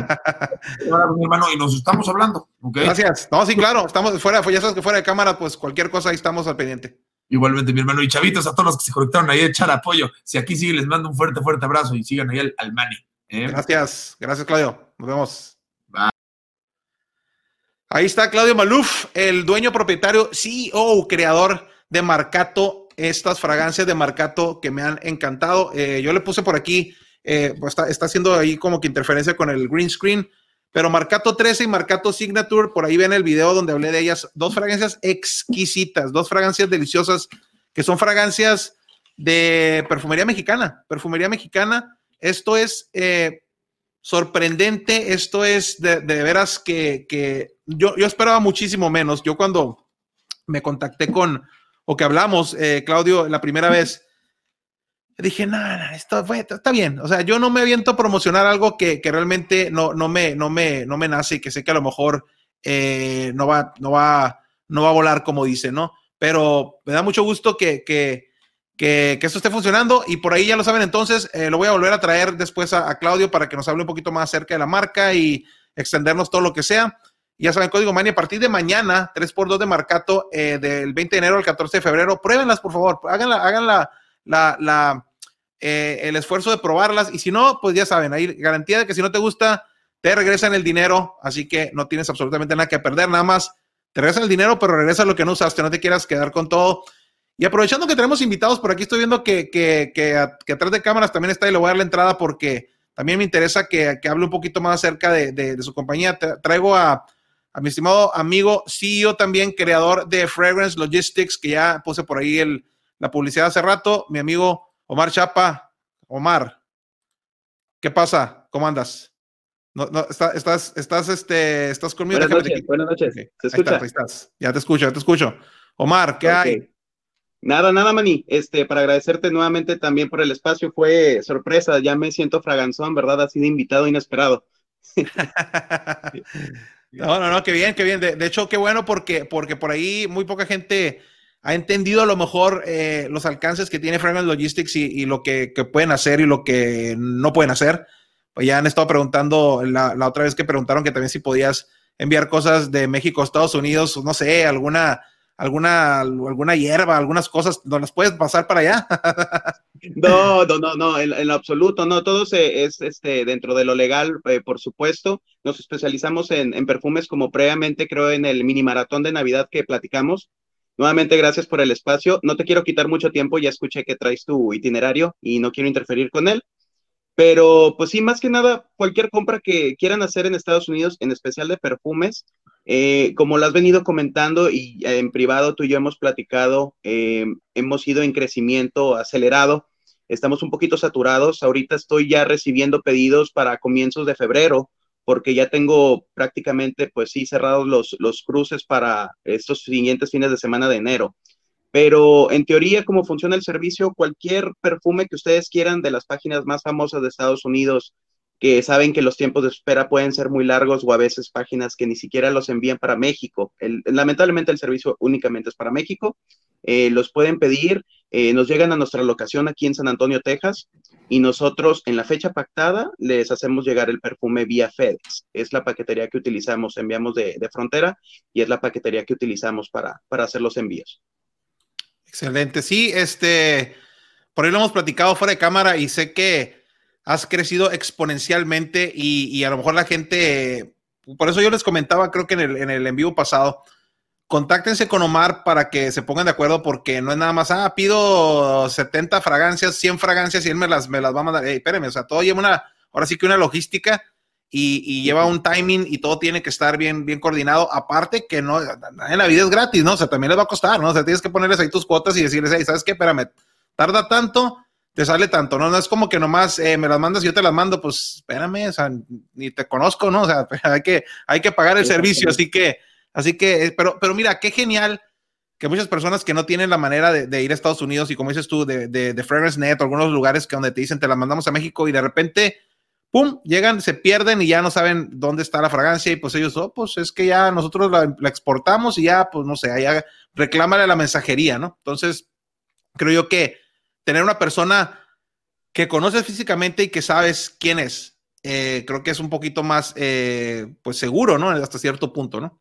hermano, y nos estamos hablando. Gracias. No, sí, claro, estamos fuera, ya sabes que fuera de cámara, pues cualquier cosa ahí estamos al pendiente. Igualmente, mi hermano. Y chavitos, a todos los que se conectaron ahí echar apoyo. Si aquí sigue, les mando un fuerte, fuerte abrazo y sigan ahí al, al Manny. ¿eh? Gracias, gracias Claudio. Nos vemos. Ahí está Claudio Maluf, el dueño propietario, CEO, creador de Marcato, estas fragancias de Marcato que me han encantado. Eh, yo le puse por aquí, eh, pues está, está haciendo ahí como que interferencia con el green screen, pero Marcato 13 y Marcato Signature, por ahí ven el video donde hablé de ellas, dos fragancias exquisitas, dos fragancias deliciosas, que son fragancias de perfumería mexicana, perfumería mexicana. Esto es... eh, sorprendente. Esto es de, veras que, que yo, yo, esperaba muchísimo menos. Yo cuando me contacté con, o que hablamos, eh, Claudio, la primera vez, dije, nada, esto fue, está bien. O sea, yo no me aviento a promocionar algo que, que, realmente no, no, me, no, me, no me nace y que sé que a lo mejor eh, no, va, no, va, no va a volar como dice, ¿no? Pero me da mucho gusto que, que, que, esto esté funcionando y por ahí ya lo saben entonces, eh, lo voy a volver a traer después a, Claudio para que nos hable un poquito más acerca de la marca y extendernos todo lo que sea. Ya saben, Código Mania, a partir de mañana, 3x2 de Marcato, eh, del 20 de enero al 14 de febrero, pruébenlas, por favor, háganla, hagan la, la, eh, el esfuerzo de probarlas y si no, pues ya saben, hay garantía de que si no te gusta, te regresan el dinero, así que no tienes absolutamente nada que perder, nada más te regresan el dinero, pero regresa lo que no usaste, no te quieras quedar con todo y aprovechando que tenemos invitados por aquí, estoy viendo que, que, que, atrás de cámaras también está y le voy a dar la entrada porque también me interesa que, que hable un poquito más acerca de, de, su compañía. traigo a, a, mi estimado amigo, CEO también, creador de Fragrance Logistics, que ya puse por ahí el, la publicidad hace rato, mi amigo Omar Chapa. Omar, ¿qué pasa? ¿Cómo andas? No, no, estás, estás, este, estás conmigo. Buenas noches, buenas noches. ¿Se escucha? Ahí estás, Ya te escucho, ya te escucho. Omar, ¿qué hay? Nada, nada, Mani. Este, para agradecerte nuevamente también por el espacio. Fue sorpresa, ya me siento fraganzón, ¿verdad? Ha sido invitado inesperado. no, no, no, qué bien, qué bien. De, hecho, qué bueno porque, porque por ahí muy poca gente ha entendido a lo mejor eh, los alcances que tiene Fragrance Logistics y, lo que, pueden hacer y lo que no pueden hacer. Pues ya han estado preguntando, la, la otra vez que preguntaron que también si podías enviar cosas de México a Estados Unidos, no sé, alguna alguna, alguna hierba, algunas cosas, ¿no las puedes pasar para allá? no, no, no, no, en, lo absoluto, no, todo se, es este, dentro de lo legal, eh, por supuesto. Nos especializamos en, en, perfumes como previamente creo en el mini maratón de Navidad que platicamos. Nuevamente, gracias por el espacio. No te quiero quitar mucho tiempo, ya escuché que traes tu itinerario y no quiero interferir con él. Pero pues sí, más que nada, cualquier compra que quieran hacer en Estados Unidos, en especial de perfumes, eh, como lo has venido comentando y eh, en privado tú y yo hemos platicado, eh, hemos ido en crecimiento acelerado, estamos un poquito saturados, ahorita estoy ya recibiendo pedidos para comienzos de febrero, porque ya tengo prácticamente, pues sí, cerrados los, los cruces para estos siguientes fines de semana de enero. Pero en teoría, cómo funciona el servicio, cualquier perfume que ustedes quieran de las páginas más famosas de Estados Unidos, que saben que los tiempos de espera pueden ser muy largos o a veces páginas que ni siquiera los envían para México. lamentablemente el servicio únicamente es para México. Eh, los pueden pedir, eh, nos llegan a nuestra locación aquí en San Antonio, Texas, y nosotros en la fecha pactada les hacemos llegar el perfume vía FedEx. Es la paquetería que utilizamos, enviamos de, frontera y es la paquetería que utilizamos para, para hacer los envíos. Excelente. Sí, este, por ahí lo hemos platicado fuera de cámara y sé que has crecido exponencialmente y, a lo mejor la gente, por eso yo les comentaba, creo que en el, en vivo pasado, contáctense con Omar para que se pongan de acuerdo porque no es nada más, ah, pido 70 fragancias, 100 fragancias y él me las, me las va a mandar. Hey, espérenme, o sea, todo lleva una, ahora sí que una logística y, lleva un timing y todo tiene que estar bien, bien coordinado. Aparte que no, en la vida es gratis, ¿no? O sea, también les va a costar, ¿no? O sea, tienes que ponerles ahí tus cuotas y decirles, hey, ¿sabes qué? Espérame, tarda tanto, te sale tanto, ¿no? No es como que nomás eh, me las mandas y yo te las mando, pues espérame, o sea, ni te conozco, ¿no? O sea, hay que, hay que pagar el servicio, así que, así que, eh, pero, pero mira, qué genial que muchas personas que no tienen la manera de, ir a Estados Unidos y como dices tú, de, de, de Fragrance Net algunos lugares que donde te dicen te las mandamos a México y de repente, pum, llegan, se pierden y ya no saben dónde está la fragancia y pues ellos, oh, pues es que ya nosotros la, la exportamos y ya, pues no sé, allá reclámale a la mensajería, ¿no? Entonces, creo yo que tener una persona que conoces físicamente y que sabes quién es, eh, creo que es un poquito más, eh, pues seguro, ¿no? Hasta cierto punto, ¿no?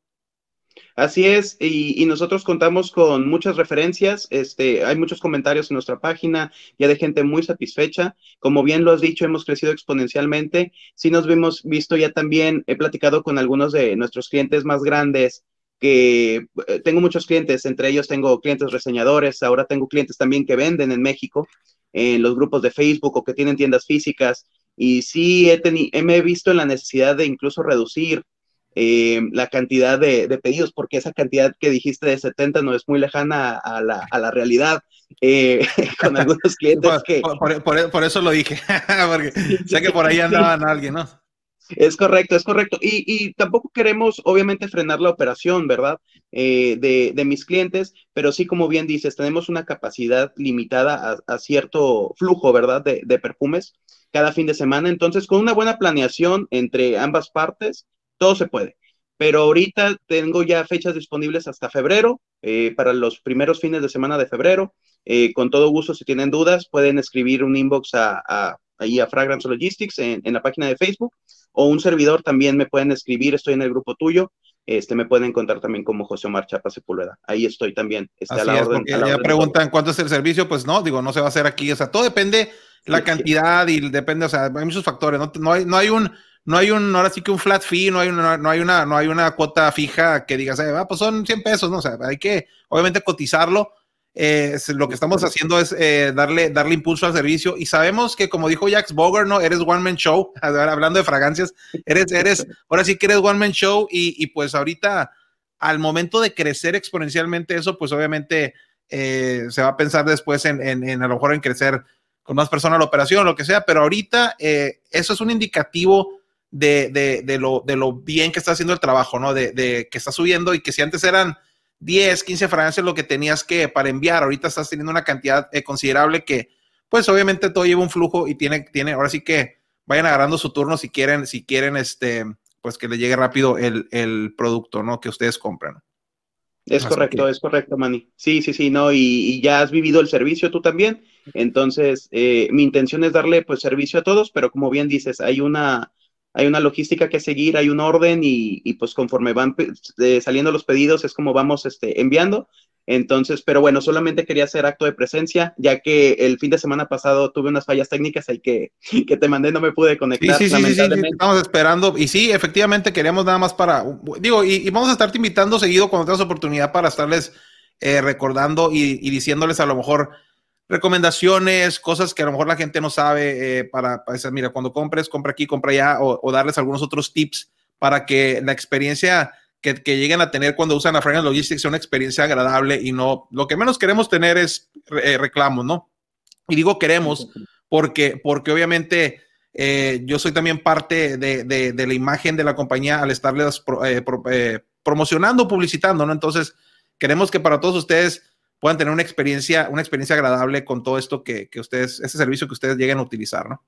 Así es, y, nosotros contamos con muchas referencias, este, hay muchos comentarios en nuestra página, ya de gente muy satisfecha. Como bien lo has dicho, hemos crecido exponencialmente. Sí nos hemos visto ya también, he platicado con algunos de nuestros clientes más grandes, que eh, tengo muchos clientes, entre ellos tengo clientes reseñadores, ahora tengo clientes también que venden en México, en los grupos de Facebook o que tienen tiendas físicas, y sí he, me he visto en la necesidad de incluso reducir eh, la cantidad de, pedidos, porque esa cantidad que dijiste de 70 no es muy lejana a la, a la realidad, eh, con algunos clientes que... Por, eso lo dije, porque sé que por ahí andaban alguien, ¿no? Es correcto, es correcto. Y, tampoco queremos, obviamente, frenar la operación, ¿verdad? Eh, de, mis clientes, pero sí, como bien dices, tenemos una capacidad limitada a, cierto flujo, ¿verdad? De, perfumes cada fin de semana. Entonces, con una buena planeación entre ambas partes, todo se puede. Pero ahorita tengo ya fechas disponibles hasta febrero, eh, para los primeros fines de semana de febrero. Eh, con todo gusto, si tienen dudas, pueden escribir un inbox a, ahí a Fragrance Logistics en, la página de Facebook o un servidor también me pueden escribir, estoy en el grupo tuyo, este, me pueden encontrar también como José Omar Chapa Sepúlveda. Ahí estoy también. Está a la orden, ya preguntan cuánto es el servicio, pues no, digo, no se va a hacer aquí, o sea, todo depende la cantidad y depende, o sea, hay muchos factores, no, no, hay, no hay un no hay un, ahora sí que un flat fee, no hay una, no hay una, no hay una cuota fija que digas, ah, pues son 100 pesos, ¿no? O sea, hay que obviamente cotizarlo eh, lo que estamos haciendo es eh, darle, darle impulso al servicio y sabemos que como dijo Jax Boger, ¿no? Eres one man show, hablando de fragancias, eres, eres, ahora sí que eres one man show y, pues ahorita al momento de crecer exponencialmente eso, pues obviamente eh, se va a pensar después en, en, a lo mejor en crecer con más personas la operación, lo que sea, pero ahorita eso es un indicativo de, de, lo, de lo bien que está haciendo el trabajo, ¿no? De que está subiendo y que si antes eran 10, 15 fragancias lo que tenías que para enviar. Ahorita estás teniendo una cantidad eh, considerable que, pues obviamente todo lleva un flujo y tiene, tiene, ahora sí que vayan agarrando su turno si quieren, si quieren, este, pues que le llegue rápido el, el producto, ¿no? Que ustedes compran. Es correcto, es correcto, Manny. Sí, sí, sí, no, y, ya has vivido el servicio tú también. Entonces, eh, mi intención es darle pues servicio a todos, pero como bien dices, hay una, hay una logística que seguir, hay un orden y, pues conforme van eh, saliendo los pedidos es como vamos este, enviando. Entonces, pero bueno, solamente quería hacer acto de presencia, ya que el fin de semana pasado tuve unas fallas técnicas ahí que, que te mandé, no me pude conectar. Sí, sí, sí, sí, estamos esperando. Y sí, efectivamente queríamos nada más para, digo, y, vamos a estarte invitando seguido cuando tengas oportunidad para estarles eh, recordando y, y diciéndoles a lo mejor recomendaciones, cosas que a lo mejor la gente no sabe eh, para, decir, mira, cuando compres, compra aquí, compra allá, o, darles algunos otros tips para que la experiencia que, lleguen a tener cuando usan la Fragrance Logistics sea una experiencia agradable y no, lo que menos queremos tener es eh, reclamos, ¿no? Y digo queremos porque, porque obviamente eh, yo soy también parte de, la imagen de la compañía al estarles promocionando, publicitando, ¿no? Entonces, queremos que para todos ustedes puedan tener una experiencia, una experiencia agradable con todo esto que, ustedes, ese servicio que ustedes lleguen a utilizar, ¿no?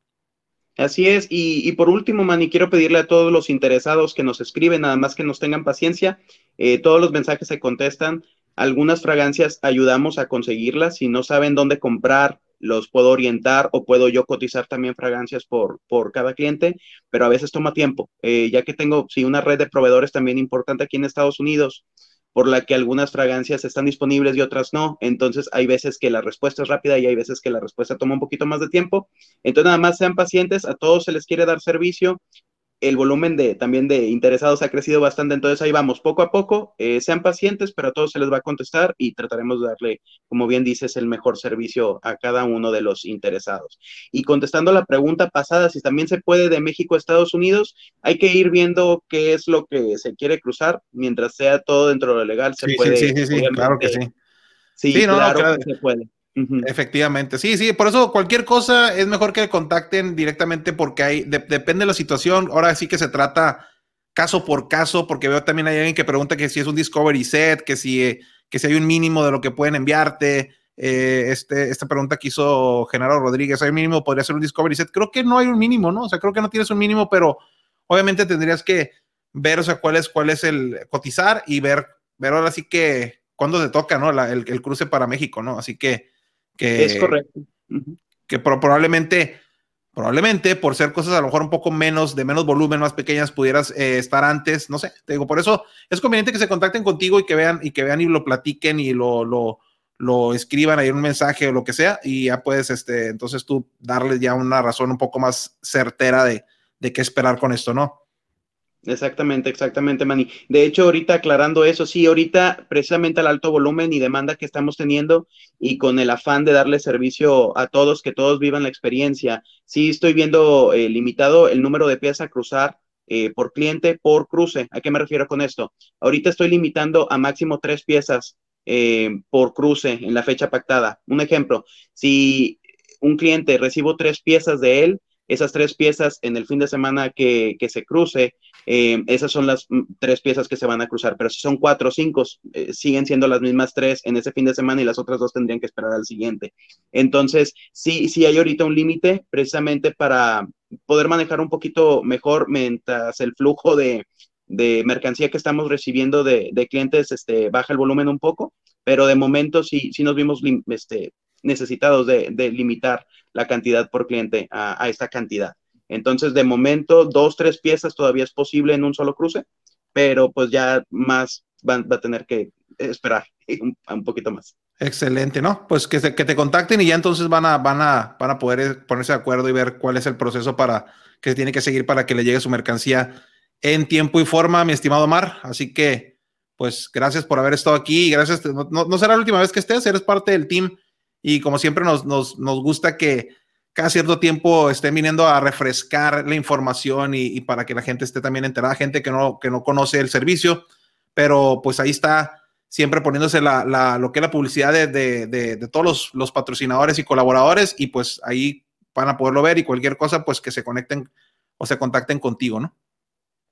Así es, y, por último, Manny, quiero pedirle a todos los interesados que nos escriben, nada más que nos tengan paciencia, eh, todos los mensajes se contestan, algunas fragancias ayudamos a conseguirlas, si no saben dónde comprar, los puedo orientar o puedo yo cotizar también fragancias por, por cada cliente, pero a veces toma tiempo, eh, ya que tengo, sí, una red de proveedores también importante aquí en Estados Unidos, por la que algunas fragancias están disponibles y otras no. Entonces hay veces que la respuesta es rápida y hay veces que la respuesta toma un poquito más de tiempo. Entonces nada más sean pacientes, a todos se les quiere dar servicio el volumen de también de interesados ha crecido bastante, entonces ahí vamos, poco a poco, eh, sean pacientes, pero a todos se les va a contestar y trataremos de darle, como bien dices, el mejor servicio a cada uno de los interesados. Y contestando la pregunta pasada, si también se puede de México a Estados Unidos, hay que ir viendo qué es lo que se quiere cruzar, mientras sea todo dentro de lo legal, se puede. Sí, sí, sí, claro que sí. Sí, claro que se puede. Efectivamente, sí, sí, por eso cualquier cosa es mejor que contacten directamente porque hay, depende de la situación, ahora sí que se trata caso por caso, porque veo también hay alguien que pregunta que si es un Discovery Set, que si, que si hay un mínimo de lo que pueden enviarte, eh, este, esta pregunta que hizo Genaro Rodríguez, ¿hay un mínimo? ¿Podría ser un Discovery Set? Creo que no hay un mínimo, ¿no? O sea, creo que no tienes un mínimo, pero obviamente tendrías que ver, o sea, cuál es, cuál es el cotizar y ver, ver ahora sí que cuándo te toca, ¿no? el, el, cruce para México, ¿no? Así que que, es correcto. Que probablemente, probablemente por ser cosas a lo mejor un poco menos, de menos volumen, más pequeñas, pudieras eh, estar antes, no sé, te digo, por eso es conveniente que se contacten contigo y que vean y que vean y lo platiquen y lo, lo, lo escriban ahí un mensaje o lo que sea y ya puedes, este, entonces tú darles ya una razón un poco más certera de, de qué esperar con esto, ¿no? Exactamente, exactamente, Manny. De hecho, ahorita aclarando eso, sí, ahorita precisamente al alto volumen y demanda que estamos teniendo y con el afán de darle servicio a todos, que todos vivan la experiencia, sí estoy viendo eh, limitado el número de piezas a cruzar eh, por cliente por cruce. ¿A qué me refiero con esto? Ahorita estoy limitando a máximo tres piezas eh, por cruce en la fecha pactada. Un ejemplo, si un cliente recibo tres piezas de él, esas tres piezas en el fin de semana que, se cruce, eh, esas son las mm, tres piezas que se van a cruzar, pero si son cuatro o cinco, eh, siguen siendo las mismas tres en ese fin de semana y las otras dos tendrían que esperar al siguiente. Entonces, sí, sí hay ahorita un límite precisamente para poder manejar un poquito mejor mientras el flujo de, mercancía que estamos recibiendo de, de, clientes este, baja el volumen un poco, pero de momento sí, sí nos vimos este, necesitados de, limitar la cantidad por cliente a, esta cantidad. Entonces, de momento, dos, tres piezas todavía es posible en un solo cruce, pero pues ya más va, va a tener que esperar un, un, poquito más. Excelente, ¿no? Pues que, que te contacten y ya entonces van a, van, a, van a poder ponerse de acuerdo y ver cuál es el proceso para que tiene que seguir para que le llegue su mercancía en tiempo y forma, mi estimado Mar. Así que, pues, gracias por haber estado aquí. Gracias. No, no, no será la última vez que estés, eres parte del team y como siempre nos, nos, nos gusta que cada cierto tiempo estén viniendo a refrescar la información y, para que la gente esté también enterada, gente que no, que no conoce el servicio, pero pues ahí está siempre poniéndose la, la lo que es la publicidad de, de, de, de todos los, los, patrocinadores y colaboradores y pues ahí van a poderlo ver y cualquier cosa pues que se conecten o se contacten contigo, ¿no?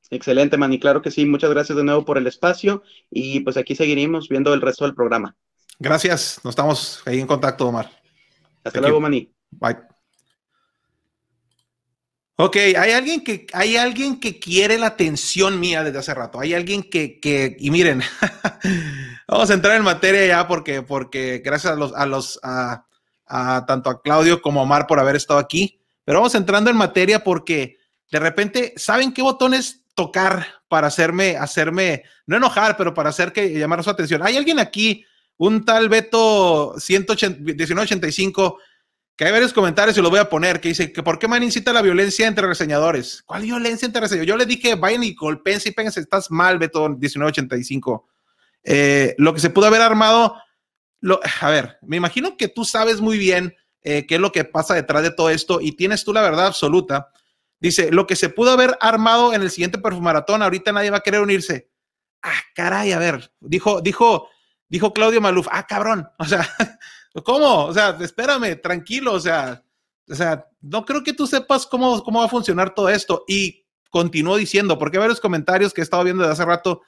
Excelente, Manny. Claro que sí. Muchas gracias de nuevo por el espacio y pues aquí seguiremos viendo el resto del programa. Gracias. Nos estamos ahí en contacto, Omar. Hasta Thank luego, you. Manny. Bye. Ok, hay alguien que hay alguien que quiere la atención mía desde hace rato. Hay alguien que, que y miren, vamos a entrar en materia ya porque, porque gracias a los, a los, a, a, tanto a Claudio como a Omar por haber estado aquí. Pero vamos entrando en materia porque de repente, ¿saben qué botones tocar para hacerme, hacerme, no enojar, pero para hacer que llamar su atención? Hay alguien aquí, un tal Beto 1985 que hay varios comentarios y los voy a poner, que dice que por qué man incita la violencia entre reseñadores. ¿Cuál violencia entre reseñadores? Yo le dije, vayan y golpense y péguense, estás mal, Beto 1985. Eh, lo que se pudo haber armado, a ver, me imagino que tú sabes muy bien eh, qué es lo que pasa detrás de todo esto y tienes tú la verdad absoluta. Dice, lo que se pudo haber armado en el siguiente perfumaratón, ahorita nadie va a querer unirse. Ah, caray, a ver, dijo, dijo, dijo Claudio Maluf, ah, cabrón, o sea, ¿Cómo? O sea, espérame, tranquilo, o sea, o sea, no creo que tú sepas cómo, cómo va a funcionar todo esto. Y continúo diciendo, porque hay varios comentarios que he estado viendo de hace rato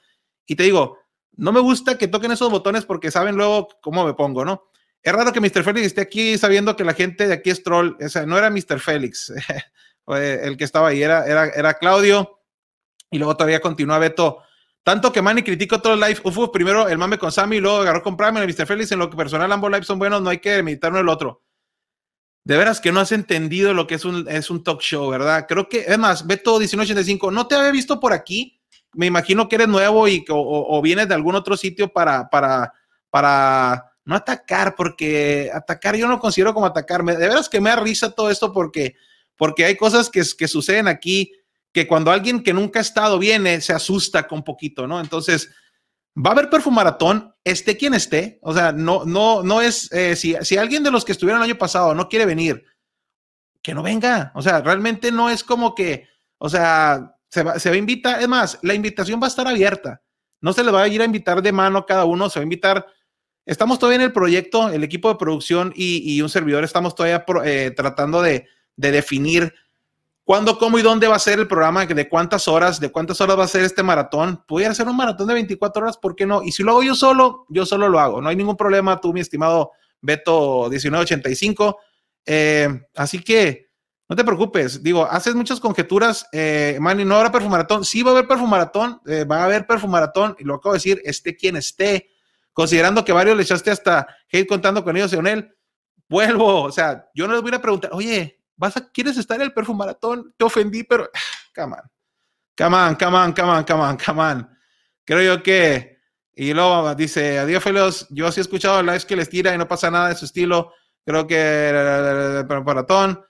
y te digo, no me gusta que toquen esos botones porque saben luego cómo me pongo, ¿no? Es raro que Mr. Félix esté aquí sabiendo que la gente de aquí es troll. O sea, no era Mr. Félix el que estaba ahí, era, era, era Claudio. Y luego todavía continúa Beto tanto que Manny critica otros live. Uf, primero el mame con Sammy, luego agarró con Prime, el Mr. Félix. En lo que personal ambos lives son buenos, no hay que meditar uno el otro. De veras que no has entendido lo que es un, es un talk show, ¿verdad? Creo que, es más, Beto 1985, no te había visto por aquí. Me imagino que eres nuevo y o, o vienes de algún otro sitio para, para, para no atacar, porque atacar yo no considero como atacarme. De veras que me da risa todo esto porque, porque hay cosas que, que suceden aquí que cuando alguien que nunca ha estado viene, se asusta con poquito, ¿no? Entonces, va a haber perfumaratón, esté quien esté, o sea, no, no, no es, eh, si, si alguien de los que estuvieron el año pasado no quiere venir, que no venga, o sea, realmente no es como que, o sea, se va, se a invitar, es más, la invitación va a estar abierta, no se le va a ir a invitar de mano cada uno, se va a invitar, estamos todavía en el proyecto, el equipo de producción y, y un servidor, estamos todavía eh, tratando de, de definir cuándo, cómo y dónde va a ser el programa, de cuántas horas, de cuántas horas va a ser este maratón. Pudiera hacer un maratón de 24 horas, ¿por qué no? Y si lo hago yo solo, yo solo lo hago. No hay ningún problema, tú, mi estimado Beto 1985. Eh, así que no te preocupes. Digo, haces muchas conjeturas, eh, Manny, no habrá perfumaratón. Sí va a haber perfumaratón, eh, va a haber perfumaratón, y lo acabo de decir, esté quien esté. Considerando que varios le echaste hasta hate contando con ellos, él, vuelvo. O sea, yo no les voy a preguntar, oye, ¿Vas a, ¿Quieres estar en el perfumaratón? Te ofendí, pero come on, come on, come on, come on, come on, come on. Creo yo que, y luego dice, adiós, Felios, yo sí he escuchado lives que les tira y no pasa nada de su estilo. Creo que el perfumaratón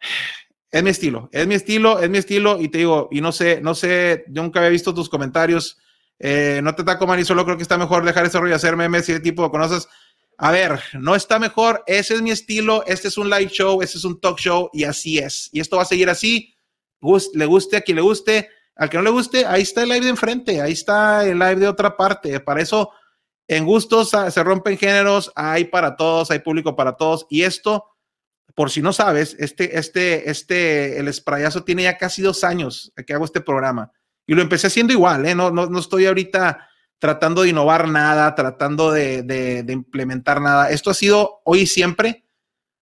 es mi estilo, es mi estilo, es mi estilo. Y te digo, y no sé, no sé, yo nunca había visto tus comentarios. Eh, no te ataco, man, y solo creo que está mejor dejar ese rollo de hacer memes y ese tipo de cosas a ver, no está mejor, ese es mi estilo, este es un live show, este es un talk show y así es. Y esto va a seguir así, le guste a quien le guste, al que no le guste, ahí está el live de enfrente, ahí está el live de otra parte. Para eso, en gustos se rompen géneros, hay para todos, hay público para todos y esto por si no sabes, este, este, este, el sprayazo tiene ya casi dos años que hago este programa y lo empecé haciendo igual, ¿eh? No, no, no estoy ahorita tratando de innovar nada, tratando de, de, implementar nada. Esto ha sido hoy y siempre,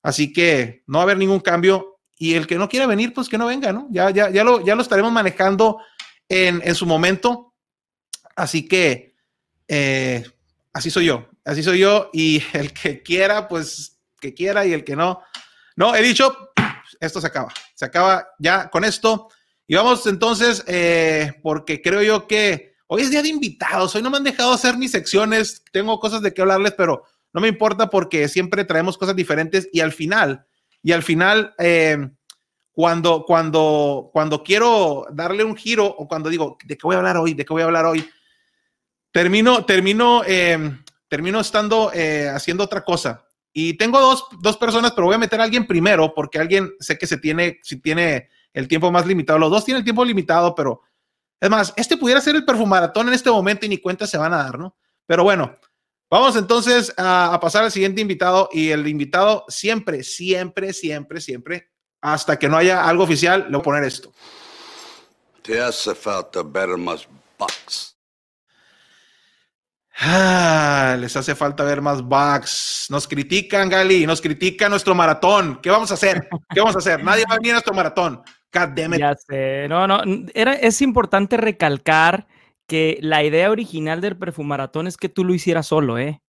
así que no va a haber ningún cambio y el que no quiera venir, pues que no venga, ¿no? Ya, ya, ya, lo, ya lo estaremos manejando en, en su momento, así que eh, así soy yo, así soy yo y el que quiera, pues que quiera y el que no, no, he dicho, esto se acaba, se acaba ya con esto. Y vamos entonces, eh, porque creo yo que hoy es día de invitados, hoy no me han dejado hacer mis secciones, tengo cosas de qué hablarles, pero no me importa porque siempre traemos cosas diferentes y al final, y al final, eh, cuando, cuando, cuando quiero darle un giro o cuando digo, ¿de qué voy a hablar hoy? ¿De qué voy a hablar hoy? Termino, termino, eh, termino estando eh, haciendo otra cosa. Y tengo dos, dos, personas, pero voy a meter a alguien primero porque alguien sé que se tiene, si tiene el tiempo más limitado. Los dos tienen el tiempo limitado, pero es más, este pudiera ser el perfumaratón en este momento y ni cuenta se van a dar, ¿no? Pero bueno, vamos entonces a, a pasar al siguiente invitado y el invitado siempre, siempre, siempre, siempre, hasta que no haya algo oficial, le voy a poner esto. Te hace falta ver más bucks. Ah, les hace falta ver más bugs. Nos critican, Gali, nos critica nuestro maratón. ¿Qué vamos a hacer? ¿Qué vamos a hacer? Nadie va a venir a nuestro maratón. Ya sé. No, no. Era, es importante recalcar que la idea original del perfumaratón es que tú lo hicieras solo, ¿eh?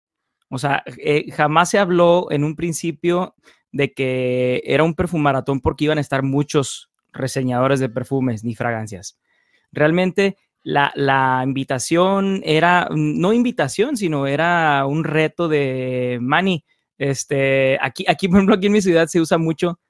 O sea, eh, jamás se habló en un principio de que era un perfumaratón porque iban a estar muchos reseñadores de perfumes ni fragancias. Realmente la, la, invitación era, no invitación, sino era un reto de Manny. Este, aquí, aquí, por ejemplo, aquí en mi ciudad se usa mucho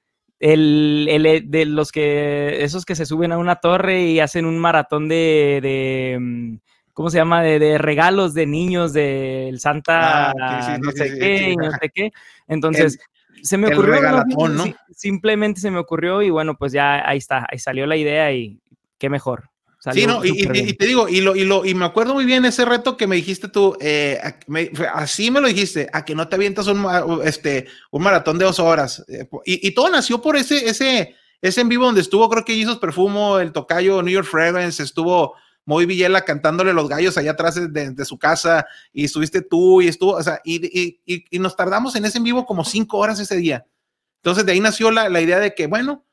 el, el, de los que, esos que se suben a una torre y hacen un maratón de, de ¿cómo se llama? De, de, regalos de niños del Santa, ah, sí, sí, no, sí, sé qué, no sé qué, Entonces, el, se me ocurrió, ¿no? simplemente se me ocurrió y bueno, pues ya ahí está, ahí salió la idea y qué mejor. Salió sí, no, y, te digo, y, lo, y, lo, y me acuerdo muy bien ese reto que me dijiste tú, eh, me, así me lo dijiste, a que no te avientas un, este, un maratón de dos horas. Eh, y, todo nació por ese, ese, ese en vivo donde estuvo, creo que Jesus Perfumo, el tocayo New York Fragrance, estuvo Moy Villela cantándole los gallos allá atrás de, de, su casa, y estuviste tú, y estuvo, o sea, y, y, nos tardamos en ese en vivo como cinco horas ese día. Entonces de ahí nació la, la idea de que, bueno,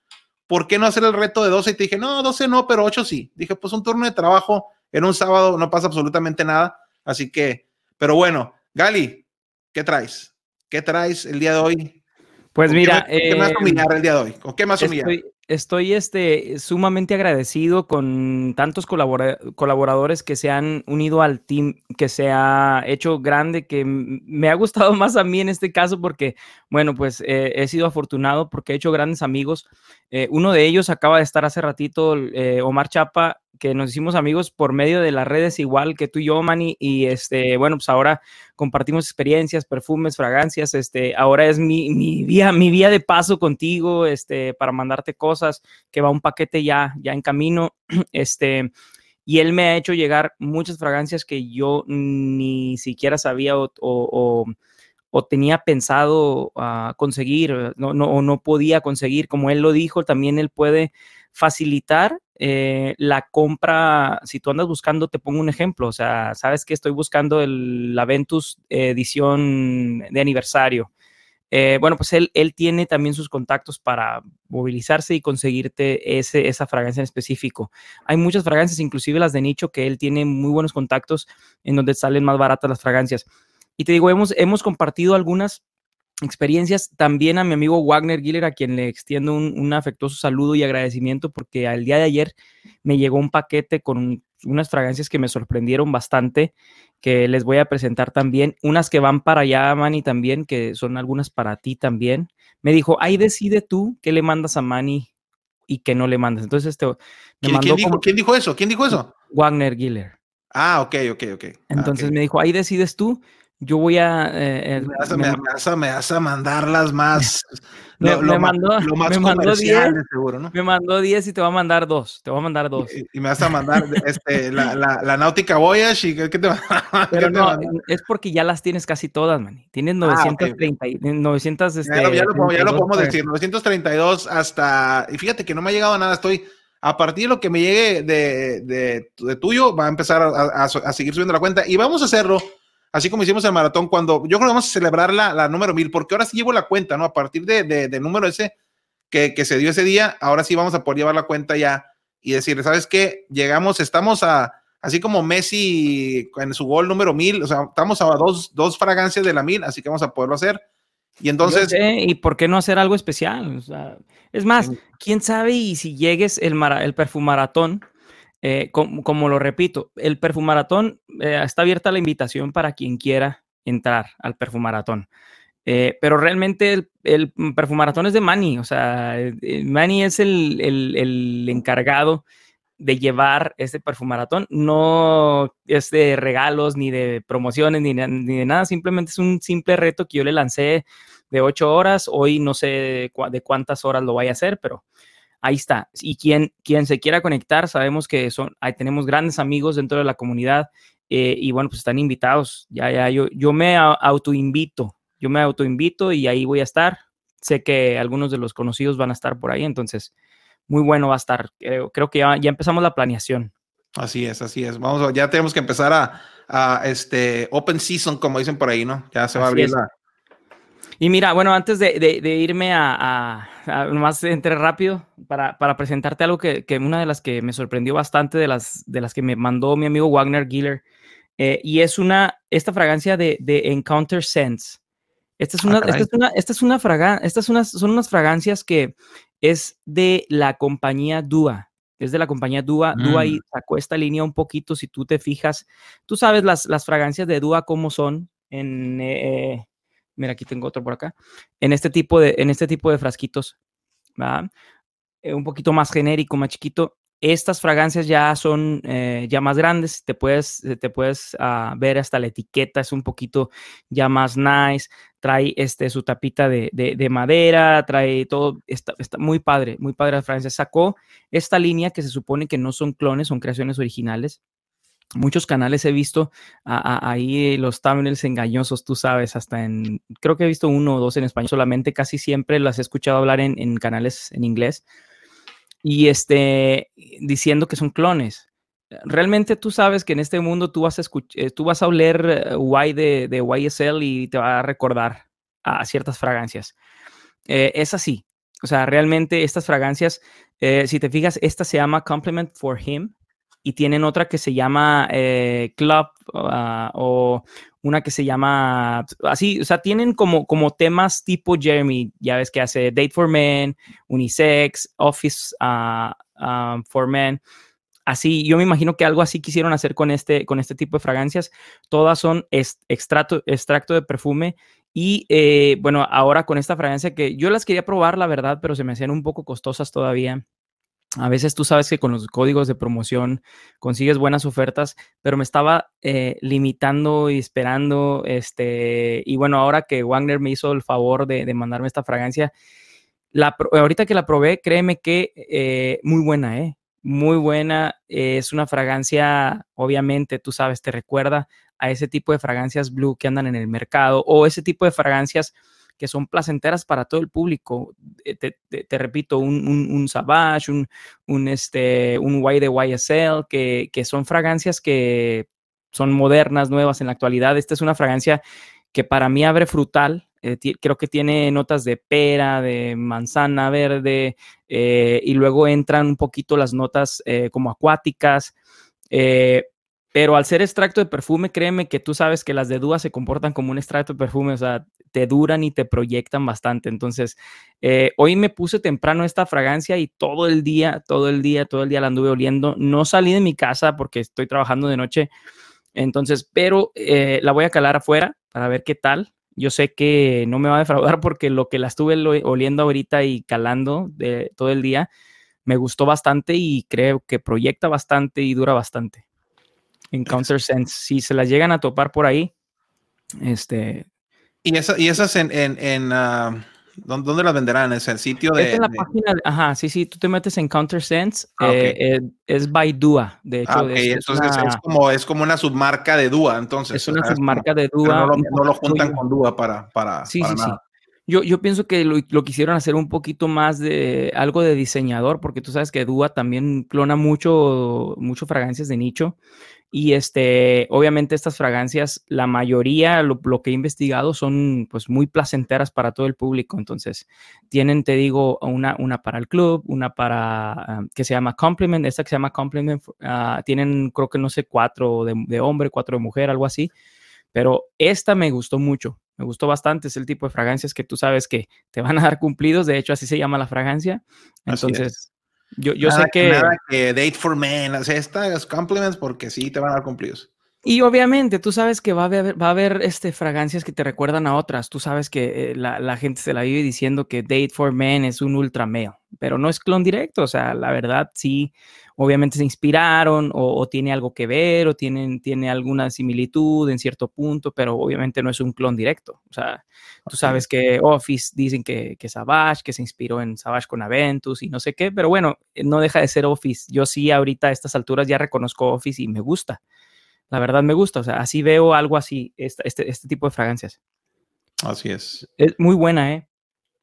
¿por qué no hacer el reto de 12? Y te dije, no, 12 no, pero 8 sí. Dije, pues un turno de trabajo en un sábado no pasa absolutamente nada. Así que, pero bueno, Gali, ¿qué traes? ¿Qué traes el día de hoy? Pues mira, ¿qué, eh, ¿qué más humillar el día de hoy? ¿O qué más humillar? Estoy, estoy este, sumamente agradecido con tantos colabora colaboradores que se han unido al team, que se ha hecho grande, que me ha gustado más a mí en este caso porque, bueno, pues eh, he sido afortunado porque he hecho grandes amigos. Eh, uno de ellos acaba de estar hace ratito, eh, Omar Chapa, que nos hicimos amigos por medio de las redes igual que tú y yo, Manny, y este, bueno, pues ahora compartimos experiencias, perfumes, fragancias, este, ahora es mi, mi vía, mi vía de paso contigo, este, para mandarte cosas, que va un paquete ya, ya en camino, este, y él me ha hecho llegar muchas fragancias que yo ni siquiera sabía o, tenía pensado uh, conseguir, no, no, o no podía conseguir, como él lo dijo, también él puede facilitar eh, la compra, si tú andas buscando, te pongo un ejemplo, o sea, sabes que estoy buscando el, la Ventus edición de aniversario. Eh, bueno, pues él, él tiene también sus contactos para movilizarse y conseguirte ese, esa fragancia en específico. Hay muchas fragancias, inclusive las de nicho, que él tiene muy buenos contactos en donde salen más baratas las fragancias. Y te digo, hemos, hemos compartido algunas experiencias. También a mi amigo Wagner Giller, a quien le extiendo un, un, afectuoso saludo y agradecimiento porque al día de ayer me llegó un paquete con unas fragancias que me sorprendieron bastante, que les voy a presentar también. Unas que van para allá, Manny, también, que son algunas para ti también. Me dijo, ahí decide tú qué le mandas a Manny y qué no le mandas. Entonces, este, me ¿Quién, mandó ¿quién, dijo, como... ¿Quién dijo eso? ¿Quién dijo eso? Wagner Giller. Ah, ok, ok, ok. Entonces ah, okay. me dijo, ahí decides tú yo voy a... eh, Me vas, a, me- me vas a- me vas a mandar las más. Lo, lo mandó- lo más me mandó comercial, 10. seguro, ¿no? me mandó 10 y te va a mandar dos. Te voy a mandar dos. Y, y me vas a mandar este, la, la, la Náutica Voyage y ¿qué, qué te va qué Pero te manda? es porque ya las tienes casi todas, man. Tienes Ah, ok, 930, y- 900, este, Ya, lo- ya lo, podemos- ya lo 32 podemos para- decir, 932 hasta, y fíjate que no me ha llegado nada, estoy, a partir de lo que me llegue de, de, de tuyo, va a empezar a, a- a seguir subiendo la cuenta y vamos a hacerlo, así como hicimos el maratón, cuando yo creo que vamos a celebrar la, la número mil, porque ahora sí llevo la cuenta, ¿no? A partir de, de- del número ese que, que se dio ese día, ahora sí vamos a poder llevar la cuenta ya y decirle, ¿sabes qué? Llegamos, estamos a, así como Messi en su gol número mil, o sea, estamos a dos, dos fragancias de la mil, así que vamos a poderlo hacer. Y entonces, sé, ¿y por qué no hacer algo especial? O sea, es más, quién sabe y si llegues el, mara- el perfumaratón, eh, com- como, lo repito, el perfumaratón eh, está abierta la invitación para quien quiera entrar al perfumaratón. Eh, pero realmente el, el perfumaratón es de Manny, o sea, eh, eh, Manny es el, el- encargado de llevar este perfumaratón, no es de regalos, ni de promociones, ni, ni de nada, simplemente es un simple reto que yo le lancé de ocho horas, hoy no sé de cuántas horas lo vaya a hacer, pero ahí está. Y quien, quien se quiera conectar, sabemos que son, ahí tenemos grandes amigos dentro de la comunidad eh, y bueno, pues están invitados. Ya, ya, yo, yo me autoinvito, yo me autoinvito y ahí voy a estar. Sé que algunos de los conocidos van a estar por ahí, entonces muy bueno va a estar. Creo, creo que ya, ya empezamos la planeación. Así es, así es. Vamos, a- ya tenemos que empezar a, a, este open season, como dicen por ahí, ¿no? Ya se va a abrir la. Y mira, bueno, antes de, de- de irme a- nomás entre rápido para, para presentarte algo que, que una de las que me sorprendió bastante de las, de las que me mandó mi amigo Wagner Giller, eh, y es una, esta fragancia de, de Encounter Sense. Esta es Ah, una, esta caray. es una, esta es una fraga- estas unas, son unas fragancias que es de la compañía Dua. Es de la compañía Dua. Dua y Mm. sacó esta línea un poquito, si tú te fijas. Tú sabes las, las fragancias de Dua cómo son en, eh, mira, aquí tengo otro por acá, en este tipo de, en este tipo de frasquitos, ¿va? Eh, un poquito más genérico, más chiquito. Estas fragancias ya son eh, ya más grandes, te puedes, eh, te puedes ah, ver hasta la etiqueta, es un poquito ya más nice, trae este, su tapita de, de- de madera, trae todo, está, está muy padre, muy padre la fragancia. Sacó esta línea que se supone que no son clones, son creaciones originales. Muchos canales he visto a- a- ahí los thumbnails engañosos, tú sabes, hasta en, creo que he visto uno o dos en español solamente, casi siempre las he escuchado hablar en, canales en inglés y este, diciendo que son clones. Realmente tú sabes que en este mundo tú vas a, eh, tú vas a oler eh, Y de, de YSL y te va a recordar a ciertas fragancias. Eh, es así. O sea, realmente estas fragancias, eh, si te fijas, esta se llama Compliment for Him y tienen otra que se llama eh, Club ah, o una que se llama así, o sea, tienen como, como temas tipo Jeremy, ya ves que hace Date for Men, Unisex, Office ah, ah, for Men. Así, yo me imagino que algo así quisieron hacer con este, con este tipo de fragancias. Todas son extracto, extracto de perfume y eh, bueno, ahora con esta fragancia que yo las quería probar, la verdad, pero se me hacían un poco costosas todavía. A veces tú sabes que con los códigos de promoción consigues buenas ofertas, pero me estaba eh, limitando y esperando. Este, y bueno, ahora que Wagner me hizo el favor de, de mandarme esta fragancia, la, ahorita que la probé, créeme que eh, muy buena, ¿eh? Muy buena. es una fragancia, obviamente, tú sabes, te recuerda a ese tipo de fragancias blue que andan en el mercado o ese tipo de fragancias que son placenteras para todo el público. Eh, Te, te- repito, un, un, un Savage, un, un, este, un Y de YSL, que, que son fragancias que son modernas, nuevas en la actualidad. Esta es una fragancia que para mí abre frutal. eh, creo que tiene notas de pera, de manzana verde, eh, y luego entran un poquito las notas eh, como acuáticas. pero al ser extracto de perfume, créeme que tú sabes que las de Dúa se comportan como un extracto de perfume, o sea, te duran y te proyectan bastante. Entonces, eh, hoy me puse temprano esta fragancia y todo el día, todo el día, todo el día la anduve oliendo. No salí de mi casa porque estoy trabajando de noche. Entonces, pero eh, la voy a calar afuera para ver qué tal. Yo sé que no me va a defraudar porque lo que la estuve oliendo ahorita y calando de todo el día me gustó bastante y creo que proyecta bastante y dura bastante. Encounter Sense, si se las llegan a topar por ahí, Este, Y, esa, y esas en, en, en ah, ¿dónde, las venderán? ¿Es el sitio de...? esta es la de- página, ajá, sí, sí, tú te metes en CounterSense, Ah, ok. eh, eh, es Baidua, de hecho, Ah, es, es entonces es, una, como, es como una submarca de Dua, entonces. es una como- submarca de Dua. no, lo, no lo juntan con Dua para, para, Sí, para sí, sí. nada. Yo, yo pienso que lo, lo quisieron hacer un poquito más de algo de diseñador, porque tú sabes que Dua también clona mucho, mucho fragancias de nicho. Y este, obviamente estas fragancias, la mayoría, lo, lo que he investigado, son pues muy placenteras para todo el público. Entonces, tienen, te digo, una, una para el club, una para, ah, que se llama Compliment, esta que se llama Compliment, ah, tienen creo que no sé, cuatro de, de hombre, cuatro de mujer, algo así. Pero esta me gustó mucho, me gustó bastante. Es el tipo de fragancias que tú sabes que te van a dar cumplidos. De hecho, así se llama la fragancia. Entonces, yo, yo nada, sé que... Nada que Date for Men, o sea, estas compliments porque sí te van a dar cumplidos. Y obviamente tú sabes que va a haber, va a haber este, fragancias que te recuerdan a otras. Tú sabes que eh, la, la gente se la vive diciendo que Date for Men es un ultra male, pero no es clon directo. O sea, la verdad sí, obviamente se inspiraron o, o tiene algo que ver o tienen, tiene alguna similitud en cierto punto, pero obviamente no es un clon directo. O sea, tú sabes que Office dicen que, que Savage, que se inspiró en Savage con Aventus y no sé qué, pero bueno, eh, no deja de ser Office. Yo sí ahorita a estas alturas ya reconozco Office y me gusta. La verdad me gusta, o sea, así veo algo así, este, este tipo de fragancias. Así es. Es muy buena, ¿eh?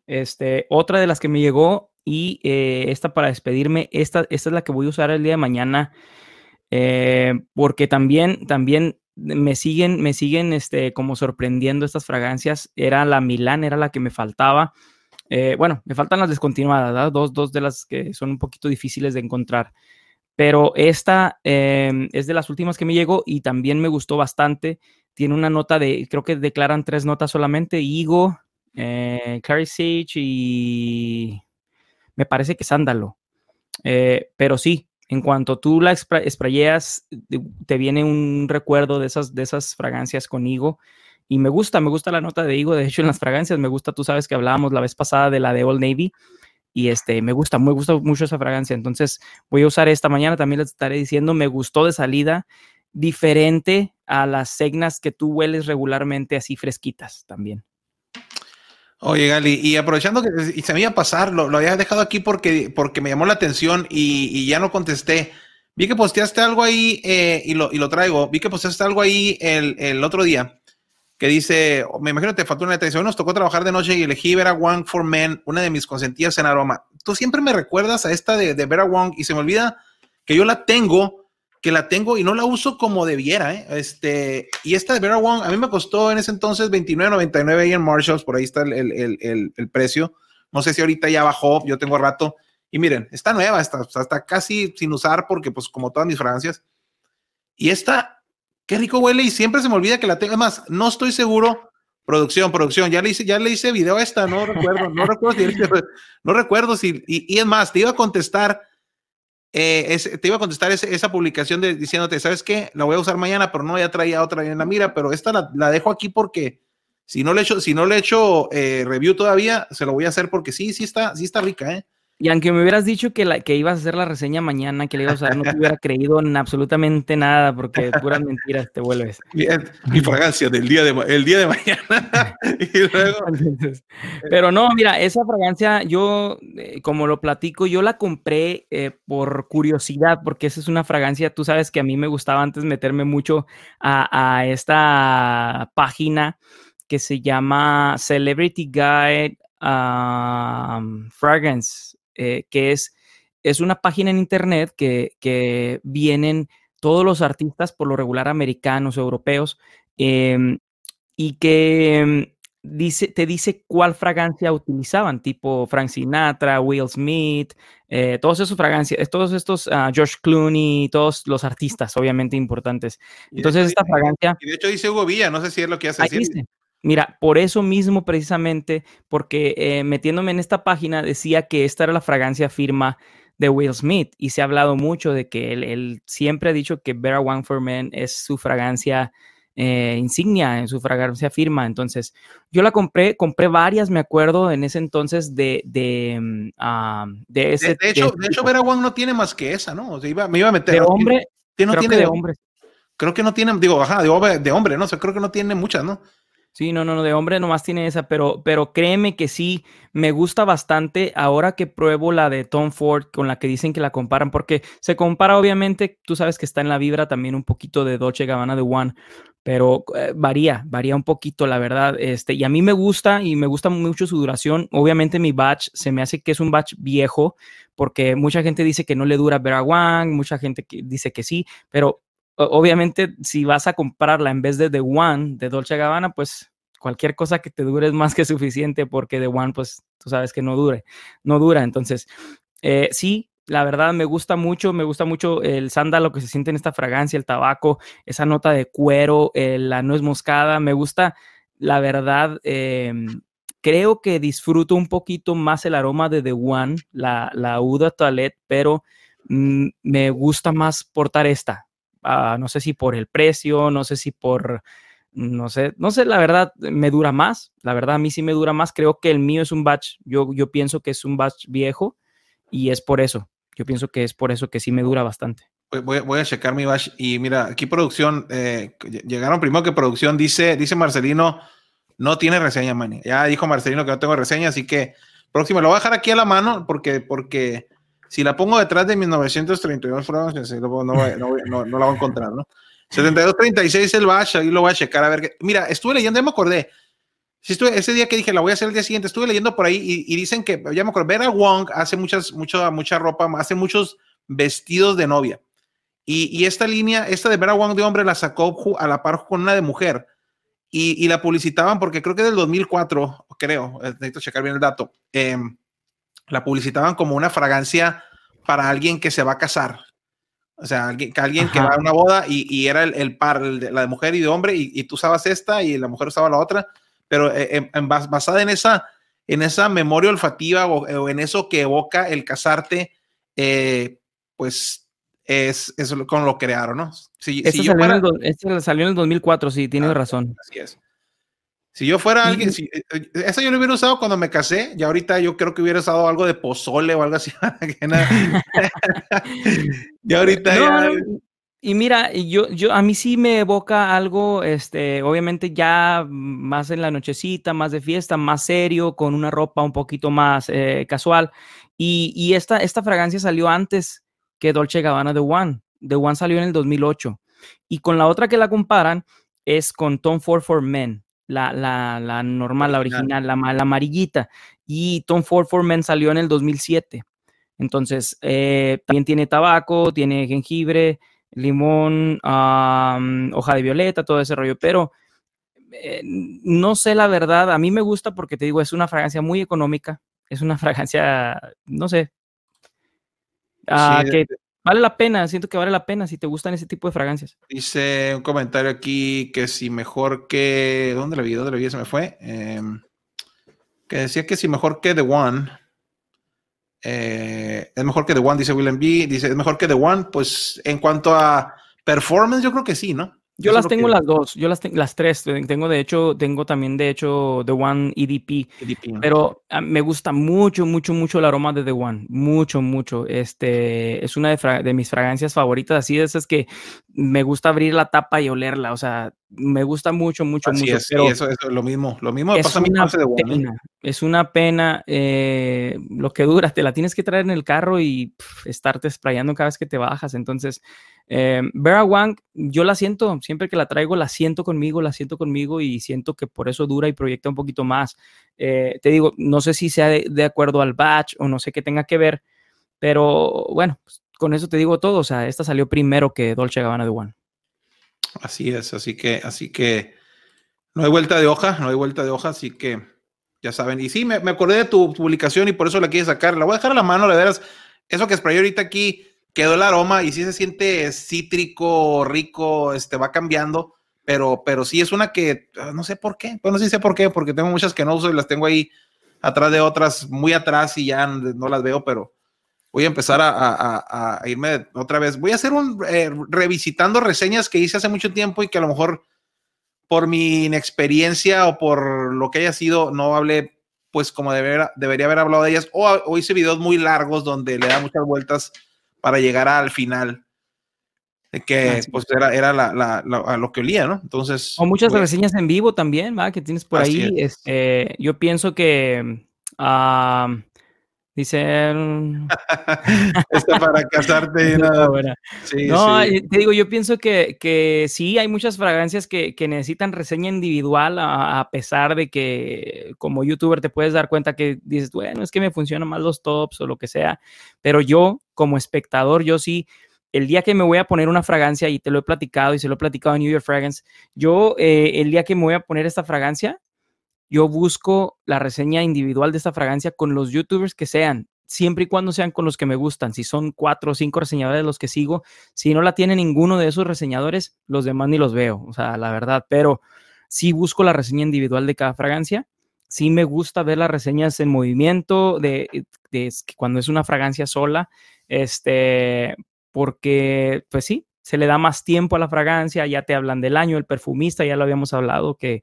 Este, otra de las que me llegó y eh, esta para despedirme, esta, esta es la que voy a usar el día de mañana, eh, porque también, también me siguen, me siguen este, como sorprendiendo estas fragancias. Era la Milán, era la que me faltaba. Eh, bueno, me faltan las descontinuadas, ¿verdad? Dos, dos de las que son un poquito difíciles de encontrar. Pero esta eh, es de las últimas que me llegó y también me gustó bastante. Tiene una nota de, creo que declaran tres notas solamente, higo, eh, Clary Sage y me parece que sándalo. Eh, pero sí, en cuanto tú la espra- sprayeas, te- te viene un recuerdo de esas, de esas fragancias con higo. Y me gusta, me gusta la nota de higo. De hecho, en las fragancias me gusta, tú sabes que hablábamos la vez pasada de la de Old Navy. Y este, me gusta, me gusta mucho esa fragancia. Entonces, voy a usar esta mañana. También les estaré diciendo, me gustó de salida, diferente a las segnas que tú hueles regularmente, así fresquitas también. Oye, Gali, y aprovechando que y se me iba a pasar, lo, lo había dejado aquí porque, porque me llamó la atención y, ya no contesté. Vi que posteaste algo ahí eh, y, lo, y lo traigo. Vi que posteaste algo ahí el, el otro día que dice, me imagino te faltó una atención, nos tocó trabajar de noche y elegí Vera Wong for Men, una de mis consentidas en aroma. Tú siempre me recuerdas a esta de, de Vera Wong y se me olvida que yo la tengo, que la tengo y no la uso como debiera, ¿eh? Este, y esta de Vera Wong, a mí me costó en ese entonces 29.99 ahí en Marshalls, por ahí está el, el, el, el precio. No sé si ahorita ya bajó, yo tengo rato. Y miren, está nueva, está, está casi sin usar porque pues como todas mis fragancias. Y esta, qué rico huele y siempre se me olvida que la tengo. Además, no estoy seguro. Producción, producción, ya le hice, ya le hice video a esta, no recuerdo, no recuerdo si, no recuerdo si, y, es más, te iba a contestar eh, te iba a contestar esa publicación de, diciéndote, ¿sabes qué? La voy a usar mañana, pero no, ya traía otra en la mira, pero esta la, la dejo aquí porque si no le echo, si no le echo eh, review todavía, se lo voy a hacer porque sí, sí está, sí está rica, ¿eh? Y aunque me hubieras dicho que, la, que ibas a hacer la reseña mañana, que le ibas a usar, no te hubiera creído en absolutamente nada, porque puras mentiras te vuelves. Mi, mi fragancia del día de, el día de mañana. y luego, Entonces, pero no, mira, esa fragancia, yo, eh, como lo platico, yo la compré eh, por curiosidad, porque esa es una fragancia, tú sabes que a mí me gustaba antes meterme mucho a, a esta página que se llama Celebrity Guide um, Fragrance, eh, que es, es una página en internet que, que vienen todos los artistas, por lo regular americanos, europeos, em, y que em, dice, te dice cuál fragancia utilizaban, tipo Frank Sinatra, Will Smith, eh, todos esos fragancias, todos estos, ah, George Clooney, todos los artistas, obviamente importantes. y Entonces, hecho esta fragancia, y de hecho dice Hugo Villa, no sé si es lo que hace ahí decir. dice. Mira, por eso mismo precisamente, porque eh, metiéndome en esta página decía que esta era la fragancia firma de Will Smith y se ha hablado mucho de que él, él siempre ha dicho que Vera One for Men es su fragancia eh, insignia, en su fragancia firma. Entonces, yo la compré, compré varias, me acuerdo, en ese entonces de, de, mm, ah, de ese. De, de hecho, de hecho. Vera Wang no tiene más que esa, ¿no? O sea, iba- me iba a meter. de ¿no? hombre, ¿Tiene- no creo tiene que de de- hombre. creo que no tiene, digo, ajá, de hombre, ¿no? O sea, creo que no tiene muchas, ¿no? Sí, no, no, de hombre nomás tiene esa, pero, pero créeme que sí, me gusta bastante ahora que pruebo la de Tom Ford con la que dicen que la comparan, porque se compara obviamente, tú sabes que está en la vibra también un poquito de Dolce Gabbana de One, pero eh, varía, varía un poquito, la verdad, este, y a mí me gusta y me gusta mucho su duración, obviamente mi batch se me hace que es un batch viejo, porque mucha gente dice que no le dura Vera Wang, mucha gente que dice que sí, pero obviamente si vas a comprarla en vez de The One de Dolce Gabbana, pues cualquier cosa que te dure es más que suficiente porque The One, pues tú sabes que no dure, no dura. Entonces, eh, sí, la verdad me gusta mucho, me gusta mucho el sándalo que se siente en esta fragancia, el tabaco, esa nota de cuero, eh, la nuez moscada, me gusta, la verdad, em, creo que disfruto un poquito más el aroma de The One, la, la Uda Toilette, pero mm, me gusta más portar esta. Ah, no sé si por el precio, no sé si por, no sé, no sé, la verdad me dura más, la verdad a mí sí me dura más, creo que el mío es un batch, yo, yo pienso que es un batch viejo y es por eso, yo pienso que es por eso que sí me dura bastante. Voy- Voy, a checar mi batch y mira, aquí producción, eh, ll- llegaron primero que producción, dice, dice Marcelino, no tiene reseña, man. Ya dijo Marcelino que no tengo reseña, así que próximo, lo voy a dejar aquí a la mano porque, porque si la pongo detrás de 1932 francos, no, no, voy- no voy- no- no la voy a encontrar, ¿no? 7236 el batch, ahí lo voy a checar a ver. qué- Mira, estuve leyendo, ya me acordé. Sí, estuve, ese día que dije, la voy a hacer el día siguiente, estuve leyendo por ahí y, dicen que, ya me acuerdo, Vera Wong hace muchas, mucha, mucha ropa, hace muchos vestidos de novia. Y, esta línea, esta de Vera Wong de hombre, la sacó a la par con una de mujer. Y, la publicitaban porque creo que del 2004, creo, eh, necesito checar bien el dato, em, la publicitaban como una fragancia para alguien que se va a casar. O sea, alguien, que alguien que va a una boda y, y era el, el par, el de- la de mujer y de hombre, y, y tú usabas esta y la mujer usaba la otra, pero eh, en- en bas- basada en esa, en esa memoria olfativa o, o en eso que evoca el casarte, eh, pues es, es lo- con lo crearon, ¿no? Si, si salió, en el esta salió en el 2004, sí, tienes Ah, razón. así es. Si yo fuera alguien, si, eh, eh, eso yo lo hubiera usado cuando me casé, y ahorita yo creo que hubiera usado algo de pozole o algo así. y ahorita No, ya, Y mira, yo, yo, a mí sí me evoca algo, este, obviamente ya más en la nochecita, más de fiesta, más serio, con una ropa un poquito más eh, casual. Y, y esta, esta fragancia salió antes que Dolce Gabbana The One. The One salió en el 2008. Y con la otra que la comparan es con Tom Ford for Men, la, la, la normal, la Original. la, la amarillita. Y Tom Ford for Men salió en el 2007. Entonces, eh, también tiene tabaco, tiene jengibre, limón, hoja de violeta, todo ese rollo, pero eh, no sé la verdad, a mí me gusta porque te digo, es una fragancia muy económica, es una fragancia, no sé, ah, Sí, que vale la pena, siento que vale la pena si te gustan ese tipo de fragancias. dice un comentario aquí que si mejor que. ¿Dónde la vi? ¿Dónde la vi? Se me fue. Em, que decía que si mejor que The One. eh, es mejor que The One, dice William B. Dice, es mejor que The One. Pues en cuanto a performance, yo creo que sí, ¿no? Yo Eso las tengo las dos, yo las tengo las tres, tengo de hecho, tengo también de hecho The One EDP, EDP, ¿no? Pero ah, me gusta mucho, mucho, mucho el aroma de The One. Mucho, mucho. Este es una de, fra- de mis fragancias favoritas. Así de esas que me gusta abrir la tapa y olerla. O sea, me gusta mucho, mucho, Así mucho. es, pero y eso, eso es lo mismo. Lo mismo es pasa a mí una The One. ¿eh? pena. Es una pena eh, lo que dura. Te la tienes que traer en el carro y pf, estarte sprayando cada vez que te bajas. Entonces, eh, Vera Wang, yo la siento. Siempre que la traigo, la siento conmigo, la siento conmigo y siento que por eso dura y proyecta un poquito más. Eh, te digo, no sé si sea de, de acuerdo al batch o no sé qué tenga que ver, pero bueno, pues, con eso te digo todo. O sea, esta salió primero que Dolce Gabbana de One. Así es, así que, así que no hay vuelta de hoja, no hay vuelta de hoja, así que ya saben. Y sí, me, me acordé de tu publicación y por eso la quise sacar. La voy a dejar a la mano, de veras. Eso que sprayé ahorita aquí quedó el aroma y sí se siente cítrico, rico, este va cambiando, pero, pero sí es una que ah, no sé por qué. Bueno, sí sé por qué, porque tengo muchas que no uso y las tengo ahí atrás de otras, muy atrás y ya no las veo, pero voy a empezar a, a- a- irme otra vez. Voy a hacer un eh, revisitando reseñas que hice hace mucho tiempo y que a lo mejor por mi inexperiencia o por lo que haya sido, no hablé pues como deber- debería haber hablado de ellas o, o hice videos muy largos donde le da muchas vueltas para llegar al final. que Ah, pues era, era la, la- la- a lo que olía, ¿no? Entonces. O muchas pues, reseñas en vivo también, ¿va? Que tienes por Así ahí. es. Este, yo pienso que ah, dice. Está para casarte y nada. Sí, No, sí. eh, te digo, yo pienso que, que sí, hay muchas fragancias que, que necesitan reseña individual, a, a pesar de que como youtuber te puedes dar cuenta que dices, bueno, es que me funcionan más los tops o lo que sea, pero yo como espectador, yo sí, el día que me voy a poner una fragancia, y te lo he platicado y se lo he platicado en New York Fragrance, yo eh, el día que me voy a poner esta fragancia, yo busco la reseña individual de esta fragancia con los youtubers que sean, siempre y cuando sean con los que me gustan. Si son cuatro o cinco reseñadores los que sigo, si no la tiene ninguno de esos reseñadores, los demás ni los veo, o sea, la verdad, pero sí busco la reseña individual de cada fragancia. Sí me gusta ver las reseñas en movimiento de, de es que cuando es una fragancia sola, este, porque pues sí, se le da más tiempo a la fragancia, ya te hablan del año, el perfumista, ya lo habíamos hablado, que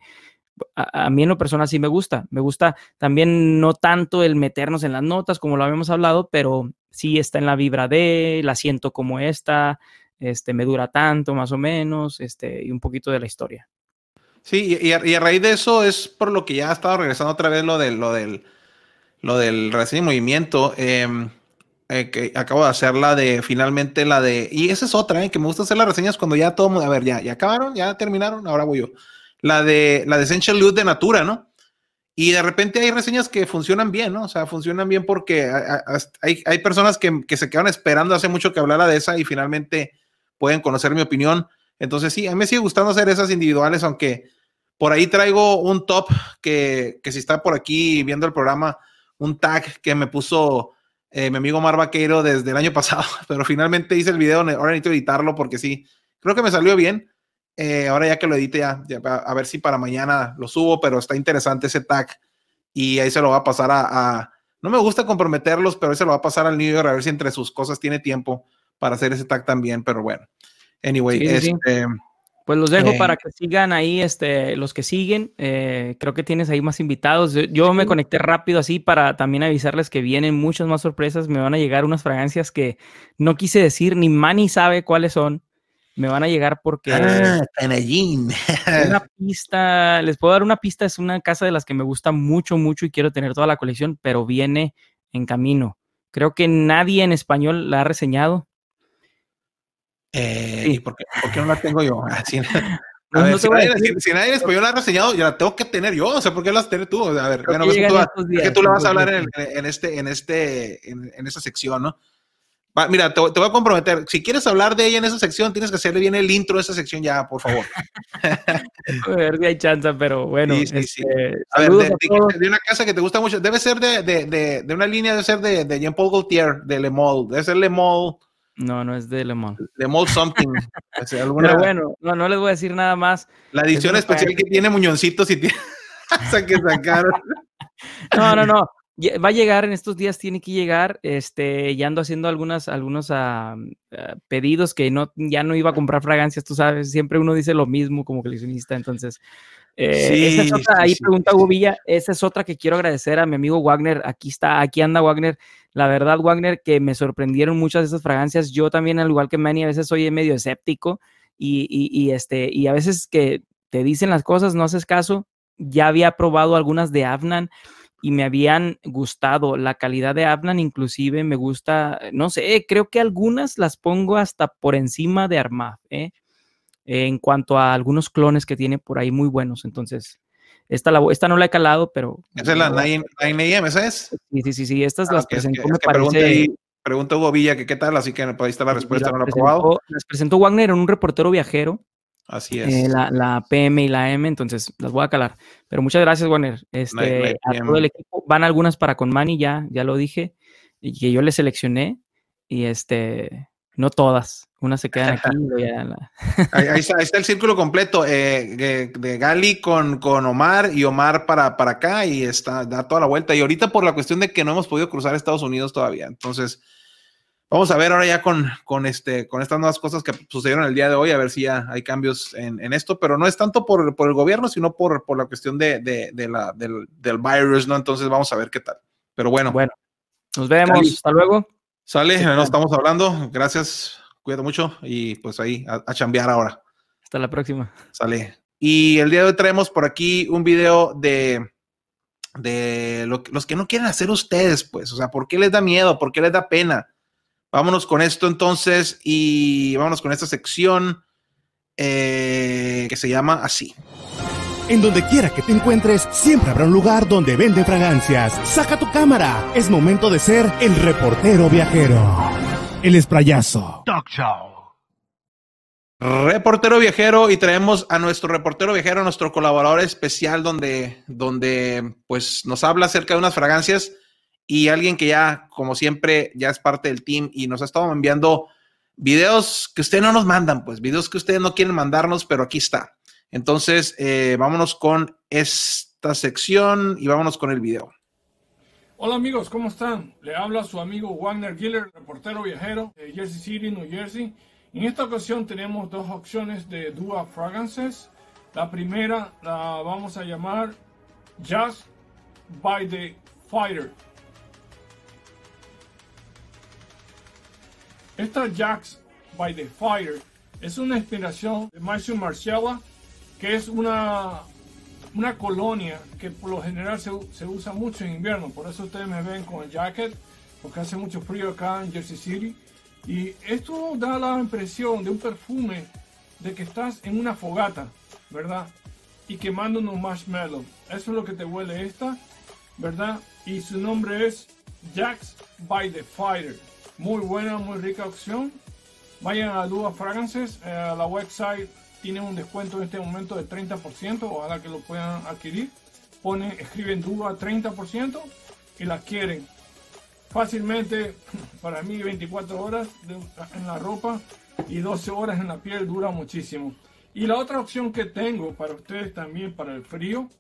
a, mí en lo personal sí me gusta. Me gusta también no tanto el meternos en las notas como lo habíamos hablado, pero sí está en la vibra de, la siento como esta, este, me dura tanto más o menos, este, y un poquito de la historia. Sí, y, a, raíz de eso es por lo que ya ha estado regresando otra vez lo del, lo del, lo del y movimiento. em, eh, que acabo de hacer la de finalmente la de. Y esa es otra, eh, que me gusta hacer las reseñas cuando ya todo. A ver, ya, ya acabaron, ya terminaron, ahora voy yo. La de la de Essential Youth de Natura, ¿no? Y de repente hay reseñas que funcionan bien, ¿no? O sea, funcionan bien porque hay, hay personas que, que se quedan esperando hace mucho que hablara de esa y finalmente pueden conocer mi opinión. Entonces, sí, a mí me sigue gustando hacer esas individuales, aunque por ahí traigo un top que, que si está por aquí viendo el programa, un tag que me puso eh, mi amigo Mar Vaqueiro desde el año pasado, pero finalmente hice el video, ahora necesito editarlo porque sí, creo que me salió bien. Eh, ahora ya que lo edite ya, ya a, a ver si para mañana lo subo, pero está interesante ese tag y ahí se lo va a pasar a, a- no me gusta comprometerlos, pero ahí se lo va a pasar al New York a ver si entre sus cosas tiene tiempo para hacer ese tag también, pero bueno. Anyway, Sí, sí, sí. este, Pues los dejo Eh. para que sigan ahí, este, los que siguen. eh, creo que tienes ahí más invitados. Yo, yo me conecté rápido así para también avisarles que vienen muchas más sorpresas. Me van a llegar unas fragancias que no quise decir, ni Manny sabe cuáles son. Me van a llegar porque ah, Canallín. una pista, les puedo dar una pista, es una casa de las que me gusta mucho, mucho y quiero tener toda la colección, pero viene en camino. Creo que nadie en español la ha reseñado. Eh, Sí. ¿y por, qué, por qué no la tengo yo? Ah, sí. A No, ver, no si, nadie, decir. si- si nadie en español la ha reseñado, yo la tengo que tener yo. O sea, ¿por qué la vas a tener tú? A ver, bueno, que tú, es que tú la vas a hablar en, este, en este, en, en esa sección, ¿no? Va, mira, te, te voy a comprometer. Si quieres hablar de ella en esa sección, tienes que hacerle bien el intro de esa sección ya, por favor. A ver si hay chance, pero bueno. Sí, sí, sí. este, A ver, de, a de- todos. de una casa que te gusta mucho. Debe ser de, de, una línea, debe ser de, de Jean-Paul Gaultier, de Le Mall. Debe ser Le Mall, No, no es de Le Mans. Le Mall something. O sea, alguna- Pero bueno, no, no les voy a decir nada más. la edición especial que tiene Muñoncitos y tiene... esa que sacaron. No, no, no. Va a llegar en estos días, tiene que llegar. Este, ya ando haciendo algunas, algunos ah, ah, pedidos que no, ya no iba a comprar fragancias, tú sabes, siempre uno dice lo mismo como coleccionista, entonces. eh, esa es otra, ahí sí, pregunta sí. Gubilla, esa es otra que quiero agradecer a mi amigo Wagner. Aquí está, aquí anda Wagner. La verdad, Wagner, que me sorprendieron muchas de esas fragancias. Yo también, al igual que Manny, a veces soy medio escéptico y, y, y, este, y a veces que te dicen las cosas, no haces caso. Ya había probado algunas de Avnan y me habían gustado. La calidad de Avnan inclusive me gusta, no sé, creo que algunas las pongo hasta por encima de Armaf, ¿eh? en cuanto a algunos clones que tiene por ahí muy buenos. Entonces, esta, la, esta no la he calado, pero... Esa es la voy a- 9, 9 AM, ¿esa es? Sí, sí, sí, sí, estas Ah, las presentó, es me que pregunta parece... Pregunta Hugo Villa que qué tal, así que ahí está la respuesta, no lo he probado. las presentó Wagner en un reportero viajero, Así es. eh, la, la PM y la M, entonces las voy a calar. Pero muchas gracias, Wagner. Este, Night a PM. todo el equipo. Van algunas para con Manny, ya, ya lo dije, y que yo le seleccioné, y este, no todas, unas se quedan aquí. la- Ahí, ahí está, ahí está el círculo completo eh, de, de Gali con, con Omar y Omar para, para acá y está, da toda la vuelta. Y ahorita por la cuestión de que no hemos podido cruzar Estados Unidos todavía. Entonces, vamos a ver ahora ya con, con, este, con estas nuevas cosas que sucedieron el día de hoy, a ver si ya hay cambios en, en esto, pero no es tanto por, por el gobierno, sino por, por la cuestión de, de, de la, del, del virus, ¿no? Entonces, vamos a ver qué tal. Pero bueno, Bueno, nos vemos, Cali. hasta luego. sale, ¿qué nos estamos hablando. Gracias Cuídate mucho y pues ahí a, a chambear ahora. Hasta la próxima. Sale. Y el día de hoy traemos por aquí un video de, de lo los que no quieren hacer ustedes, pues. O sea, ¿por qué les da miedo? ¿Por qué les da pena? Vámonos con esto entonces y vámonos con esta sección eh, que se llama así. En donde quiera que te encuentres, siempre habrá un lugar donde venden fragancias. Saca tu cámara. Es momento de ser el reportero viajero. El esprayazo. Talk Show. Reportero viajero y traemos a nuestro reportero viajero, a nuestro colaborador especial donde, donde pues nos habla acerca de unas fragancias y alguien que ya, como siempre, ya es parte del team y nos ha estado enviando videos que ustedes no nos mandan, pues videos que ustedes no quieren mandarnos, pero aquí está. Entonces, eh, vámonos con esta sección y vámonos con el video. Hola amigos, ¿cómo están? Le habla su amigo Wagner Giller, reportero viajero de Jersey City, New Jersey. En esta ocasión tenemos dos opciones de Dua Fragrances. La primera la vamos a llamar Just by the Fire. Esta Jax by the Fire es una inspiración de Marcio Marciala, que es una una colonia que por lo general se, se usa mucho en invierno. Por eso ustedes me ven con el jacket, porque hace mucho frío acá en Jersey City. Y esto da la impresión de un perfume de que estás en una fogata, ¿verdad? Y quemando unos marshmallows. Eso es lo que te huele esta, ¿verdad? Y su nombre es Jax by the Fire. Muy buena, muy rica opción. Vayan a Dua Fragrances, eh, la website tiene un descuento en este momento de 30%, ojalá que lo puedan adquirir. Ponen, escriben Dua 30% y la quieren. Fácilmente, para mí 24 horas en la ropa y 12 horas en la piel dura muchísimo. Y la otra opción que tengo para ustedes también para el frío,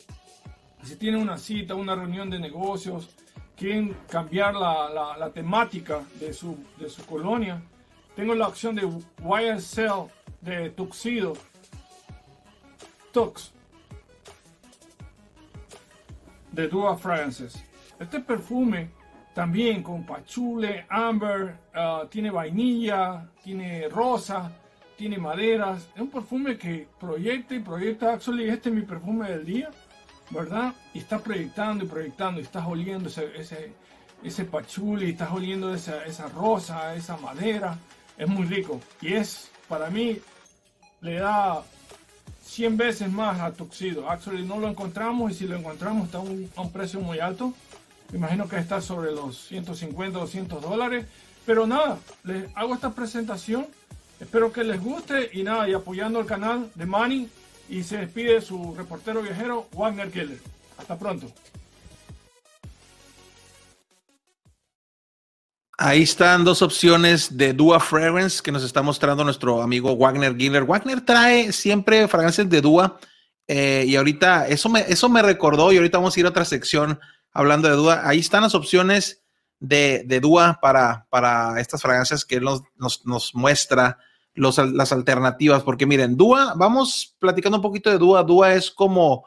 si tienen una cita, una reunión de negocios, quieren cambiar la, la- temática de su, de su colonia, tengo la opción de YSL de Tuxedo. Tux. De Dua Fragrances. Este perfume también con pachule, amber, ah, tiene vainilla, tiene rosa, tiene maderas. Es un perfume que proyecta y proyecta. Actually, este es mi perfume del día, ¿verdad? Y está proyectando y proyectando. Y estás oliendo ese, ese, ese pachuli, estás oliendo esa, esa rosa, esa madera. Es muy rico. Y es, para mí, le da 100 veces más a Tuxedo. Actually, no lo encontramos y si lo encontramos está un, a un precio muy alto. Me imagino que está sobre los 150, 200 dólares. Pero nada, les hago esta presentación. Espero que les guste y nada, y apoyando el canal de Manny. Y se despide su reportero viajero, Wagner Keller. Hasta pronto. Ahí están dos opciones de Dua Fragrance que nos está mostrando nuestro amigo Wagner Giller. Wagner trae siempre fragancias de Dua eh, y ahorita eso me, eso me recordó y ahorita vamos a ir a otra sección hablando de Dua. Ahí están las opciones de, de Dua para, para estas fragancias que él nos, nos, nos muestra los, las alternativas. Porque miren, Dua, vamos platicando un poquito de Dua. Dua es como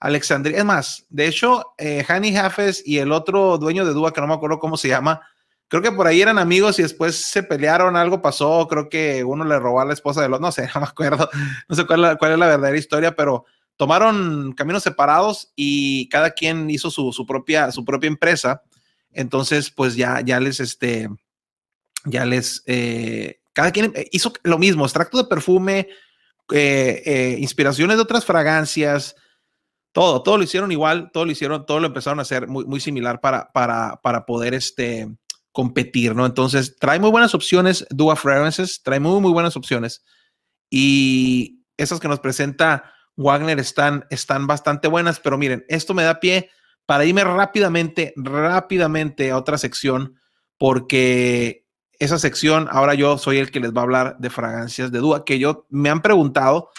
Alexandria. Es más, de hecho, eh, Hani Hafez y el otro dueño de Dua, que no me acuerdo cómo se llama, creo que por ahí eran amigos y después se pelearon, algo pasó, creo que uno le robó a la esposa de los, no sé, no me acuerdo, no sé cuál, es la- verdadera historia, pero tomaron caminos separados y cada quien hizo su, su propia, su propia empresa. Entonces, pues ya, ya les, este, ya les, eh, cada quien hizo lo mismo, extracto de perfume, eh, eh, inspiraciones de otras fragancias, todo, todo lo hicieron igual, todo lo hicieron, todo lo empezaron a hacer muy, muy similar para, para, para poder, este, competir, ¿no? Entonces, trae muy buenas opciones, Dua Fragrances, trae muy, muy buenas opciones. Y esas que nos presenta Wagner están, están bastante buenas, pero miren, esto me da pie para irme rápidamente, rápidamente a otra sección, porque esa sección, ahora yo soy el que les va a hablar de fragancias de Dua, que yo me han preguntado,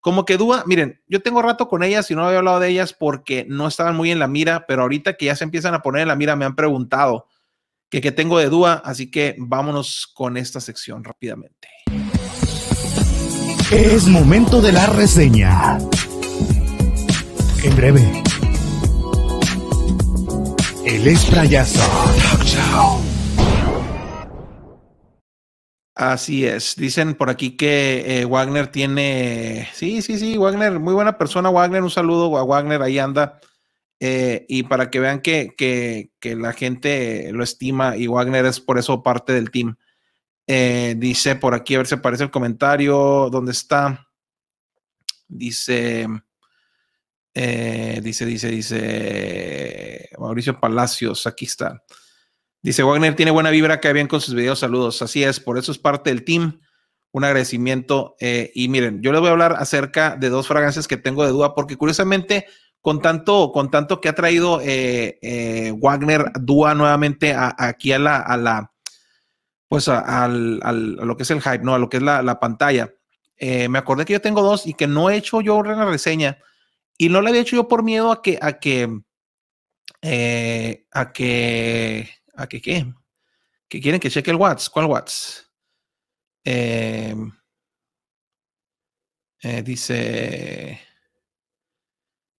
como que Dua, miren, yo tengo rato con ellas y no había hablado de ellas porque no estaban muy en la mira, pero ahorita que ya se empiezan a poner en la mira, me han preguntado que, que tengo de Dua, así que vámonos con esta sección rápidamente. Es momento de la reseña. En breve. El esprayazo. Talk Así es. Dicen por aquí que eh, Wagner tiene. Sí, sí, sí, Wagner, muy buena persona, Wagner. Un saludo a Wagner, ahí anda. Eh, y para que vean que, que, que, la gente lo estima y Wagner es por eso parte del team. Eh, dice por aquí, a ver si aparece el comentario. ¿Dónde está? Dice. dice, dice, dice Mauricio Palacios, aquí está. Dice Wagner tiene buena vibra, que bien con sus videos, saludos. Así es, por eso es parte del team. Un agradecimiento. Eh, y miren, yo les voy a hablar acerca de dos fragancias que tengo de duda, porque curiosamente, con tanto, con tanto que ha traído eh, eh, Wagner Dua nuevamente aquí a la, a la pues a, lo que es el hype, ¿no? A lo que es la, pantalla. me acordé que yo tengo dos y que no he hecho yo una reseña. Y no la había hecho yo por miedo a que, a que, a que ¿A qué qué? ¿Que quieren que cheque el Watts? ¿Cuál Watts? Em, eh, dice.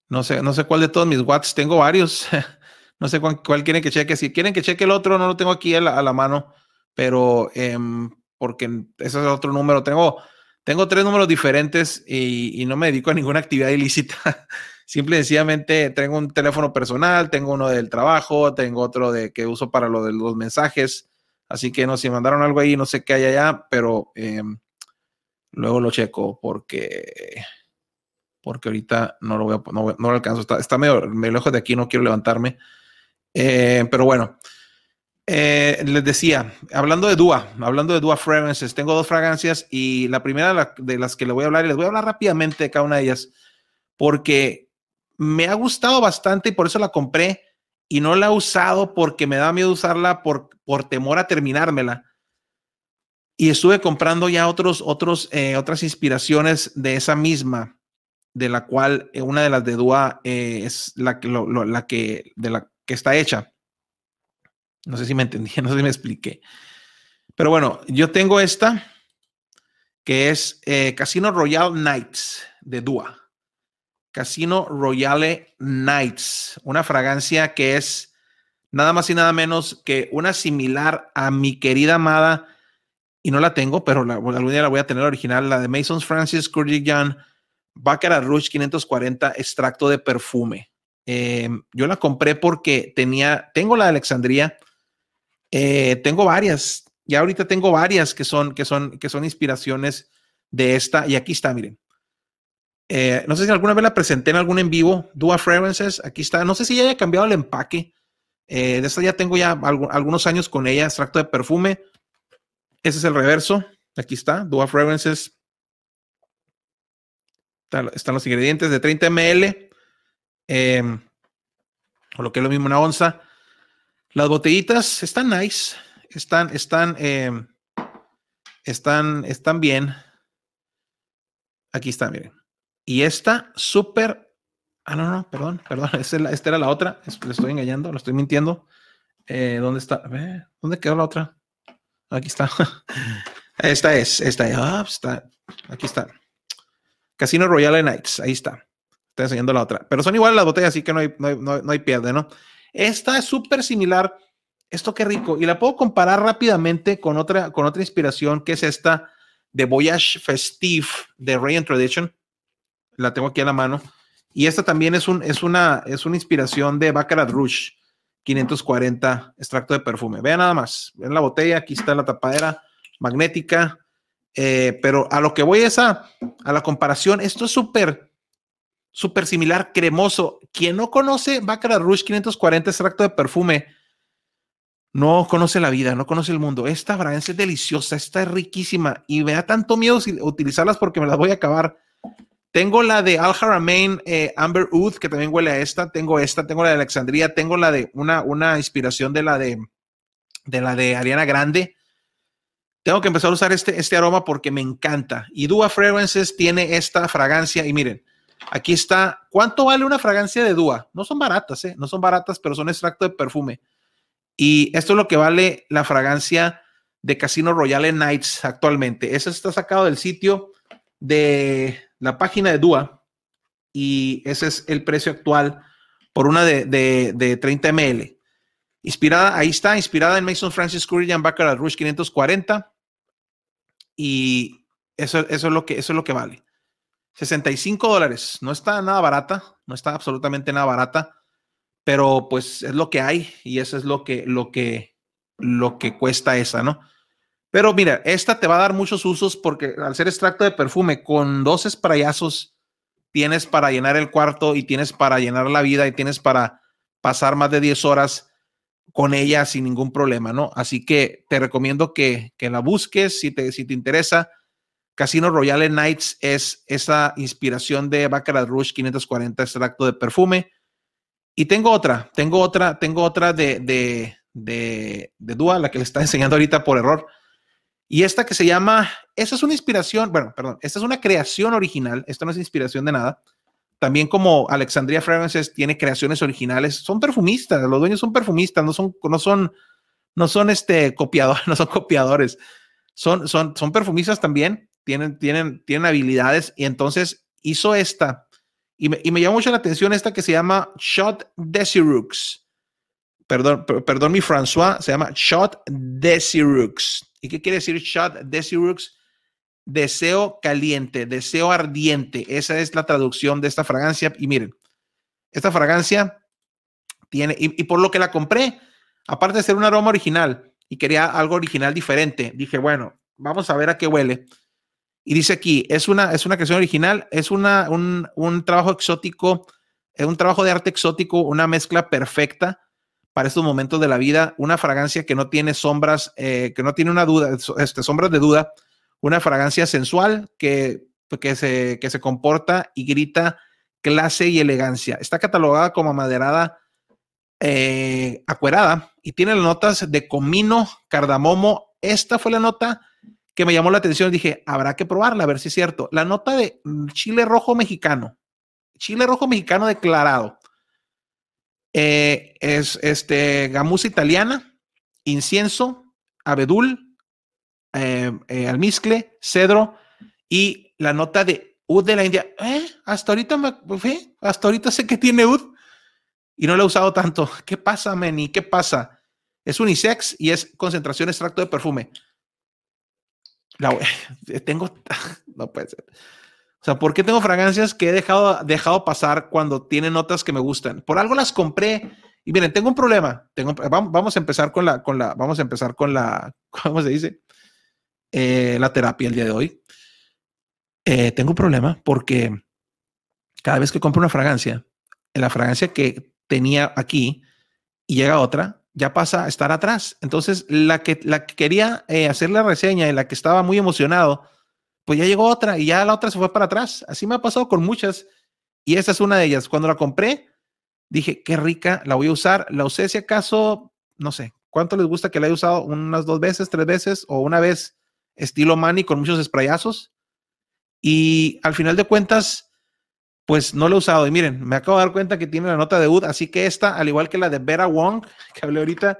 No sé, no sé cuál de todos mis watts, tengo varios. no sé cuál, quieren que cheque. Si quieren que cheque el otro, no lo tengo aquí a la, mano, pero em, porque ese es otro número. Tengo, tengo tres números diferentes y, y, no me dedico a ninguna actividad ilícita. Simple y sencillamente tengo un teléfono personal, tengo uno del trabajo, tengo otro de que uso para lo de los mensajes. Así que no, si mandaron algo ahí, no sé qué hay allá, pero em, luego lo checo porque, porque ahorita no lo voy a, no, lo alcanzo. Está, medio, lejos de aquí, no quiero levantarme. Eh, pero bueno, eh, les decía, hablando de Dua, hablando de Dua Fragrances, tengo dos fragancias y la primera de las que le voy a hablar, y les voy a hablar rápidamente de cada una de ellas, porque me ha gustado bastante y por eso la compré y no la he usado porque me da miedo usarla por, por temor a terminármela. Y estuve comprando ya otros, otros, eh, otras inspiraciones de esa misma, de la cual eh, una de las de Dua es la, la que, de la que está hecha. No sé si me entendí, no sé si me expliqué. Pero bueno, yo tengo esta, que es Casino Royal Nights de Dua. Casino Royale Nights, una fragancia que es nada más y nada menos que una similar a mi querida amada, y no la tengo, pero la, algún día la voy a tener original, la de Masons Francis Kurdigan Baccarat Rouge 540, extracto de perfume. Eh, yo la compré porque tenía, tengo la de Alexandría, eh, tengo varias, ya ahorita tengo varias que son, que son, que son inspiraciones de esta, y aquí está, miren. Eh, no sé si alguna vez la presenté en algún en vivo, Dua Fragrances, aquí está. No sé si ya haya cambiado el empaque. Eh, de esta ya tengo ya algunos años con ella, extracto de perfume. Ese es el reverso. Aquí está, Dua Fragrances. están los ingredientes de 30 ml. O lo que es lo mismo una onza. Las botellitas están nice. Están, están, em, están, están bien. Aquí está, miren. Y esta súper. Ah, no, no, perdón, perdón. Esta, era la otra. Le estoy engañando, lo estoy mintiendo. Eh, ¿Dónde está? ¿Dónde quedó la otra? Aquí está. Esta es, esta es. Ah, pues está. Aquí está. Casino Royale Nights. Ahí está. Está enseñando la otra. Pero son iguales las botellas, así que no hay, no hay, pierde, ¿no? Esta es súper similar. Esto qué rico. Y la puedo comparar rápidamente con otra, con otra inspiración que es esta de Voyage Festive de Rayon Tradition la tengo aquí a la mano. Y esta también es, un, es, una, es una inspiración de Baccarat Rouge 540 extracto de perfume. Vean nada más, ven la botella, aquí está la tapadera magnética, eh, pero a lo que voy es a, a la comparación, esto es súper, súper similar, cremoso. Quien no conoce Baccarat Rouge 540 extracto de perfume, no conoce la vida, no conoce el mundo. Esta fragancia es deliciosa, esta es riquísima y me da tanto miedo utilizarlas porque me las voy a acabar. Tengo la de Al Haramain eh, Amber Oud, que también huele a esta. Tengo esta, tengo la de Alexandria, tengo la de una, una inspiración de la de, de la de Ariana Grande. Tengo que empezar a usar este, este aroma porque me encanta. Y Dua Fragrances tiene esta fragancia. Y miren, aquí está. ¿Cuánto vale una fragancia de Dua? No son baratas, ¿eh? No son baratas, pero son extracto de perfume. Y esto es lo que vale la fragancia de Casino Royale Nights actualmente. Eso está sacado del sitio de la página de Dua y ese es el precio actual por una de, de, 30 ml. Inspirada, ahí está, inspirada en Mason Francis Curry Baccarat Rouge 540. y eso, eso, es lo que, eso es lo que vale. 65 dólares. No está nada barata, no está absolutamente nada barata, pero pues es lo que hay y eso es lo que, lo que, lo que cuesta esa, ¿no? Pero mira, esta te va a dar muchos usos porque al ser extracto de perfume con dos sprayazos tienes para llenar el cuarto y tienes para llenar la vida y tienes para pasar más de 10 horas con ella sin ningún problema, ¿no? Así que te recomiendo que, que la busques si te, si te interesa. Casino Royale Nights es esa inspiración de Baccarat Rouge 540 extracto de perfume. Y tengo otra, tengo otra, tengo otra de, de, de, de Dua, la que le está enseñando ahorita por error. Y esta que se llama, esa es una inspiración, bueno, perdón, esta es una creación original, esto no es inspiración de nada. También como Alexandria Fragrances tiene creaciones originales, son perfumistas, los dueños son perfumistas, no son, no son, no son este copiadores, no son copiadores, son, son, son perfumistas también, tienen, tienen, tienen habilidades y entonces hizo esta y me, y me llamó mucho la atención esta que se llama Shot Desirux. Perdón, perdón mi François, se llama Shot Desirux. ¿Y qué quiere decir Shot Desirux? Deseo caliente, deseo ardiente. Esa es la traducción de esta fragancia. Y miren, esta fragancia tiene, y, y por lo que la compré, aparte de ser un aroma original y quería algo original diferente, dije, bueno, vamos a ver a qué huele. Y dice aquí, es una, es una creación original, es una, un, un trabajo exótico, es un trabajo de arte exótico, una mezcla perfecta para estos momentos de la vida, una fragancia que no tiene sombras, eh, que no tiene una duda, este, sombras de duda, una fragancia sensual que, que, se, que se comporta y grita clase y elegancia. Está catalogada como maderada eh, acuerada y tiene las notas de comino, cardamomo. Esta fue la nota que me llamó la atención. Dije, habrá que probarla, a ver si es cierto. La nota de chile rojo mexicano, chile rojo mexicano declarado. Eh, es este gamuza italiana, incienso, abedul, eh, eh, almizcle, cedro y la nota de ud de la India. Hasta ahorita me, hasta ahorita sé que tiene ud y no lo he usado tanto. ¿Qué pasa, Meni? ¿Qué pasa? Es unisex y es concentración extracto de perfume. Tengo, no puede ser. O sea, ¿por qué tengo fragancias que he dejado, dejado pasar cuando tienen notas que me gustan? Por algo las compré. Y miren, tengo un problema. Tengo, vamos, vamos a empezar con la, con la, vamos a empezar con la, ¿cómo se dice? Eh, la terapia el día de hoy. Eh, tengo un problema porque cada vez que compro una fragancia, la fragancia que tenía aquí y llega otra, ya pasa a estar atrás. Entonces, la que, la que quería eh, hacer la reseña y la que estaba muy emocionado, pues ya llegó otra y ya la otra se fue para atrás. Así me ha pasado con muchas y esta es una de ellas. Cuando la compré, dije, qué rica, la voy a usar. La usé si acaso, no sé, ¿cuánto les gusta que la haya usado? Unas dos veces, tres veces o una vez estilo Manny con muchos sprayazos. Y al final de cuentas, pues no lo he usado. Y miren, me acabo de dar cuenta que tiene la nota de UD, así que esta, al igual que la de Vera Wong, que hablé ahorita,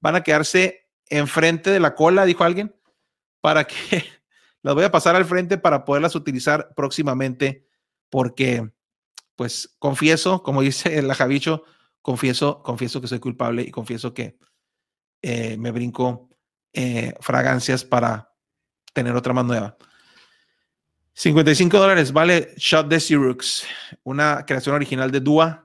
van a quedarse enfrente de la cola, dijo alguien, para que las voy a pasar al frente para poderlas utilizar próximamente, porque, pues, confieso, como dice el Javicho, confieso, confieso que soy culpable y confieso que eh, me brinco eh, fragancias para tener otra más nueva. 55 dólares vale Shot de Sirux, una creación original de Dua.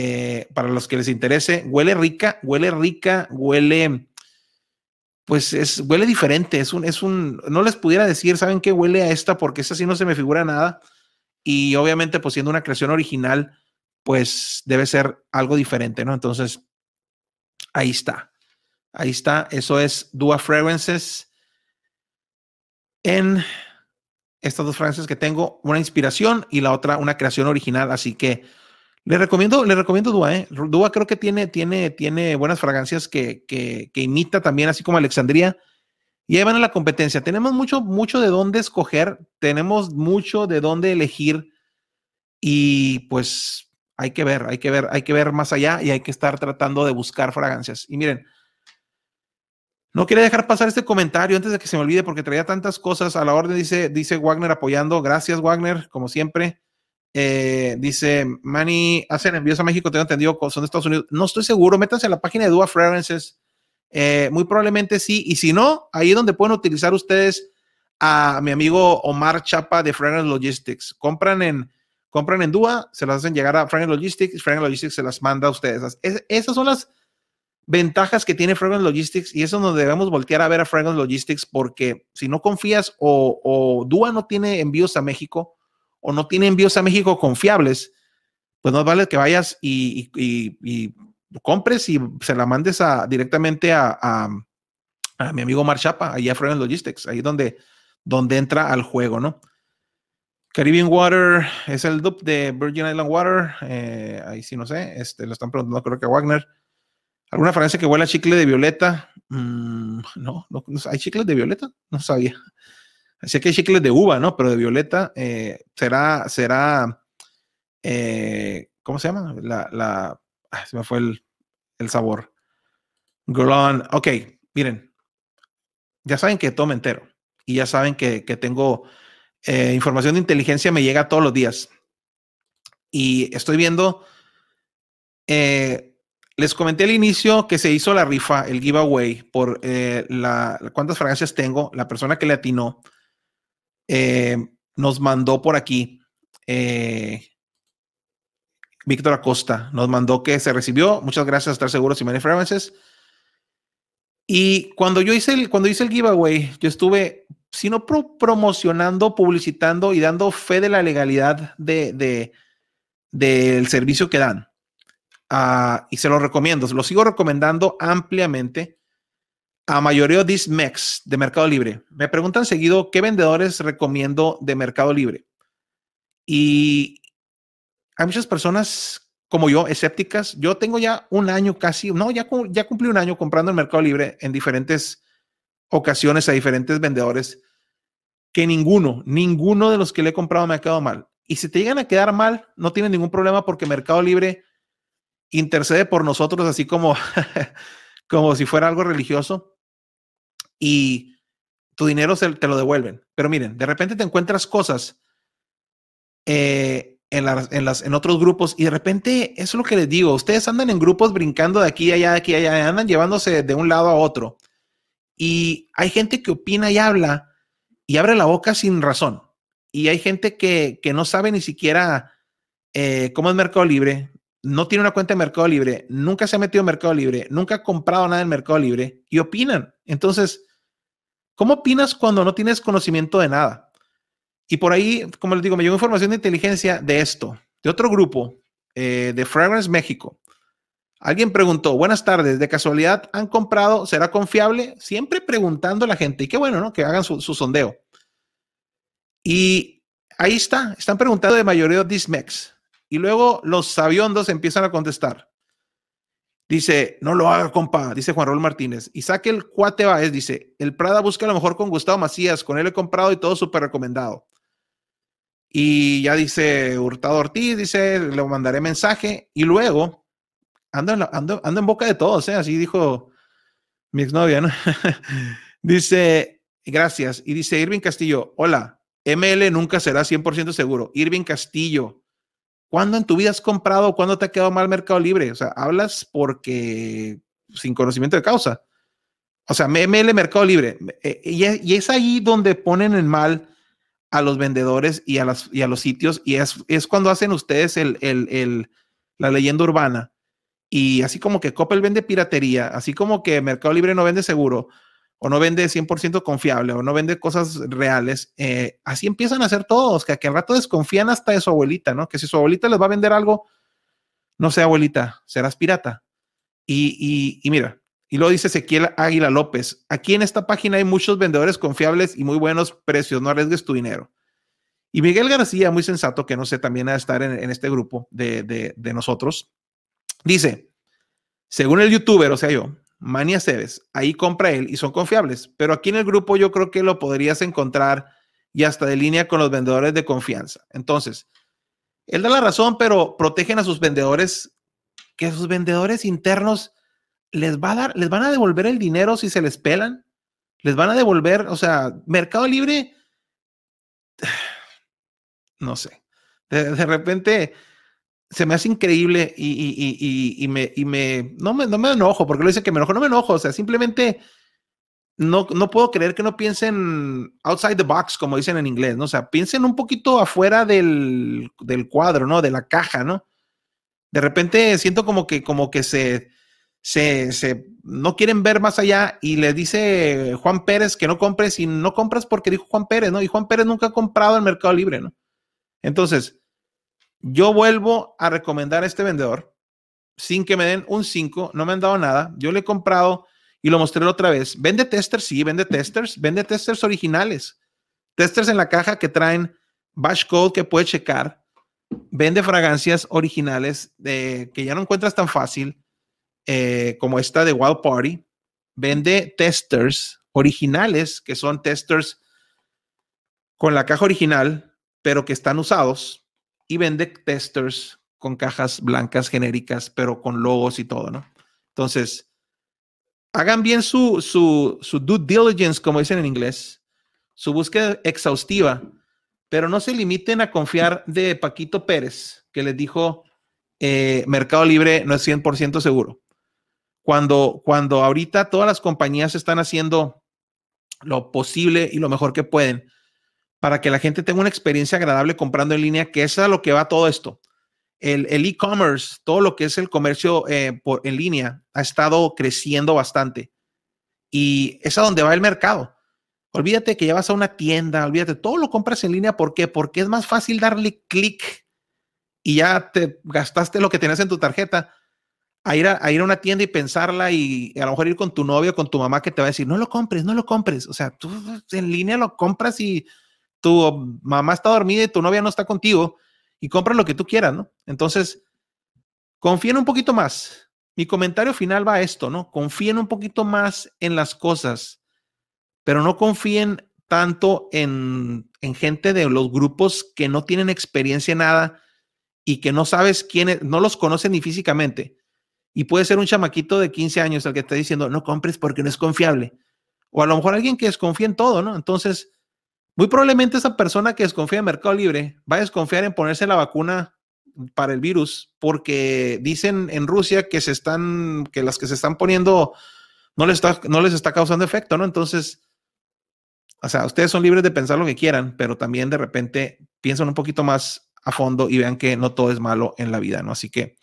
Eh, para los que les interese, huele rica, huele rica, huele, pues es, huele diferente. Es un, es un, no les pudiera decir, ¿saben qué huele a esta? Porque esa sí no se me figura nada. Y obviamente, pues siendo una creación original, pues debe ser algo diferente, ¿no? Entonces, ahí está. Ahí está. Eso es Dua Fragrances en estas dos fragancias que tengo, una inspiración y la otra una creación original, así que le recomiendo, le recomiendo Dua, ¿eh? Dua creo que tiene, tiene, tiene buenas fragancias que, que, que imita también, así como Alexandria. Y ahí van a la competencia. Tenemos mucho, mucho de dónde escoger, tenemos mucho de dónde elegir y pues hay que ver, hay que ver, hay que ver más allá y hay que estar tratando de buscar fragancias. Y miren, no quería dejar pasar este comentario antes de que se me olvide porque traía tantas cosas a la orden, dice, dice Wagner apoyando. Gracias, Wagner, como siempre. Eh, dice Manny, hacen envíos a México, tengo entendido, son de Estados Unidos. No estoy seguro, métanse a la página de Dua Fragrances. Eh, muy probablemente sí, y si no, ahí es donde pueden utilizar ustedes a mi amigo Omar Chapa de Fragrance Logistics. Compran en, compran en Dua, se las hacen llegar a Fragrance Logistics, Fragrance Logistics se las manda a ustedes. Es- esas son las ventajas que tiene Fragrance Logistics y eso nos debemos voltear a ver a Fragrance Logistics porque si no confías o, Dua no tiene envíos a México o no tiene envíos a México confiables, pues no vale que vayas y, compres y se la mandes directamente a, a- mi amigo Mar Chapa, ahí a Fragrance Logistics, ahí donde, donde entra al juego, ¿no? Caribbean Water es el dupe de Virgin Island Water, eh, ahí sí no sé, este, lo están preguntando creo que a Wagner. ¿Alguna fragancia que huele a chicle de violeta? Mm, no, no, ¿hay chicles de violeta? No sabía. Así que hay chicles de uva, ¿no? Pero de violeta eh, será, será, eh, ¿cómo se llama? La, ah, se me fue el, el sabor. Glon, ok, miren, ya saben que todo me entero y ya saben que, tengo eh, información de inteligencia, me llega todos los días. Y estoy viendo, les comenté al inicio que se hizo la rifa, el giveaway, por eh, la, cuántas fragancias tengo. La persona que le atinó eh, nos mandó por aquí, eh, Víctor Acosta, nos mandó que se recibió. Muchas gracias, estar seguros, Simone Fragrances. Y cuando yo hice el, cuando hice el giveaway, yo estuve, si no pro- promocionando, publicitando y dando fe de la legalidad de- del servicio que dan. Ah, y se lo recomiendo, se lo sigo recomendando ampliamente a mayoría de Dismex de Mercado Libre. Me preguntan seguido qué vendedores recomiendo de Mercado Libre. Y hay muchas personas como yo, escépticas. Yo tengo ya un año casi, no, ya, ya cumplí un año comprando en Mercado Libre en diferentes ocasiones a diferentes vendedores que ninguno, ninguno de los que le he comprado me ha quedado mal. Y si te llegan a quedar mal, no tienen ningún problema porque Mercado Libre intercede por nosotros así como, como si fuera algo religioso y tu dinero se, te lo devuelven. Pero miren, de repente te encuentras cosas eh, en, las, en, las, en otros grupos y de repente, eso es lo que les digo, ustedes andan en grupos brincando de aquí a allá, de aquí a allá, andan llevándose de un lado a otro. Y hay gente que opina y habla y abre la boca sin razón. Y hay gente que, que no sabe ni siquiera eh, cómo es Mercado Libre, no tiene una cuenta de Mercado Libre, nunca se ha metido en Mercado Libre, nunca ha comprado nada en Mercado Libre y opinan. Entonces, ¿cómo opinas cuando no tienes conocimiento de nada? Y por ahí, como les digo, me llegó información de inteligencia de esto, de otro grupo, eh, de Fragrance México. Alguien preguntó, buenas tardes, de casualidad han comprado, ¿será confiable? Siempre preguntando a la gente, y qué bueno, ¿no? Que hagan su, sondeo. Y ahí está, están preguntando de mayoría Dismex. Y luego los sabiondos empiezan a contestar. Dice, no lo haga, compa, dice Juan Raúl Martínez. Y saque el cuate Baez, dice, el Prada busca a lo mejor con Gustavo Macías, con él he comprado y todo súper recomendado. Y ya dice Hurtado Ortiz, dice, le mandaré mensaje. Y luego, ando en, ando, ando en boca de todos, ¿eh? así dijo mi exnovia, ¿no? dice, gracias. Y dice Irving Castillo, hola, ML nunca será 100% seguro. Irving Castillo, ¿cuándo en tu vida has comprado? ¿Cuándo te ha quedado mal Mercado Libre? O sea, hablas porque sin conocimiento de causa. O sea, ML Mercado Libre. eh, y, es, ahí donde ponen en mal a los vendedores y a, las, y a los sitios. Y es, es cuando hacen ustedes el, el, el- la leyenda urbana. Y así como que Coppel vende piratería, así como que Mercado Libre no vende seguro, o no vende 100% confiable, o no vende cosas reales, eh, así empiezan a hacer todos, que, que al rato desconfían hasta de su abuelita, ¿no? Que si su abuelita les va a vender algo, no sé, abuelita, serás pirata. Y, y, mira, y luego dice Ezequiel Águila López, aquí en esta página hay muchos vendedores confiables y muy buenos precios, no arriesgues tu dinero. Y Miguel García, muy sensato, que no sé, también a estar en, en este grupo de, de, de nosotros, dice, según el youtuber, o sea yo, Mania Cebes, ahí compra él y son confiables, pero aquí en el grupo yo creo que lo podrías encontrar y hasta de línea con los vendedores de confianza. Entonces, él da la razón, pero protegen a sus vendedores, que sus vendedores internos les va a dar, les van a devolver el dinero si se les pelan, les van a devolver, o sea, Mercado Libre, no sé, de, de repente se me hace increíble y, y, y, y, me, me, no me, no me enojo, porque lo dice que me enojo, no me enojo, o sea, simplemente no, no puedo creer que no piensen outside the box, como dicen en inglés, ¿no? O sea, piensen un poquito afuera del, del cuadro, ¿no? De la caja, ¿no? De repente siento como que, como que se, se, se, no quieren ver más allá y le dice Juan Pérez que no compres y no compras porque dijo Juan Pérez, ¿no? Y Juan Pérez nunca ha comprado en Mercado Libre, ¿no? Entonces, yo vuelvo a recomendar a este vendedor sin que me den un 5, no me han dado nada. Yo le he comprado y lo mostré otra vez. Vende testers, sí, vende testers, vende testers originales. Testers en la caja que traen bash code que puede checar. Vende fragancias originales de, que ya no encuentras tan fácil eh, como esta de Wild Party. Vende testers originales que son testers con la caja original, pero que están usados. Y vende testers con cajas blancas genéricas, pero con logos y todo, ¿no? Entonces, hagan bien su, su, su due diligence, como dicen en inglés, su búsqueda exhaustiva, pero no se limiten a confiar de Paquito Pérez, que les dijo eh, Mercado Libre no es 100% seguro. Cuando, cuando ahorita todas las compañías están haciendo lo posible y lo mejor que pueden para que la gente tenga una experiencia agradable comprando en línea, que es a lo que va todo esto el e-commerce, todo lo que es el comercio eh, por, en línea, ha estado creciendo bastante. Y es a donde va el mercado. Olvídate que llevas a una tienda, olvídate, todo lo compras en línea. ¿Por qué? Porque es más fácil darle clic y ya te gastaste lo que tenías en tu tarjeta a ir a, ir a una tienda y pensarla y a lo mejor ir con tu novio, con tu mamá que te va a decir, no lo compres, no lo compres. O sea, tú en línea lo compras y tu mamá está dormida y tu novia no está contigo y compra lo que tú quieras, ¿no? Entonces, confíen un poquito más. Mi comentario final va a esto, ¿no? Confíen un poquito más en las cosas, pero no confíen tanto en, en gente de los grupos que no tienen experiencia en nada y que no sabes quiénes, no los conocen ni físicamente. Y puede ser un chamaquito de 15 años el que está diciendo, no compres porque no es confiable. O a lo mejor alguien que desconfía en todo, ¿no? Entonces, muy probablemente esa persona que desconfía en Mercado Libre va a desconfiar en ponerse la vacuna para el virus porque dicen en Rusia que se están, que las que se están poniendo no les está, no les está causando efecto, ¿no? Entonces, o sea, ustedes son libres de pensar lo que quieran, pero también de repente piensan un poquito más a fondo y vean que no todo es malo en la vida, ¿no? Así que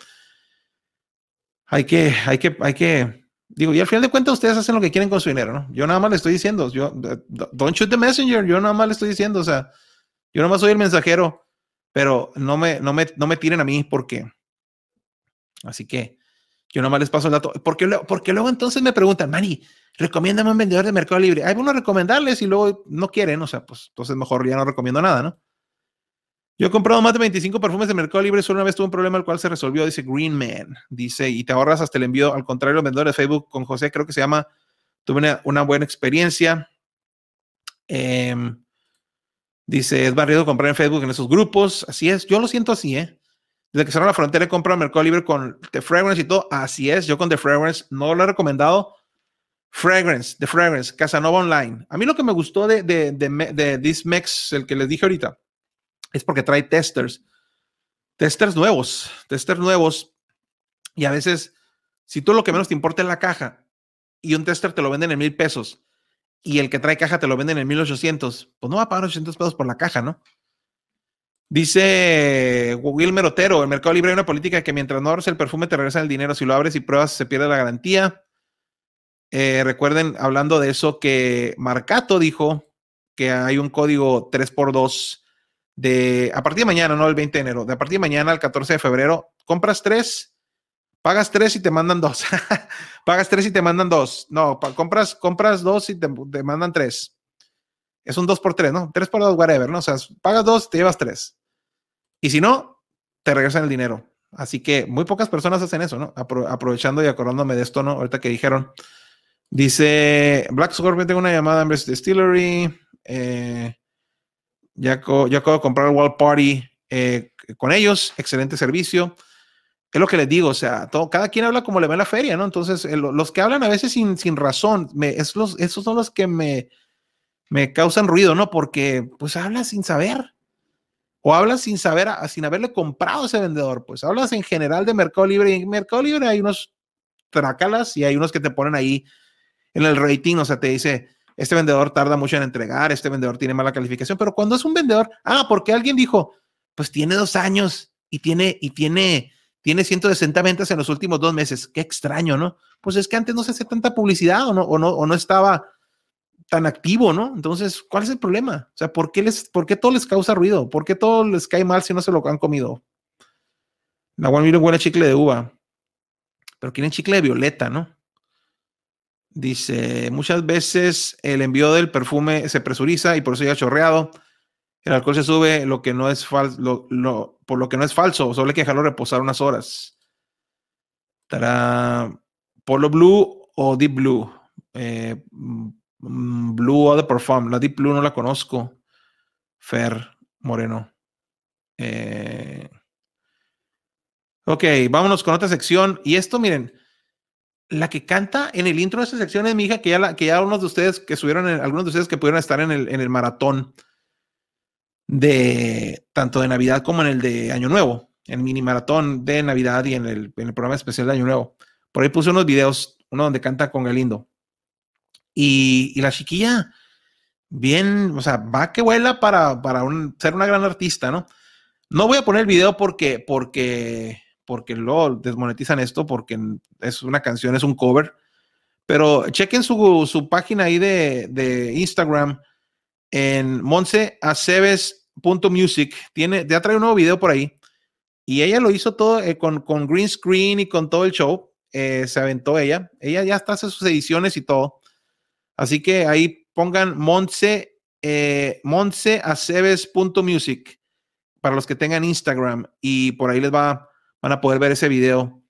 hay que, hay que, hay que Digo, y al final de cuentas ustedes hacen lo que quieren con su dinero, ¿no? Yo nada más le estoy diciendo, yo, don't shoot the messenger, yo nada más le estoy diciendo, o sea, yo nada más soy el mensajero, pero no me, no me, no me tiren a mí porque, así que yo nada más les paso el dato, porque, porque luego entonces me preguntan, Manny, recomiéndame un vendedor de Mercado Libre. Hay bueno recomendarles y luego no quieren, o sea, pues entonces mejor ya no recomiendo nada, ¿no? Yo he comprado más de 25 perfumes de Mercado Libre, solo una vez tuve un problema el cual se resolvió, dice Green Man, dice, y te ahorras hasta el envío, al contrario, vendedores de Facebook con José, creo que se llama, tuve una, buena experiencia. Em, dice, es barrido comprar en Facebook en esos grupos, así es, yo lo siento así, ¿eh? Desde que cerraron la frontera he comprado Mercado Libre con The Fragrance y todo, así es, yo con The Fragrance no lo he recomendado. Fragrance, The Fragrance, Casanova Online. A mí lo que me gustó de, de, de, de This Mix, el que les dije ahorita, es porque trae testers, testers nuevos, testers nuevos. Y a veces, si tú lo que menos te importa es la caja y un tester te lo venden en mil pesos y el que trae caja te lo venden en mil ochocientos, pues no va a pagar 800 pesos por la caja, ¿no? Dice Wilmer Otero, el Mercado Libre hay una política que mientras no abres el perfume te regresa el dinero, si lo abres y pruebas se pierde la garantía. Eh, recuerden, hablando de eso, que Marcato dijo que hay un código 3x2 de a partir de mañana, no el 20 de enero, de a partir de mañana al 14 de febrero, compras tres, pagas tres y te mandan dos. pagas tres y te mandan dos. No, compras, compras dos y te, mandan tres. Es un dos por tres, ¿no? Tres por dos, whatever, ¿no? O sea, pagas dos, te llevas tres. Y si no, te regresan el dinero. Así que muy pocas personas hacen eso, ¿no? aprovechando y acordándome de esto, ¿no? Ahorita que dijeron. Dice Black Scorpion, tengo una llamada en Distillery. Eh, ya, acabo, de comprar el Wall Party eh, con ellos, excelente servicio. Es lo que les digo, o sea, todo, cada quien habla como le va en la feria, ¿no? Entonces, los que hablan a veces sin, sin razón, es los, esos son los que me, me causan ruido, ¿no? Porque pues hablas sin saber. O hablas sin saber, sin haberle comprado ese vendedor. Pues hablas en general de Mercado Libre. Y en Mercado Libre hay unos tracalas y hay unos que te ponen ahí en el rating, o sea, te dice, este vendedor tarda mucho en entregar, este vendedor tiene mala calificación, pero cuando es un vendedor, ah, porque alguien dijo, pues tiene dos años y tiene, y tiene, tiene 160 ventas en los últimos dos meses. Qué extraño, ¿no? Pues es que antes no se hace tanta publicidad o no, o no, o no estaba tan activo, ¿no? Entonces, ¿cuál es el problema? O sea, ¿por qué, les, ¿por qué todo les causa ruido? ¿Por qué todo les cae mal si no se lo han comido? One Million huele chicle de uva, pero quieren chicle de violeta, ¿no? Dice, muchas veces el envío del perfume se presuriza y por eso ya chorreado. El alcohol se sube lo que no es falso, por lo que no es falso, solo hay que dejarlo reposar unas horas. Estará Polo Blue o Deep Blue. Eh, mm, blue o de Perfume. La Deep Blue no la conozco. Fer Moreno. Eh, ok, vámonos con otra sección. Y esto, miren, la que canta en el intro de esta sección es mi hija, que ya, la, que ya unos de ustedes que subieron, algunos de ustedes que pudieron estar en el, en el maratón de tanto de Navidad como en el de Año Nuevo, en el mini maratón de Navidad y en el, en el programa especial de Año Nuevo. Por ahí puse unos videos, uno donde canta con Galindo. Y, y la chiquilla, bien, o sea, va que vuela para, para ser una gran artista, ¿no? No voy a poner el video porque, porque porque luego desmonetizan esto porque es una canción, es un cover. Pero chequen su, su página ahí de, de Instagram en monseaceves.music. Tiene, ya trae un nuevo video por ahí. Y ella lo hizo todo eh, con, con, green screen y con todo el show. Eh, se aventó ella. Ella ya está haciendo sus ediciones y todo. Así que ahí pongan Monse, eh, monseaceves.music para los que tengan Instagram. Y por ahí les va van a poder ver ese video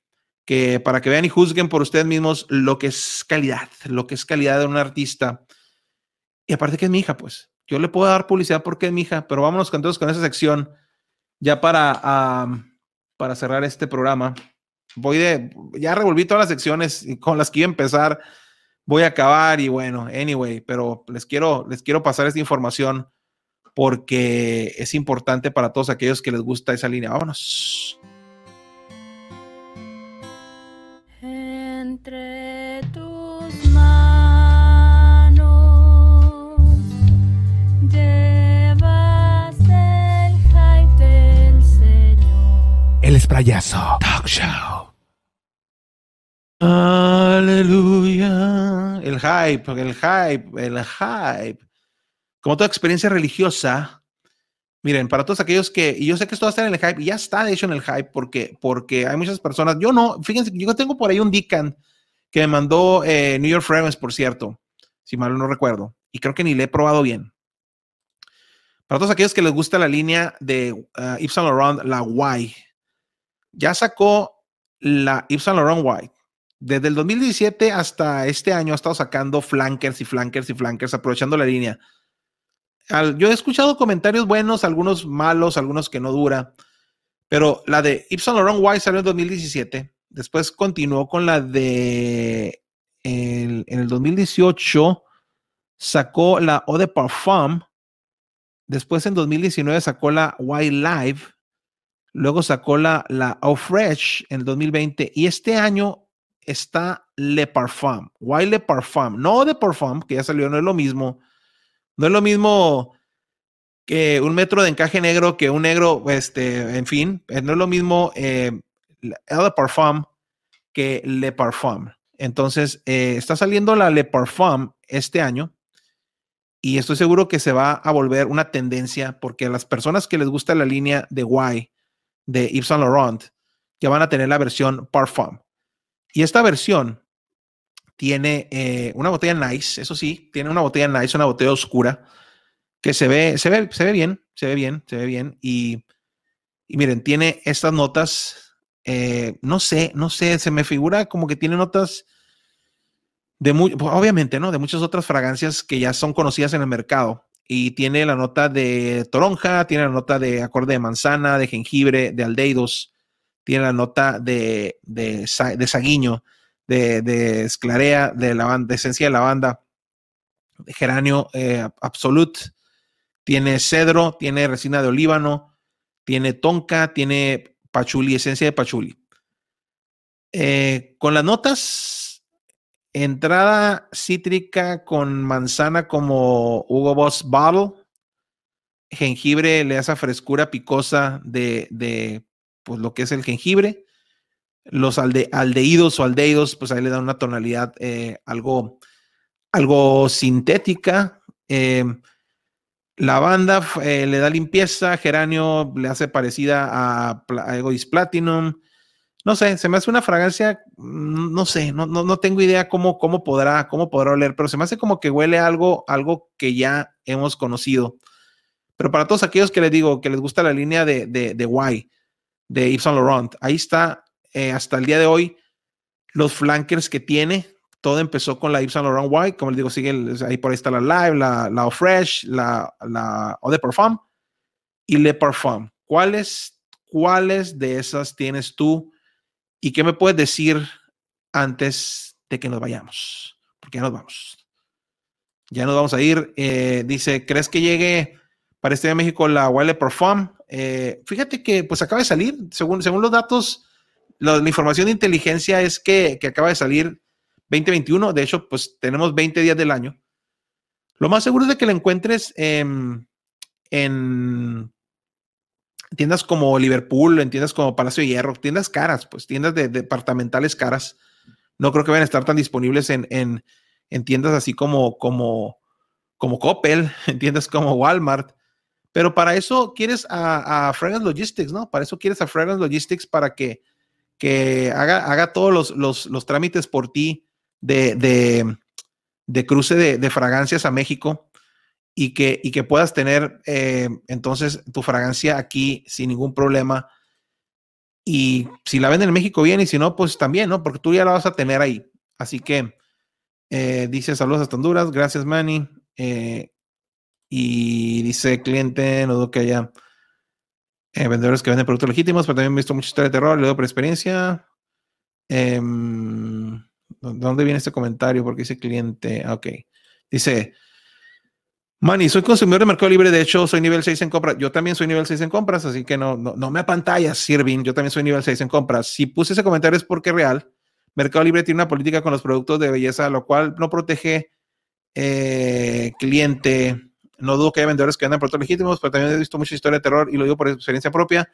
que para que vean y juzguen por ustedes mismos lo que es calidad, lo que es calidad de un artista. Y aparte que es mi hija, pues yo le puedo dar publicidad porque es mi hija, pero vámonos entonces con esa sección ya para, para cerrar este programa. Voy de, ya revolví todas las secciones con las que iba a empezar, voy a acabar y bueno, anyway, pero les quiero, les quiero pasar esta información porque es importante para todos aquellos que les gusta esa línea. Vámonos. Entre tus manos llevas el hype del Señor. El Esprayazo Talk Show. Aleluya. El hype, el hype, el hype. Como toda experiencia religiosa, Miren, para todos aquellos que, y yo sé que esto va a estar en el hype, y ya está de hecho en el hype, porque, porque hay muchas personas, yo no, fíjense, yo tengo por ahí un Deacon que me mandó eh, New York Fragrance, por cierto, si mal no recuerdo, y creo que ni le he probado bien. Para todos aquellos que les gusta la línea de uh, Yves Saint Laurent, la Y, ya sacó la Yves Saint Laurent Y. Desde el 2017 hasta este año ha estado sacando flankers y flankers y flankers, aprovechando la línea yo he escuchado comentarios buenos, algunos malos, algunos que no dura, pero la de Saint Laurent White salió en 2017. Después continuó con la de en el 2018 sacó la Eau de Parfum. Después en 2019 sacó la White Live. Luego sacó la, la Fresh en el 2020. Y este año está Le Parfum. White Le Parfum. No de Parfum, que ya salió, no es lo mismo no es lo mismo que un metro de encaje negro que un negro, este, en fin, eh, no es lo mismo eh, Le Parfum que Le Parfum. Entonces, eh, está saliendo la Le Parfum este año y estoy seguro que se va a volver una tendencia porque a las personas que les gusta la línea de Y de Yves Saint Laurent ya van a tener la versión Parfum. Y esta versión tiene eh, una botella nice, eso sí, tiene una botella nice, una botella oscura, que se ve, se ve, se ve bien, se ve bien, se ve bien. Y, miren, tiene estas notas, eh, no sé, no sé, se me figura como que tiene notas de muy, obviamente, ¿no? De muchas otras fragancias que ya son conocidas en el mercado. Y tiene la nota de toronja, tiene la nota de acorde de manzana, de jengibre, de aldeidos, tiene la nota de, de, de saguiño de, esclarea, de, lavanda, de esencia de lavanda, de geranio eh, absolute, tiene cedro, tiene resina de olíbano, tiene tonka, tiene pachuli, esencia de pachuli. Eh, con las notas, entrada cítrica con manzana como Hugo Boss Bottle. Jengibre le da esa frescura picosa de, de pues, lo que es el jengibre. Los alde, aldehídos o aldehídos, pues ahí le dan una tonalidad eh, algo, algo sintética. Eh, lavanda eh, le da limpieza, geranio le hace parecida a, a Egoist Platinum. No sé, se me hace una fragancia, mm, no sé, no, no, no tengo idea cómo, cómo, podrá, cómo podrá oler, pero se me hace como que huele algo, algo que ya hemos conocido. Pero para todos aquellos que les digo que les gusta la línea de, de, de Y, de Yves Saint Laurent, ahí está eh, hasta el día de hoy los flankers que tiene. Todo empezó con la Yves Saint Laurent Y, como les digo, sigue el- ahí por ahí está la Live, la, la Fresh, la, la y Le Parfum. ¿Cuáles, ¿Cuáles de esas tienes tú? ¿Y qué me puedes decir antes de que nos vayamos? Porque ya nos vamos. Ya nos vamos a ir. Eh, dice, ¿crees que llegue para este de México la Wild Parfum? Eh, fíjate que pues acaba de salir, según, según los datos, la, la información de inteligencia es que, que acaba de salir 2021. De hecho, pues tenemos 20 días del año. Lo más seguro es de que la encuentres em, en tiendas como Liverpool, en tiendas como Palacio de Hierro, tiendas caras, pues tiendas de, departamentales caras. No creo que vayan a estar tan disponibles en, en, en tiendas así como, como, como Coppel, en tiendas como Walmart. Pero para eso quieres a, a Fragrance Logistics, ¿no? Para eso quieres a Fragrance Logistics para que, que haga, haga todos los, los, los trámites por ti de, de, de cruce de, de fragancias a México y que, y que puedas tener eh, entonces tu fragancia aquí sin ningún problema. Y si la venden en México bien y si no, pues también, ¿no? Porque tú ya la vas a tener ahí. Así que eh, dice saludos hasta Honduras, gracias Manny. Eh, y dice cliente, no dudo que haya eh, vendedores que venden productos legítimos, pero también he visto mucha historia de terror, le doy por experiencia. Em, ¿Dó- ¿Dónde viene este comentario? Porque dice cliente. Ah, Ok. Dice, Manny, soy consumidor de Mercado Libre. De hecho, soy nivel 6 en compras. Yo también soy nivel 6 en compras, así que no, no, no me apantallas, Sirvin. Yo también soy nivel 6 en compras. Si puse ese comentario es porque es real. Mercado Libre tiene una política con los productos de belleza, lo cual no protege eh, cliente. No dudo que haya vendedores que andan productos legítimos, pero también he visto mucha historia de terror y lo digo por experiencia propia.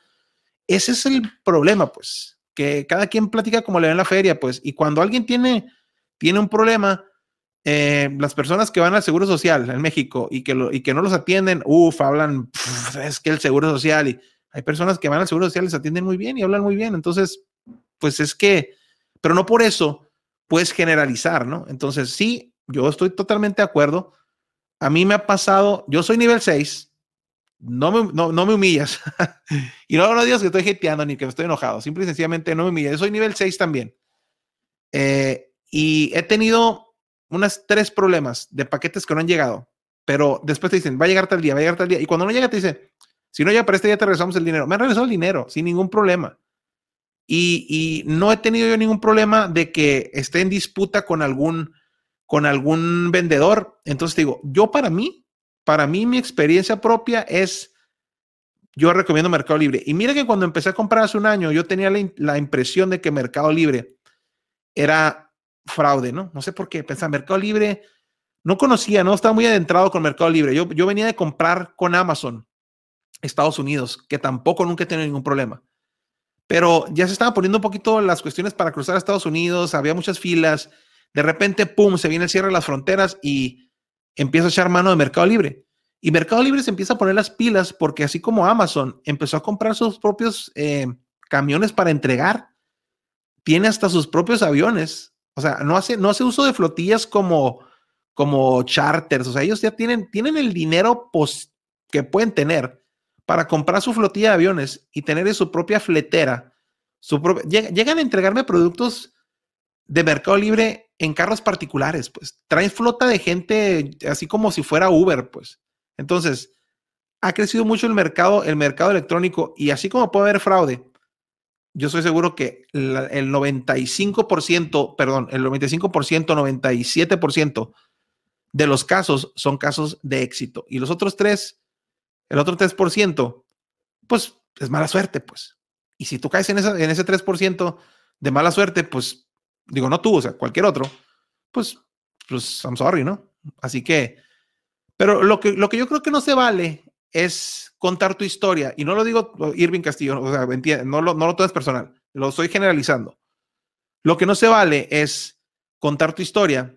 Ese es el problema, pues, que cada quien platica como le ve en la feria, pues, y cuando alguien tiene, tiene un problema, eh, las personas que van al Seguro Social en México y que, y que no los atienden, uff, hablan, "Pf, es que el Seguro Social, y hay personas que van al Seguro Social, les atienden muy bien y hablan muy bien, entonces, pues es que, pero no por eso puedes generalizar, ¿no? Entonces, sí, yo estoy totalmente de acuerdo. A mí me ha pasado, yo soy nivel 6, no me, no, no me humillas. y no, no digas que estoy hateando ni que estoy enojado, simple y sencillamente no me humillas. Yo soy nivel 6 también. Eh, y he tenido unas tres problemas de paquetes que no han llegado, pero después te dicen, va a llegar tal día, va a llegar tal día. Y cuando no llega, te dicen, si no llega para este día, te regresamos el dinero. Me han regresado el dinero sin ningún problema. Y no he tenido yo ningún problema de que esté en disputa con algún, con algún vendedor. Entonces digo, yo para mí, para mí mi experiencia propia es, yo recomiendo Mercado Libre. Y mira que cuando empecé a comprar hace un año, yo tenía la, impresión de que Mercado Libre era fraude, ¿no? No sé por qué. Pensaba, Mercado Libre, no conocía, no estaba muy adentrado con Mercado Libre. Yo, yo venía de comprar con Amazon, Estados Unidos, que tampoco nunca he tenido ningún problema. Pero ya se estaba poniendo un poquito las cuestiones para cruzar a Estados Unidos, había muchas filas. De repente, pum, se viene el cierre de las fronteras y empieza a echar mano de Mercado Libre. Y Mercado Libre se empieza a poner las pilas porque así como Amazon empezó a comprar sus propios eh, camiones para entregar, tiene hasta sus propios aviones. O sea, no hace, no hace uso de flotillas como, como charters. O sea, ellos ya tienen, tienen el dinero que pueden tener para comprar su flotilla de aviones y tener su propia fletera. Su llegan a entregarme productos de Mercado Libre en carros particulares, pues. Traen flota de gente así como si fuera Uber, pues. Entonces, ha crecido mucho el mercado, el mercado electrónico y así como puede haber fraude, yo estoy seguro que el 95%, perdón, el 95%, 97% de los casos son casos de éxito. Y los otros tres, el otro 3%, pues es mala suerte, pues. Y si tú caes en, esa, en ese 3% de mala suerte, pues digo, no tú, o sea, cualquier otro, pues, pues, I'm sorry, ¿no? Así que, pero lo que, lo que yo creo que no se vale es contar tu historia. Y no lo digo Irving Castillo, o sea, no lo, no lo tomes personal, lo estoy generalizando. Lo que no se vale es contar tu historia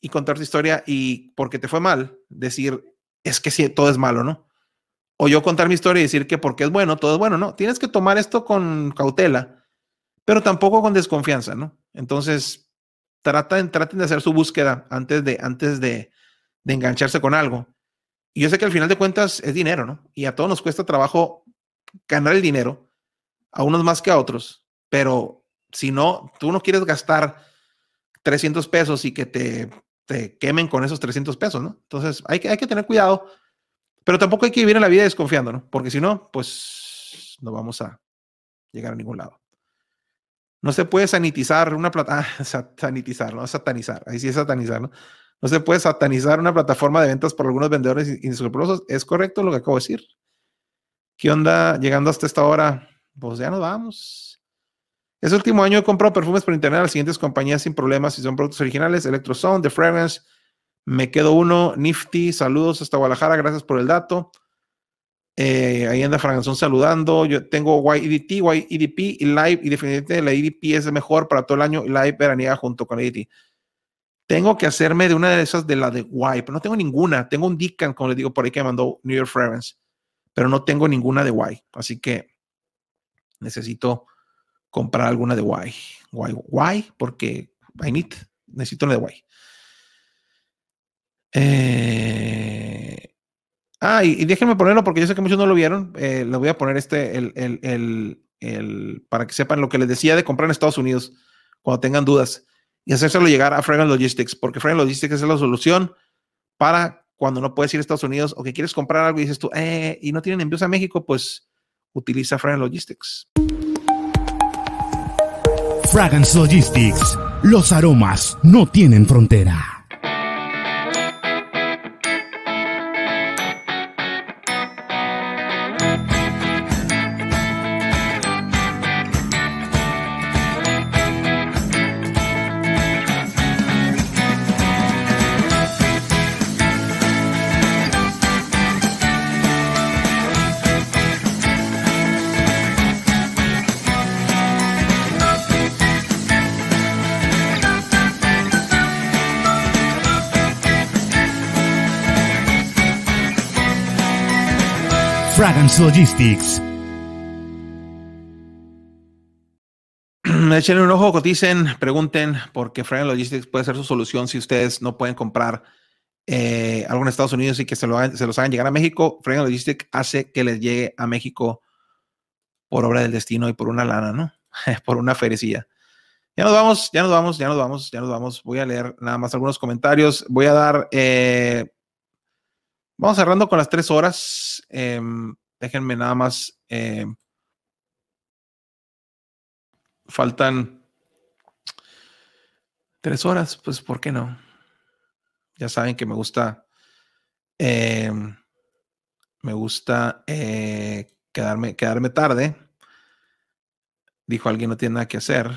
y contar tu historia y porque te fue mal, decir, es que sí, todo es malo, ¿no? O yo contar mi historia y decir que porque es bueno, todo es bueno, ¿no? Tienes que tomar esto con cautela, pero tampoco con desconfianza, ¿no? Entonces, traten, traten de hacer su búsqueda antes de, antes de, engancharse con algo. Y yo sé que al final de cuentas es dinero, ¿no? Y a todos nos cuesta trabajo ganar el dinero, a unos más que a otros, pero si no, tú no quieres gastar 300 pesos y que te, te quemen con esos 300 pesos, ¿no? Entonces hay que, hay que tener cuidado, pero tampoco hay que vivir en la vida desconfiando, ¿no? Porque si no, pues no vamos a llegar a ningún lado. No se puede sanitizar una plata, ah, sanitizar, no satanizar, ahí sí es satanizar, ¿no? No se puede satanizar una plataforma de ventas por algunos vendedores inescrupulosos. ¿Es correcto lo que acabo de decir? ¿Qué onda llegando hasta esta hora? Pues ya nos vamos. Este último año he comprado perfumes por internet a las siguientes compañías sin problemas si son productos originales: Electrosound, The Fragrance. Me quedo uno, Nifty. Saludos hasta Guadalajara, gracias por el dato. Eh, ahí anda Franganzón saludando. Yo tengo YEDT, YEDP y Live, y definitivamente la EDP es mejor para todo el año. Live veraniega junto con EDT. Tengo que hacerme de una de esas de la de Y, pero no tengo ninguna. Tengo un Deacon, como les digo por ahí, que me mandó New York Fragrance, pero no tengo ninguna de Y. Así que necesito comprar alguna de Y. Y, y porque I need, necesito una de Y. Eh, ah, y, déjenme ponerlo porque yo sé que muchos no lo vieron. Eh, voy a poner este, el, el, el, el, para que sepan lo que les decía de comprar en Estados Unidos cuando tengan dudas y hacérselo llegar a Fragrance Logistics, porque Fragrance Logistics es la solución para cuando no puedes ir a Estados Unidos o que quieres comprar algo y dices tú, eh, y no tienen envíos a México, pues utiliza Fragrance Logistics. Fragrance Logistics. Los aromas no tienen frontera. Logistics. Echen un ojo, coticen, pregunten, porque Fragrance Logistics puede ser su solución si ustedes no pueden comprar eh, algo en Estados Unidos y que se, lo se los hagan llegar a México. Fragrance Logistics hace que les llegue a México por obra del destino y por una lana, ¿no? por una ferecilla. Ya nos vamos, ya nos vamos, ya nos vamos, ya nos vamos. Voy a leer nada más algunos comentarios. Voy a dar eh, Vamos cerrando con las tres horas. Eh, déjenme nada más. Eh, faltan tres horas, pues ¿por qué no? Ya saben que me gusta. Eh, me gusta quedarme, quedarme tarde. Dijo alguien no tiene nada que hacer.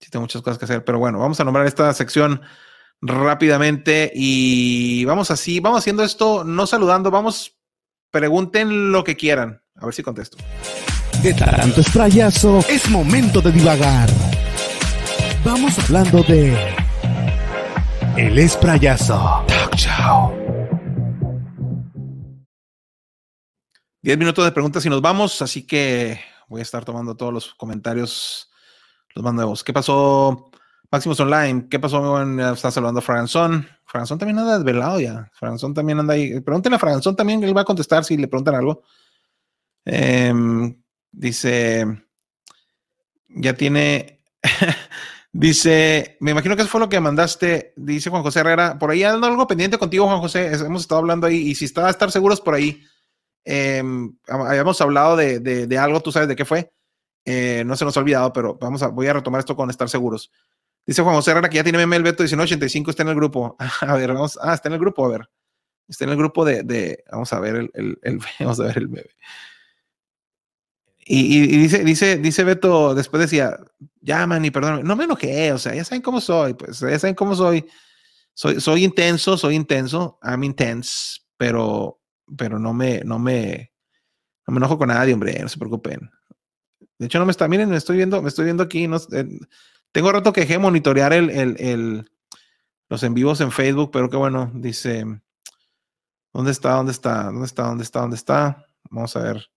Sí, tengo muchas cosas que hacer, pero bueno, vamos a nombrar esta sección rápidamente y vamos así, vamos haciendo esto, no saludando, vamos, pregunten lo que quieran, a ver si contesto. De tanto esprayazo, es momento de divagar. Vamos hablando de El Esprayazo. Talk Show. Diez minutos de preguntas y nos vamos, así que voy a estar tomando todos los comentarios, los más nuevos. ¿Qué pasó? Máximos Online, ¿qué pasó? Está saludando a Franzón. Franzón también anda desvelado ya. Franzón también anda ahí. Pregúntenle a Franzón también, él va a contestar si le preguntan algo. Eh, dice, ya tiene, dice, me imagino que eso fue lo que mandaste, dice Juan José Herrera. Por ahí anda algo pendiente contigo, Juan José. Hemos estado hablando ahí y si está a estar seguros por ahí. Eh, habíamos hablado de, de, de, algo, tú sabes de qué fue. Eh, no se nos ha olvidado, pero vamos a, voy a retomar esto con estar seguros. Dice Juan José Herrera que ya tiene meme el Beto 1985, está en el grupo. A ver, vamos, ah, está en el grupo, a ver. Está en el grupo de, vamos a ver el, el, el, vamos a ver el meme. Y, dice, dice, dice Beto, después decía, llaman y perdón, no me enojé, o sea, ya saben cómo soy, pues, ya saben cómo soy. soy, soy intenso, soy intenso, I'm intense, pero, pero no me, no me, no me enojo con nadie, hombre, no se preocupen. De hecho, no me está, miren, me estoy viendo, me estoy viendo aquí, tengo rato que de monitorear el, el, el- los en vivos en Facebook, pero qué bueno, dice, ¿dónde está? ¿Dónde está? ¿Dónde está? ¿Dónde está? ¿Dónde está? Vamos a ver.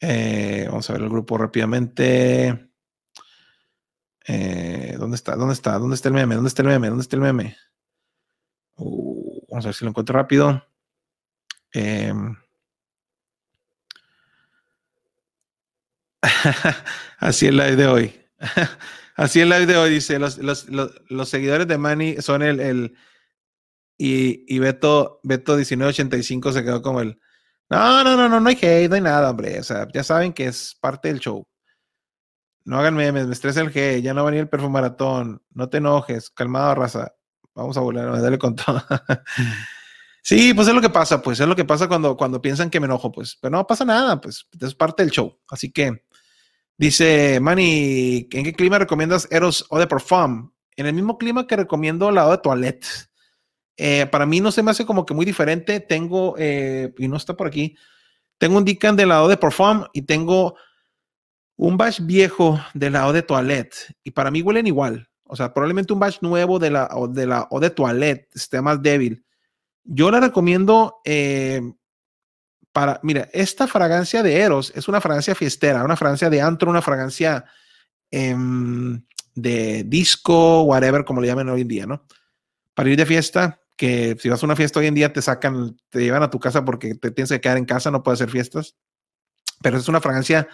Eh, vamos a ver el grupo rápidamente. Eh, ¿Dónde está? ¿Dónde está? ¿Dónde está el meme? ¿Dónde está el meme? ¿Dónde está el meme? Uh, vamos a ver si lo encuentro rápido. Em, Así el live de hoy. Así el live de hoy dice, los, los, los, seguidores de Manny son el, el y, y Beto, Beto 1985 se quedó como el, no, no, no, no, no hay hate, no hay nada, hombre. O sea, ya saben que es parte del show. No hagan memes, me estresa el G, ya no va a venir el perfumaratón, no te enojes, calmado, raza. Vamos a volver a darle con todo. sí, pues es lo que pasa, pues es lo que pasa cuando, cuando piensan que me enojo, pues, pero no pasa nada, pues es parte del show. Así que dice Manny, ¿en qué clima recomiendas Eros o de Parfum? En el mismo clima que recomiendo la de Toilette. Eh, para mí no se me hace como que muy diferente. Tengo, eh, y no está por aquí, tengo un Dican de la Eau de Parfum y tengo un batch viejo de la Eau de Toilette y para mí huelen igual. O sea, probablemente un batch nuevo de la, o de la Eau de Toilette esté más débil. Yo la recomiendo eh, para, mira, esta fragancia de Eros es una fragancia fiestera, una fragancia de antro, una fragancia em, de disco, whatever, como le llaman hoy en día, ¿no? Para ir de fiesta, que si vas a una fiesta hoy en día te sacan, te llevan a tu casa porque te tienes que quedar en casa, no puedes hacer fiestas. Pero es una fragancia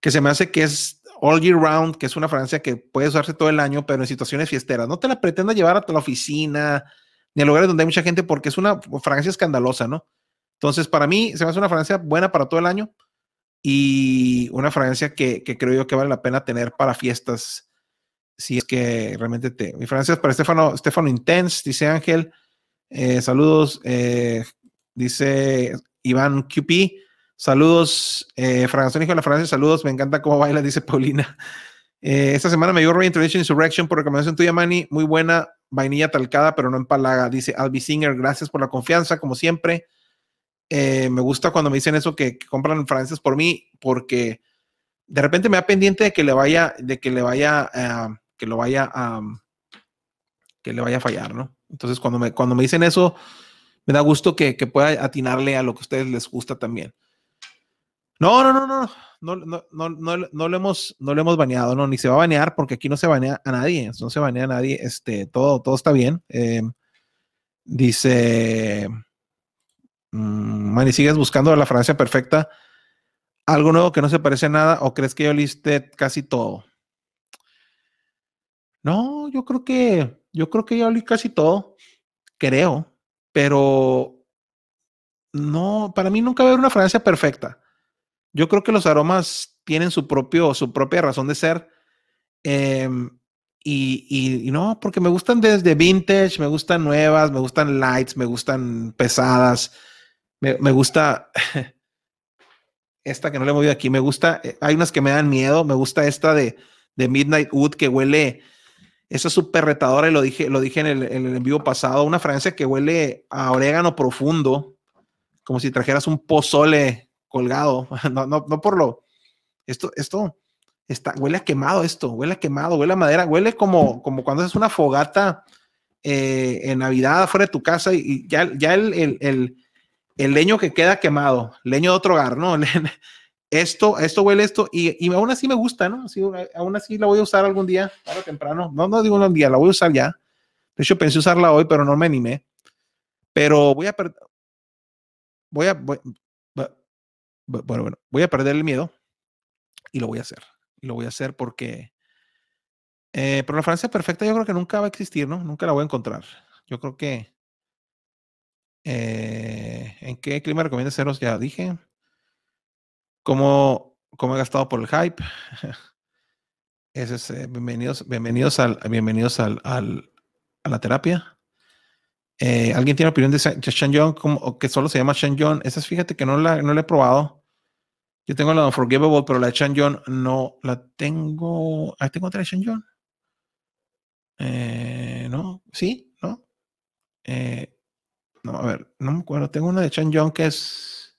que se me hace que es all year round, que es una fragancia que puede usarse todo el año, pero en situaciones fiesteras. No te la pretendas llevar a la oficina ni a lugares donde hay mucha gente porque es una fragancia escandalosa, ¿no? Entonces, para mí, se me hace una fragancia buena para todo el año y una fragancia que, que creo yo que vale la pena tener para fiestas. Si es que realmente te. Mi fragancia es para Estefano, Stefano Intense, dice Ángel. Eh, saludos, eh, dice Iván QP. Saludos, eh, Hijo de la Francia, saludos, me encanta cómo baila, dice Paulina. Eh, esta semana me dio Reintroduction Insurrection por recomendación tuya, Manny. Muy buena, vainilla talcada, pero no empalaga. Dice Albi Singer, gracias por la confianza, como siempre. Eh, me gusta cuando me dicen eso que, que compran fragancias por mí, porque de repente me da pendiente de que le vaya, de que le vaya, eh, que lo vaya a, que le vaya a fallar, ¿no? Entonces, cuando me, cuando me dicen eso, me da gusto que, que pueda atinarle a lo que a ustedes les gusta también. No, no, no, no, no, no, no, no, no lo hemos, no lo hemos baneado, no, ni se va a banear porque aquí no se banea a nadie, no se banea a nadie, este, todo, todo está bien. Eh, dice, mm, Manny, ¿sigues buscando la Francia perfecta? ¿Algo nuevo que no se parece a nada o crees que yo liste casi todo? No, yo creo que, yo creo que ya olí casi todo, creo, pero no, para mí nunca va a haber una fragancia perfecta. Yo creo que los aromas tienen su propio, su propia razón de ser. em, y- y no, porque me gustan desde vintage, me gustan nuevas, me gustan lights, me gustan pesadas, me, me gusta esta que no le he movido aquí, me gusta, eh, hay unas que me dan miedo, me gusta esta de, de Midnight Wood que huele, esa es súper retadora y lo dije, lo dije en el, en vivo pasado, una fragancia que huele a orégano profundo, como si trajeras un pozole colgado, no, no, no por lo, esto, esto, está, huele a quemado esto, huele a quemado, huele a madera, huele como, como cuando haces una fogata eh, en Navidad afuera de tu casa y, ya, ya el, el leño que queda quemado, leño de otro hogar, ¿no? Esto, esto huele esto y, y aún así me gusta, ¿no? Así, aún así la voy a usar algún día, tarde o temprano. No, no digo un día, la voy a usar ya. De hecho, pensé usarla hoy, pero no me animé. Pero voy a perder. Voy a. Bueno, bueno, voy a perder el miedo y lo voy a hacer. Lo voy a hacer porque. eh, pero la Francia perfecta yo creo que nunca va a existir, ¿no? Nunca la voy a encontrar. Yo creo que. Eh, ¿En qué clima recomiendas ceros? Ya dije. ¿Cómo, cómo he gastado por el hype? Ese es, eh, bienvenidos, bienvenidos, al, bienvenidos al, a la terapia. Eh, ¿Alguien tiene opinión de Shanyeon como- o que solo se llama Shanyeon? Esa es, fíjate que no la, no la he probado. Yo tengo la Unforgivable, pero la de Shanyeon no la tengo. Ahí tengo otra de. Eh, no, sí, no. Eh, no, a ver, no me acuerdo. Tengo una de Chan Young que es.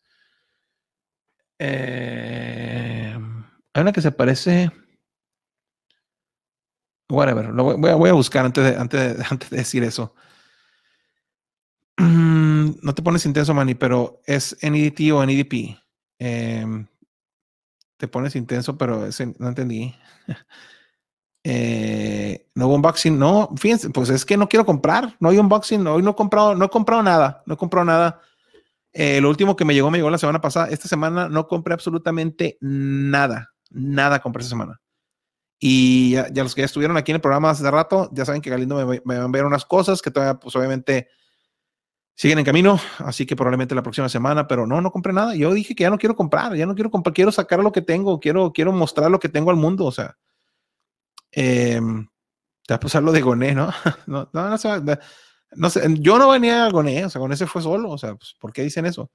eh, hay una que se parece. Whatever. Lo voy, voy a, buscar antes de, antes, de, antes de decir eso. No te pones intenso, Manny, pero es NEDT o NEDP. Em, te pones intenso, pero no entendí. Eh, no hubo unboxing, no, fíjense, pues es que no quiero comprar, no hay unboxing, hoy no he comprado, no he comprado nada, no he comprado nada. Eh, lo último que me llegó, me llegó la semana pasada. Esta semana no compré absolutamente nada, nada compré esta semana. Y ya, los que ya estuvieron aquí en el programa hace rato, ya saben que Galindo me, me va a enviar unas cosas que todavía, pues obviamente, siguen en camino, así que probablemente la próxima semana, pero no, no compré nada. Yo dije que ya no quiero comprar, ya no quiero comprar, quiero sacar lo que tengo, quiero, quiero mostrar lo que tengo al mundo, o sea. Eh, te vas a pasar lo de Goné, ¿no? no, no, no, se no sé, yo no venía a Goné, o sea, Goné se fue solo, o sea, pues, ¿por qué dicen eso?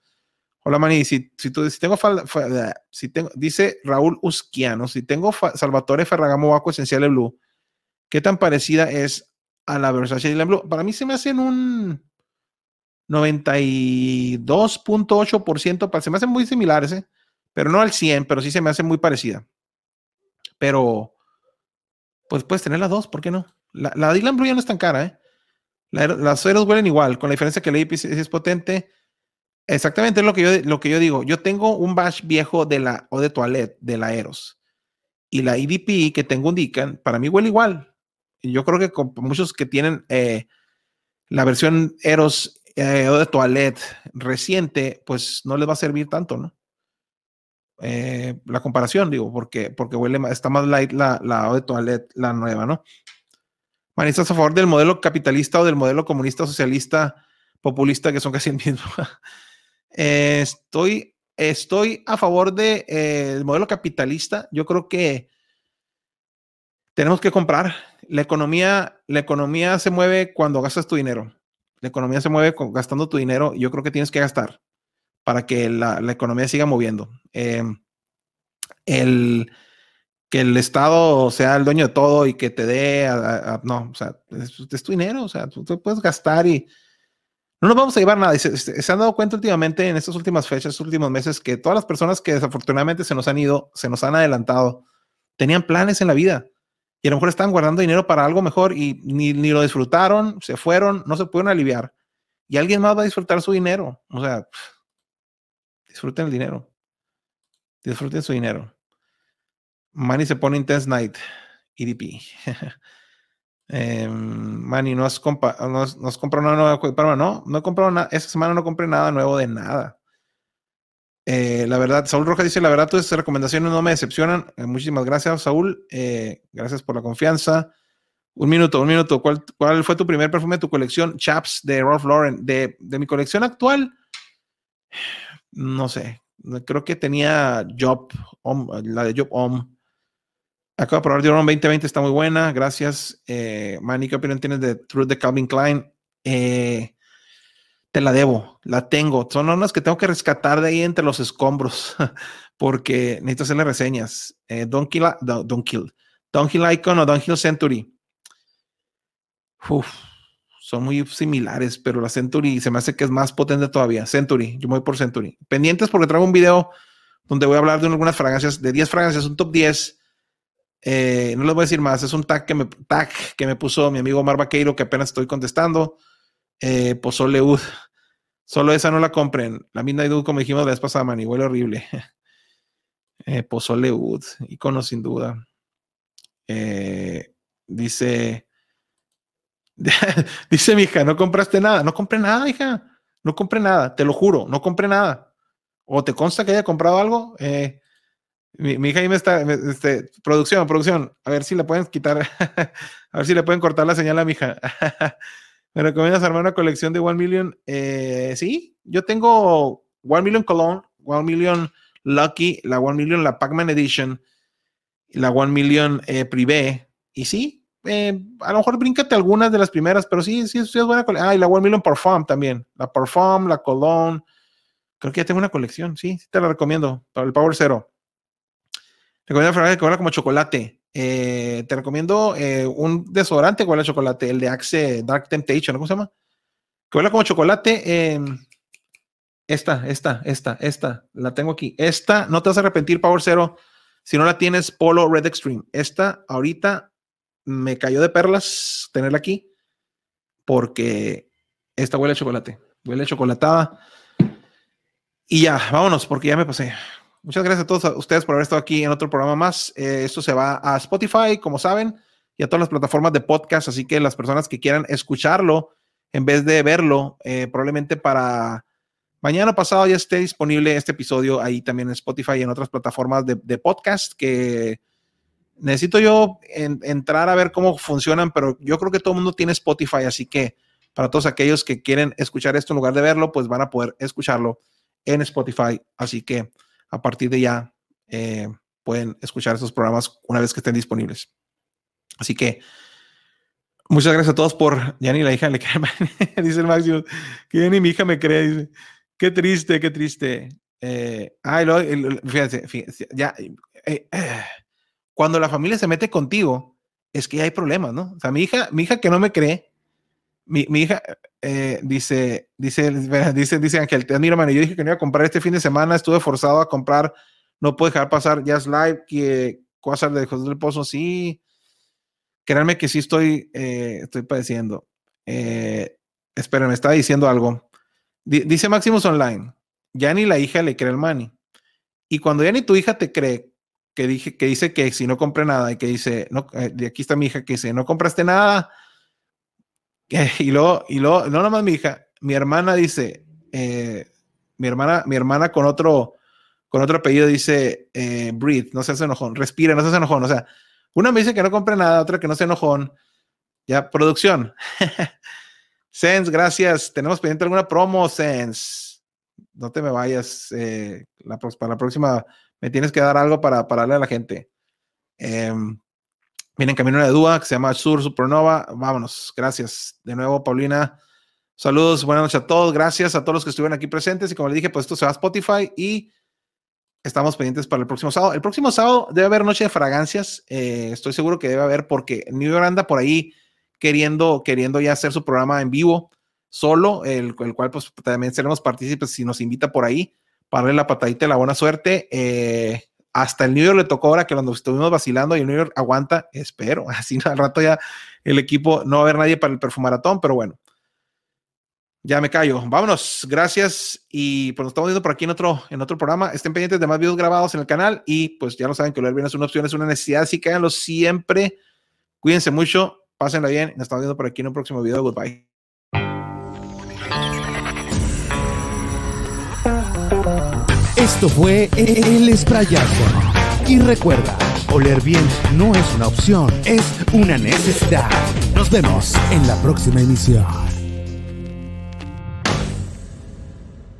Hola, Mani, si, si, tengo, fal- fa- si tengo, dice Raúl Usquiano, si tengo Salvatore Ferragamo Vaco Esencial Blue, ¿qué tan parecida es a la Versace Dylan Blue? Para mí se me hacen un 92.8%, pa- se me hacen muy similares, ¿eh? pero no al 100, pero sí se me hace muy parecida. Pero, pues puedes tener las dos, ¿por qué no? La, la Dylan Blue ya no es tan cara, ¿eh? La- las ceros huelen igual, con la diferencia que la sí es potente. Exactamente es lo que yo, lo que yo digo. Yo tengo un bash viejo de la o de toilette de la Eros y la EDP que tengo un Deacon, para mí huele igual. Yo creo que con muchos que tienen eh, la versión Eros eh, o de toilette reciente, pues no les va a servir tanto, ¿no? Eh, la comparación, digo, porque, porque huele más, está más light la, la eau de toilette, la nueva, ¿no? Man, ¿estás a favor del modelo capitalista o del modelo comunista, socialista, populista, que son casi el mismo? Eh, estoy, estoy a favor del de, eh, el modelo capitalista. Yo creo que tenemos que comprar. La economía, la economía se mueve cuando gastas tu dinero. La economía se mueve con, gastando tu dinero. Yo creo que tienes que gastar para que la, la economía siga moviendo. Eh, el, que el Estado sea el dueño de todo y que te dé, a, a, a, no, o sea, es, es, tu dinero, o sea, tú, tú, puedes gastar y no nos vamos a llevar nada. Se, se, se, han dado cuenta últimamente en estas últimas fechas, estos últimos meses, que todas las personas que desafortunadamente se nos han ido, se nos han adelantado, tenían planes en la vida y a lo mejor estaban guardando dinero para algo mejor y ni, ni lo disfrutaron, se fueron, no se pudieron aliviar y alguien más va a disfrutar su dinero. O sea, disfruten el dinero. Disfruten su dinero. Manny se pone Intense Night. EDP. eh, Manny, ¿no has, compa no, has, comprado una nueva No, no he nada. Esta semana no compré nada nuevo de nada. Eh, la verdad, Saúl Rojas dice: La verdad, tus recomendaciones no me decepcionan. Eh, muchísimas gracias, Saúl. Eh, gracias por la confianza. Un minuto, un minuto. ¿Cuál, ¿Cuál, fue tu primer perfume de tu colección? Chaps de Ralph Lauren. De, de mi colección actual, no sé. Creo que tenía Job, la de Job Om. Acabo de probar Dior 2020, está muy buena. Gracias. Eh, Manny, ¿qué opinión tienes de Truth de Calvin Klein? Eh, te la debo, la tengo. Son unas que tengo que rescatar de ahí entre los escombros porque necesito hacerle reseñas. Eh, Don't Kill, Don't Kill, Don't Hill Icon o Don't Hill Century. Uf, son muy similares, pero la Century se me hace que es más potente todavía. Century, yo me voy por Century. Pendientes porque traigo un video donde voy a hablar de algunas fragancias, de 10 fragancias, un top 10. Eh, no les voy a decir más, es un tag que me, tag que me puso mi amigo Mar Vaqueiro que apenas estoy contestando. Eh. Solo esa no la compren. La Midnight Ud, como dijimos la vez pasada, man, y huele horrible. Eh, Pozole Ud, sin duda. Eh, dice, dice mi hija, no compraste nada. No compré nada, hija. No compré nada, te lo juro, no compré nada. ¿O te consta que haya comprado algo? Eh, mi, hija ahí me está, este, producción, producción, a ver si le pueden quitar, a ver si le pueden cortar la señal a mi hija. ¿Me recomiendas armar una colección de One Million? Eh, sí, yo tengo One Million Cologne, One Million Lucky, la One Million, la Pac-Man Edition, la One Million eh, Privé, y sí, eh, a lo mejor bríncate algunas de las primeras, pero sí, sí, es buena colección. Ah, y la One Parfum también, la Parfum, la Cologne, creo que ya tengo una colección, sí, sí te la recomiendo, para el Power Zero. Recomiendo fragancia que huele como chocolate. Eh, te recomiendo eh, un desodorante que huele a chocolate, el de Axe Dark Temptation, ¿cómo se llama? que huele como chocolate. eh, esta, esta, esta, esta, la tengo aquí. Esta, no te vas a arrepentir, Power Zero, si no la tienes, Polo Red Extreme. Esta, ahorita me cayó de perlas tenerla aquí, porque esta huele a chocolate, huele a chocolatada. Y ya, vámonos, porque ya me pasé. Muchas gracias a todos a ustedes por haber estado aquí en otro programa más. Eh, esto se va a Spotify, como saben, y a todas las plataformas de podcast, así que las personas que quieran escucharlo en vez de verlo, eh, probablemente para mañana pasado ya esté disponible este episodio ahí también en Spotify y en otras plataformas de, de podcast que necesito yo en- entrar a ver cómo funcionan, pero yo creo que todo el mundo tiene Spotify, así que para todos aquellos que quieren escuchar esto en lugar de verlo, pues van a poder escucharlo en Spotify. Así que a partir de ya eh, pueden escuchar estos programas una vez que estén disponibles. Así que muchas gracias a todos por ya ni la hija le cree, dice el Máximo, que ni mi hija me cree, dice. Qué triste, qué triste. Eh, ay, lo- fíjense, fíjense, ya, eh, eh, cuando la familia se mete contigo, es que hay problemas, ¿no? O sea, mi hija, mi hija que no me cree, mi, mi hija eh, dice, dice, dice, dice Ángel, te admiro, mano. Yo dije que no iba a comprar este fin de semana, estuve forzado a comprar, no puedo dejar pasar Jazz Live, que cosas de José del Pozo, sí. Créanme que sí estoy, eh, estoy padeciendo. Eh, espera, me estaba diciendo algo. Di- dice Maximus Online, ya ni la hija le cree al Manny. Y cuando ya ni tu hija te cree, que, dije, que dice que si no compré nada y que dice, no, eh, de aquí está mi hija que dice, no compraste nada. Y luego, y luego, no nomás mi hija, mi hermana dice, eh, mi hermana, mi hermana con otro, con otro apellido dice, eh, breathe, no seas enojón, respira, no seas enojón. O sea, una me dice que no compre nada, otra que no se enojón. Ya, producción. Sense, gracias. Tenemos pendiente alguna promo, Sense. No te me vayas. para la próxima me tienes que dar algo para, para darle a la gente. Em, viene en camino una dúa que se llama Sur Supernova. Vámonos. Gracias. De nuevo, Paulina. Saludos, buenas noches a todos. Gracias a todos los que estuvieron aquí presentes. Y como le dije, pues esto se va a Spotify y estamos pendientes para el próximo sábado. El próximo sábado debe haber Noche de Fragancias. eh, estoy seguro que debe haber porque New York anda por ahí queriendo, queriendo ya hacer su programa en vivo solo, el, el cual pues también seremos partícipes si nos invita por ahí para darle la patadita de la buena suerte. Eh, hasta el New York le tocó ahora que cuando estuvimos vacilando y el New York aguanta, espero, así al rato ya el equipo, no va a haber nadie para el perfumaratón, pero bueno. Ya me callo. Vámonos. Gracias. Y pues nos estamos viendo por aquí en otro, en otro programa. Estén pendientes de más videos grabados en el canal. Y pues ya lo saben que leer bien es una opción, es una necesidad. Así que háganlo siempre. Cuídense mucho. Pásenla bien. Nos estamos viendo por aquí en un próximo video. Goodbye. Esto fue El Esprayazo. Y recuerda, oler bien no es una opción, es una necesidad. Nos vemos en la próxima emisión.